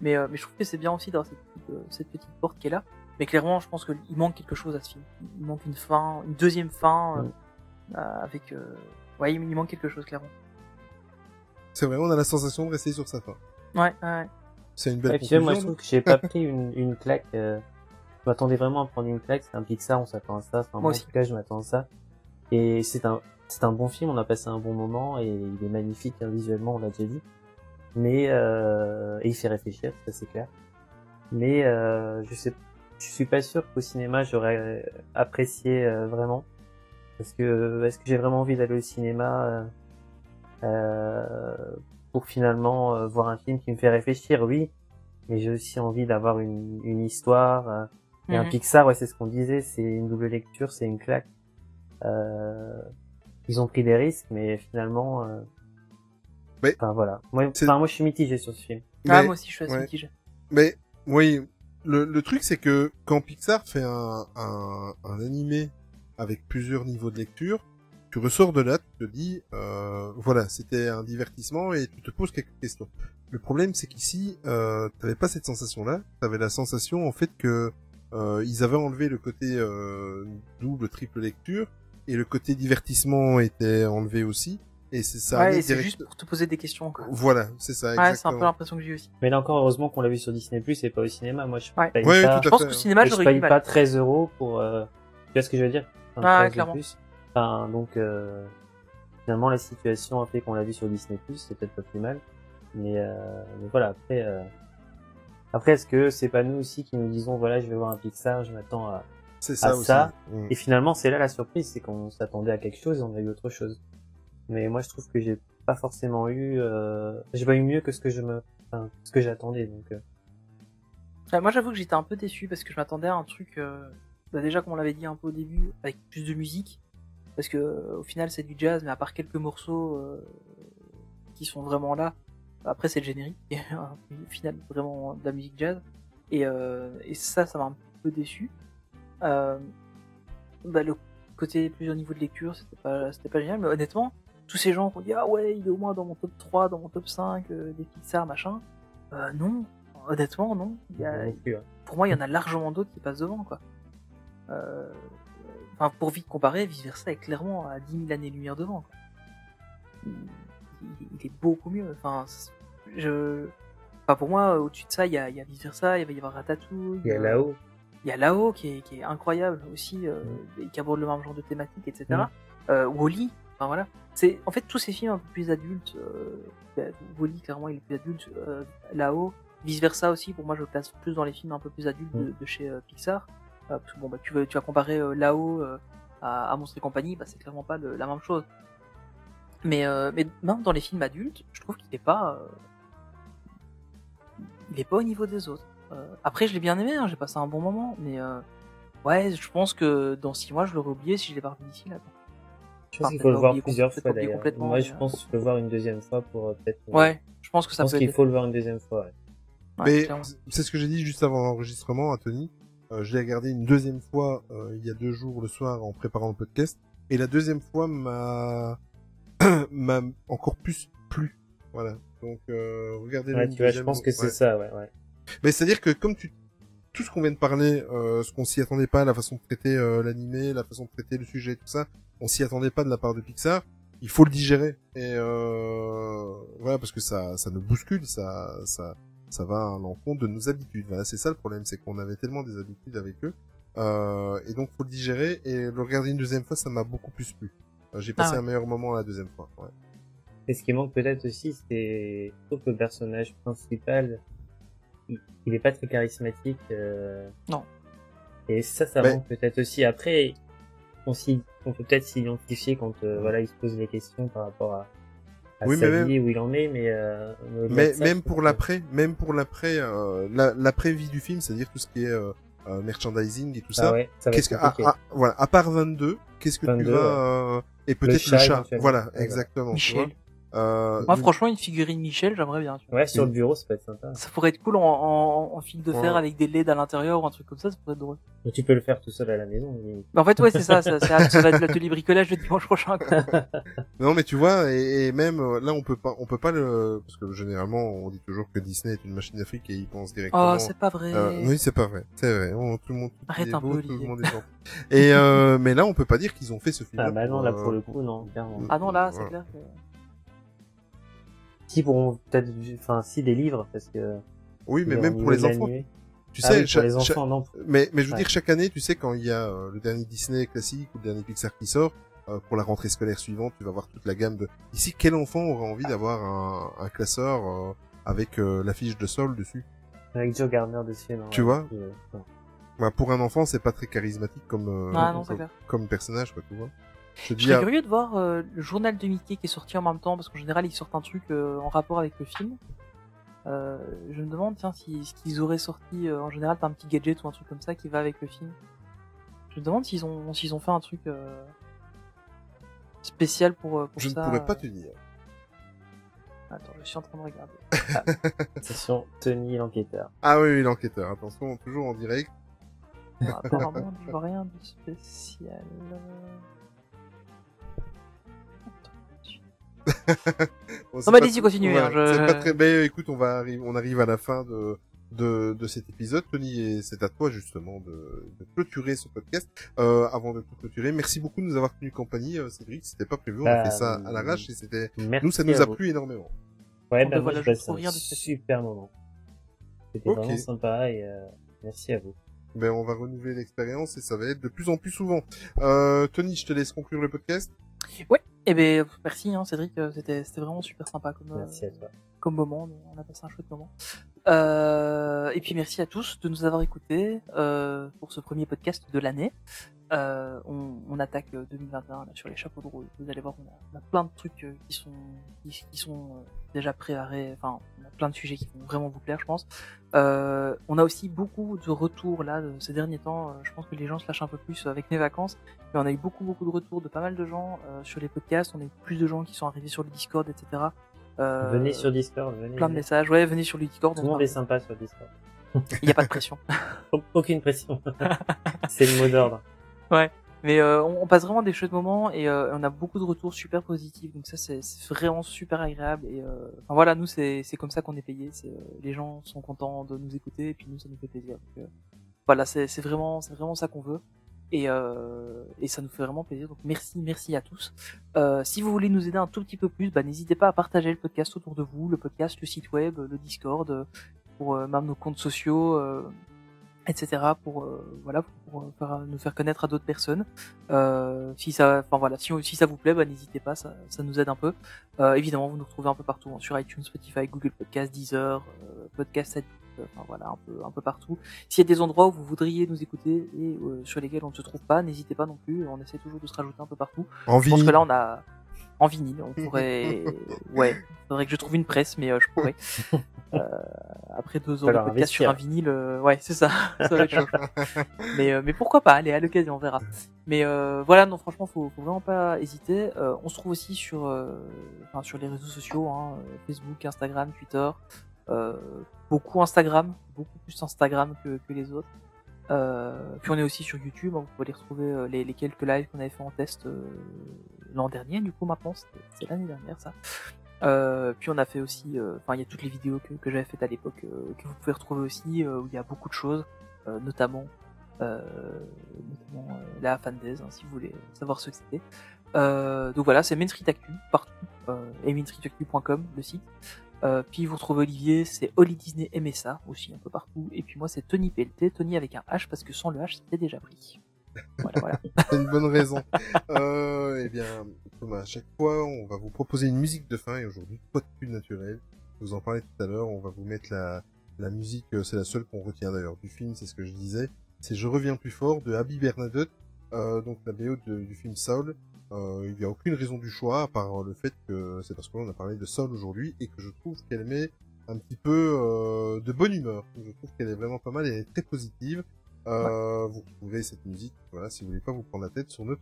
Mais, mais je trouve que c'est bien aussi d'avoir cette, petite, cette petite porte qui est là. Mais clairement, je pense qu'il manque quelque chose à ce film. Il manque une fin, une deuxième fin Mm. avec. Euh... Ouais, il manque quelque chose clairement. C'est vrai, on a la sensation de rester sur sa fin. Ouais, ouais. C'est une belle Et puis moi, je conclusion. trouve que j'ai pas pris une, une claque. euh, Je m'attendais vraiment à prendre une claque. C'est un Pixar, on s'attend à ça. Enfin, moi, en aussi. tout cas, je m'attends à ça. Et c'est un, c'est un bon film. On a passé un bon moment et il est magnifique hein, visuellement, on l'a déjà dit. Mais euh... et il fait réfléchir, ça c'est clair. Mais euh, je sais, je suis pas sûr qu'au cinéma j'aurais apprécié euh, vraiment. Parce que est-ce que j'ai vraiment envie d'aller au cinéma euh, pour finalement euh, voir un film qui me fait réfléchir Oui, mais j'ai aussi envie d'avoir une, une histoire. euh, et un Mhm. Pixar, ouais, c'est ce qu'on disait, c'est une double lecture, c'est une claque. Euh, ils ont pris des risques, mais finalement, euh, Mais- enfin voilà. Moi, C'est- enfin, moi, je suis mitigé sur ce film. Ah, Mais- moi aussi, je suis assez ouais. mitigé. Mais oui, le, le truc c'est que quand Pixar fait un, un, un animé avec plusieurs niveaux de lecture, tu ressors de là, tu te dis, euh, voilà, c'était un divertissement et tu te poses quelques questions. Le problème c'est qu'ici, euh, t'avais pas cette sensation-là, t'avais la sensation en fait que euh, ils avaient enlevé le côté euh, double, triple lecture et le côté divertissement était enlevé aussi. Et c'est ça. ouais, c'est direct- juste pour te poser des questions, quoi. Voilà, c'est ça. Ouais, c'est un peu l'impression que j'ai aussi. Mais là encore, heureusement qu'on l'a vu sur Disney Plus et pas au cinéma. Moi, je Ouais. paye Ouais, pas. tout Je pense qu'au cinéma, je j'aurais du mal. pas 13 euros pour. Euh... Tu vois ce que je veux dire? Enfin, Ah, 13 de clairement. plus. Enfin, donc euh... finalement, la situation a fait qu'on l'a vu sur Disney Plus, c'est peut-être pas plus mal. Mais, euh... mais voilà, après. Euh... Après, est-ce que c'est pas nous aussi qui nous disons voilà, je vais voir un Pixar, je m'attends à ça à aussi. ça. Mm. Et finalement, c'est là la surprise, c'est qu'on s'attendait à quelque chose et on a eu autre chose. Mais moi, je trouve que j'ai pas forcément eu, euh... j'ai pas eu mieux que ce que je me, enfin, ce que j'attendais. Donc, euh, Ouais, moi, j'avoue que j'étais un peu déçu parce que je m'attendais à un truc, euh, bah, déjà, comme on l'avait dit un peu au début, avec plus de musique. Parce que, euh, au final, c'est du jazz, mais à part quelques morceaux euh, qui sont vraiment là, après, c'est le générique. Et au final, vraiment de la musique jazz. Et, euh, et ça, ça m'a un peu déçu. Euh, bah, le côté plusieurs niveaux de lecture, c'était pas, c'était pas génial, mais honnêtement, tous ces gens qui ont dit ah ouais, il est au moins dans mon top 3, dans mon top 5, euh, des Pixar, machin. Euh, non, honnêtement, non. Il y a, non plus, hein. pour moi, il y en a largement d'autres qui passent devant, quoi. Euh, Enfin, pour vite comparer, vice versa est clairement à 10 000 années-lumière devant, quoi. Il, est beaucoup mieux. Enfin, je, enfin, pour moi, au-dessus de ça, il y a, il y a vice versa, il va y avoir Ratatouille. il y a euh, là-haut. il y a là-haut qui est, qui est incroyable aussi, euh, et qui aborde le même genre de thématique, etc. Euh, Wally, enfin voilà. C'est en fait tous ces films un peu plus adultes. Euh, bah, Wally clairement il est plus adulte. Là-haut, vice versa aussi. Pour moi, je le place plus dans les films un peu plus adultes de, de chez Pixar. Euh, parce que bon bah tu vas tu vas comparer euh, là-haut euh, à, à Monstres et compagnie, bah c'est clairement pas le- la même chose. Mais euh, mais même dans les films adultes, je trouve qu'il est pas euh, il est pas au niveau des autres. Euh, après, je l'ai bien aimé, hein, j'ai passé un bon moment, mais euh, ouais, je pense que dans six mois, je l'aurais oublié si je l'ai pas revu d'ici là. Je pense Enfin, qu'il faut le voir plusieurs fois d'ailleurs. Moi, je pense qu'il faut le voir une deuxième fois pour peut-être. Ouais, je pense que Je ça pense peut qu'il être. faut le voir une deuxième fois. ouais. Ouais, Mais c'est ce que j'ai dit juste avant l'enregistrement à Tony. Euh, je l'ai regardé une deuxième fois euh, il y a deux jours le soir en préparant le podcast. Et la deuxième fois m'a m'a encore plus plu. Voilà. Donc euh, regardez Ouais, tu vois, je pense que c'est ça, ouais, ouais. Mais c'est à dire que comme tu tout ce qu'on vient de parler, euh, ce qu'on s'y attendait pas, la façon de traiter euh, l'animé, la façon de traiter le sujet, tout ça, on s'y attendait pas de la part de Pixar. Il faut le digérer et euh, voilà parce que ça ça nous bouscule, ça ça ça va à l'encontre de nos habitudes. Voilà, c'est ça le problème, c'est qu'on avait tellement des habitudes avec eux euh, et donc faut le digérer et le regarder une deuxième fois, ça m'a beaucoup plus plu. J'ai passé Ah ouais. un meilleur moment la deuxième fois. Ouais. Et ce qui manque peut-être aussi, c'est que le personnage principal, il, il est pas très charismatique. euh, Non. Et ça, ça Mais- manque peut-être aussi. Après, on peut peut-être s'identifier quand euh, voilà, il se pose des questions par rapport à, à Oui, sa mais même- vie, où il en est, mais, euh, Mais ça, même pour l'après, même pour l'après, euh, la- l'après-vie du film, c'est-à-dire tout ce qui est euh, euh, merchandising et tout que- ça. ah ouais, ça va Qu'est-ce que, être ah, ah, voilà, à part 22, qu'est-ce que 22, tu vas, euh, et peut-être le chat, voilà, exactement. tu vois. Euh, Moi, franchement, une figurine Michel, j'aimerais bien. tu vois. Ouais, sur le bureau, ça peut être sympa. Ça pourrait être cool en, en, en fil de fer Ouais. avec des LED à l'intérieur ou un truc comme ça, ça pourrait être drôle. Mais tu peux le faire tout seul à la maison. Mais en fait, ouais, c'est ça, ça, ça, ça va être l'atelier bricolage le dimanche prochain. Quoi. Non, mais tu vois, et, et même euh, là, on peut pas, on peut pas le, parce que généralement, on dit toujours que Disney est une machine d'Afrique et ils pensent directement. Oh, c'est pas vrai. Euh, oui, c'est pas vrai. C'est vrai. On- tout le monde, tout Arrête un beau, peu, tout le monde est. Et euh, mais là, on peut pas dire qu'ils ont fait ce film. Ah bah non, là pour le coup, non, clairement. Ah non, là, c'est Voilà. clair que... Si pourront peut-être, enfin, si des livres, parce que. Oui, mais même pour les enfants. Tu Ah sais, oui, pour cha- les cha- enfants, non. mais mais je veux Ouais. dire chaque année, tu sais, quand il y a euh, le dernier Disney classique ou le dernier Pixar qui sort. euh, pour la rentrée scolaire suivante, tu vas voir toute la gamme de. Ici, quel enfant aurait envie d'avoir un, un classeur euh, avec euh, la fiche de sol dessus? Avec Joe Gardner dessus, non. Tu ouais, vois euh. Bah, Pour un enfant, c'est pas très charismatique comme euh, Ah non, comme, comme personnage, quoi, tu vois? Je ah, curieux de voir euh, le journal de Mickey qui est sorti en même temps, parce qu'en général, ils sortent un truc euh, en rapport avec le film. Euh, je me demande, tiens, si ce qu'ils auraient sorti, euh, en général, t'as un petit gadget ou un truc comme ça qui va avec le film. Je me demande s'ils ont, s'ils ont fait un truc euh, spécial pour, euh, pour je ne ça. pourrais pas te dire. Attends, je suis en train de regarder. Attention, Tony l'enquêteur. Ah oui, oui, l'enquêteur. Attention, toujours en direct. Ah, apparemment, je vois rien de spécial. Bon, c'est Non, mais pas continuez, hein, je- C'est pas très. Mais écoute, on va arriver, on arrive à la fin de de, de cet épisode, Tony, et c'est à toi justement de, de clôturer ce podcast. Euh, avant de tout clôturer, merci beaucoup de nous avoir tenu compagnie, euh, Cédric. C'était pas prévu, on a Bah, fait ça à l'arrache et c'était. Nous, ça nous a vous. plu énormément. Ouais, bah, ben moi, voilà, j'ai je un rien de spécial. super moment. C'était Ok. vraiment sympa et euh, merci à vous. Ben, on va renouveler l'expérience et ça va être de plus en plus souvent. Euh, Tony, je te laisse conclure le podcast. Eh ben, merci, hein, Cédric, euh, c'était, vraiment super sympa comme, euh, Merci à toi. comme moment. On a passé un chouette moment. Euh, et puis merci à tous de nous avoir écoutés euh, pour ce premier podcast de l'année. Euh, on, on attaque euh, 2021 là, sur les chapeaux de roue. Vous allez voir, on a, on a plein de trucs euh, qui sont qui, qui sont euh, déjà préparés. Enfin, on a plein de sujets qui vont vraiment vous plaire, je pense. Euh, on a aussi beaucoup de retours là de ces derniers temps. Euh, je pense que les gens se lâchent un peu plus avec les vacances. Mais on a eu beaucoup beaucoup de retours de pas mal de gens euh, sur les podcasts. On a eu plus de gens qui sont arrivés sur le Discord, etc. Euh, venez sur Discord, venez. plein de messages. Ouais, venez sur le Discord. Tout on le monde est sympa sur Discord. Il n'y a pas de pression. Au- Aucune pression. C'est le mot d'ordre. Mais euh, on, on passe vraiment des chouettes moments et euh, on a beaucoup de retours super positifs. Donc ça, c'est vraiment super agréable. Et euh, enfin, voilà, nous, c'est comme ça qu'on est payé. C'est euh, les gens sont contents de nous écouter et puis nous, ça nous fait plaisir. Donc, euh, voilà, c'est vraiment, c'est vraiment ça qu'on veut. Et, euh, et ça nous fait vraiment plaisir. Donc merci, merci à tous. Si vous voulez nous aider un tout petit peu plus, bah, n'hésitez pas à partager le podcast autour de vous, le podcast, le site web, le Discord, pour même nos comptes sociaux. Euh, etc pour euh, voilà pour euh, faire- nous faire connaître à d'autres personnes. Euh, si ça enfin voilà si, si ça vous plaît bah, n'hésitez pas ça, ça nous aide un peu. Euh, évidemment vous nous retrouvez un peu partout hein, sur iTunes Spotify Google Podcast Deezer euh, Podcast Addict, euh, enfin voilà un peu un peu partout. S'il y a des endroits où vous voudriez nous écouter et euh, sur lesquels on ne se trouve pas n'hésitez pas non plus on essaie toujours de se rajouter un peu partout. Je pense que là on a en vinyle on pourrait ouais faudrait que je trouve une presse mais euh, je pourrais. Euh, après deux heures de podcast sur un vinyle euh, ouais c'est ça ça va être chaud. Mais euh, mais pourquoi pas allez à l'occasion on verra. Mais euh, voilà non franchement faut, faut vraiment pas hésiter. Euh, on se trouve aussi sur euh, enfin, sur les réseaux sociaux hein, Facebook Instagram Twitter. Euh, beaucoup Instagram beaucoup plus Instagram que, que les autres euh, puis on est aussi sur YouTube, hein, vous pouvez les retrouver euh, les, quelques lives qu'on avait fait en test euh, l'an dernier, du coup maintenant c'est l'année dernière ça. Euh, puis on a fait aussi, enfin il y a toutes les vidéos que, j'avais faites à l'époque que vous pouvez retrouver aussi, où il y a beaucoup de choses, notamment, notamment la fan days, hein, si vous voulez savoir ce que c'était. Donc voilà, c'est Main Street Actu partout, et mainstreetactu.com le site. Euh, puis vous retrouvez Olivier, c'est Oli Disney MSA aussi un peu partout. Et puis moi c'est Tony PLT, Tony avec un H parce que sans le H c'était déjà pris. Voilà, voilà. C'est une bonne raison. euh, eh bien, comme à chaque fois, on va vous proposer une musique de fin et aujourd'hui, quoi de plus naturel. Je vous en parlais tout à l'heure, on va vous mettre la, musique, euh, c'est la seule qu'on retient d'ailleurs du film, c'est ce que je disais. C'est Je reviens plus fort de Abby Bernadette, euh, donc la BO de- du film Saul. Euh, il n'y a aucune raison du choix, à part le fait que c'est parce qu'on a parlé de Saul aujourd'hui et que je trouve qu'elle met un petit peu euh, de bonne humeur. Je trouve qu'elle est vraiment pas mal, elle est très positive. Euh, Vous retrouvez cette musique, voilà, si vous voulez pas vous prendre la tête sur notre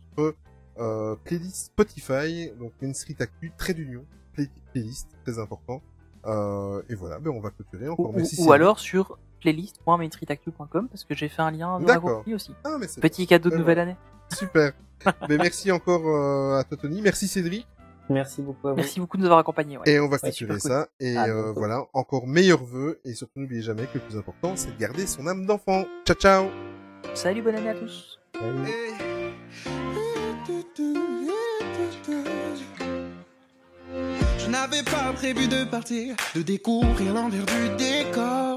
Euh, playlist Spotify, donc Main Street Actu, trait d'union, play- playlist, très important. Euh, et voilà, ben on va clôturer encore. ou- Merci. ou alors sur playlist.mainstreetactu.com parce que j'ai fait un lien dans la aussi. Ah, mais Petit cadeau de nouvelle année. Super. ben merci encore euh, à toi Tony, merci Cédric. Merci beaucoup à vous. Merci beaucoup de nous avoir accompagnés. ouais. Et on va Ouais, clôturer ça. Et euh, voilà, encore meilleurs vœux. Et surtout, n'oubliez jamais que le plus important, c'est de garder son âme d'enfant. Ciao, ciao Salut, bonne année à tous. Salut. Je n'avais pas prévu de partir, de découvrir l'envers du décor.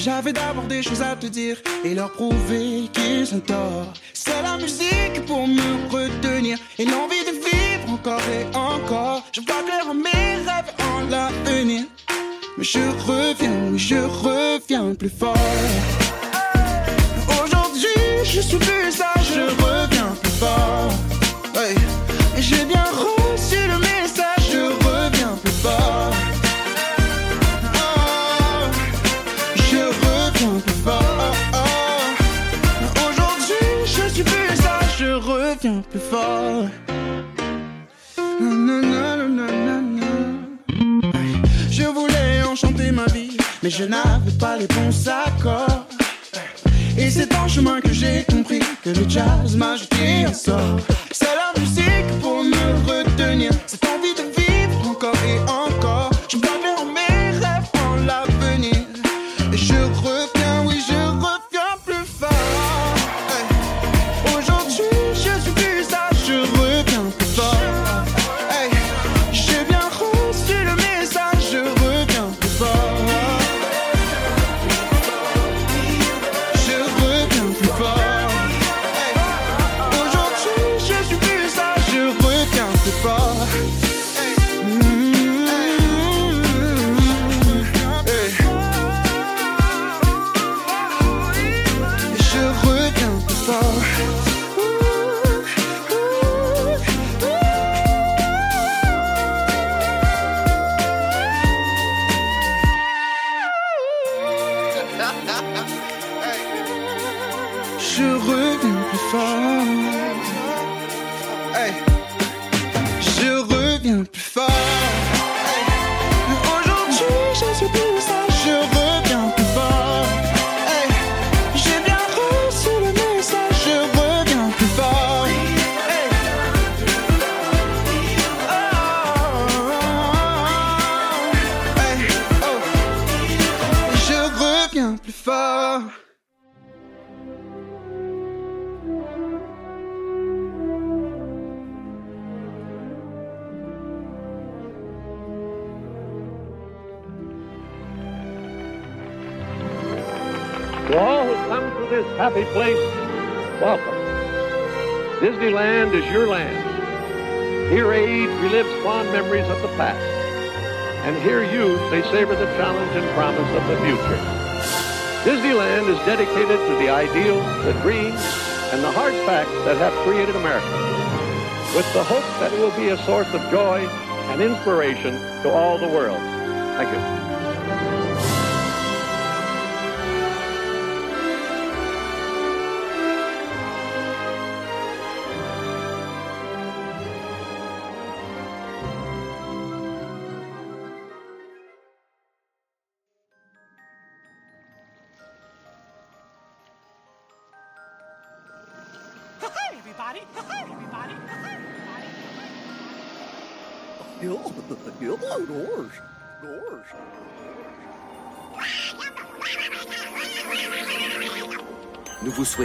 J'avais d'abord des choses à te dire et leur prouver qu'ils ont tort. C'est la musique pour me retenir et l'envie de vivre encore et encore. Je vois clair mes rêves en l'avenir. Mais je reviens, oui, je reviens plus fort. Aujourd'hui, je suis plus sage, je reviens plus fort. J'ai bien Je voulais enchanter ma vie, mais je n'avais pas les bons accords. Et c'est en chemin que j'ai compris que le jazz m'a jeté un sort. C'est la musique pour me retenir, cette envie de may savor the challenge and promise of the future. Disneyland is dedicated to the ideals, the dreams, and the hard facts that have created America, with the hope that it will be a source of joy and inspiration to all the world. Thank you.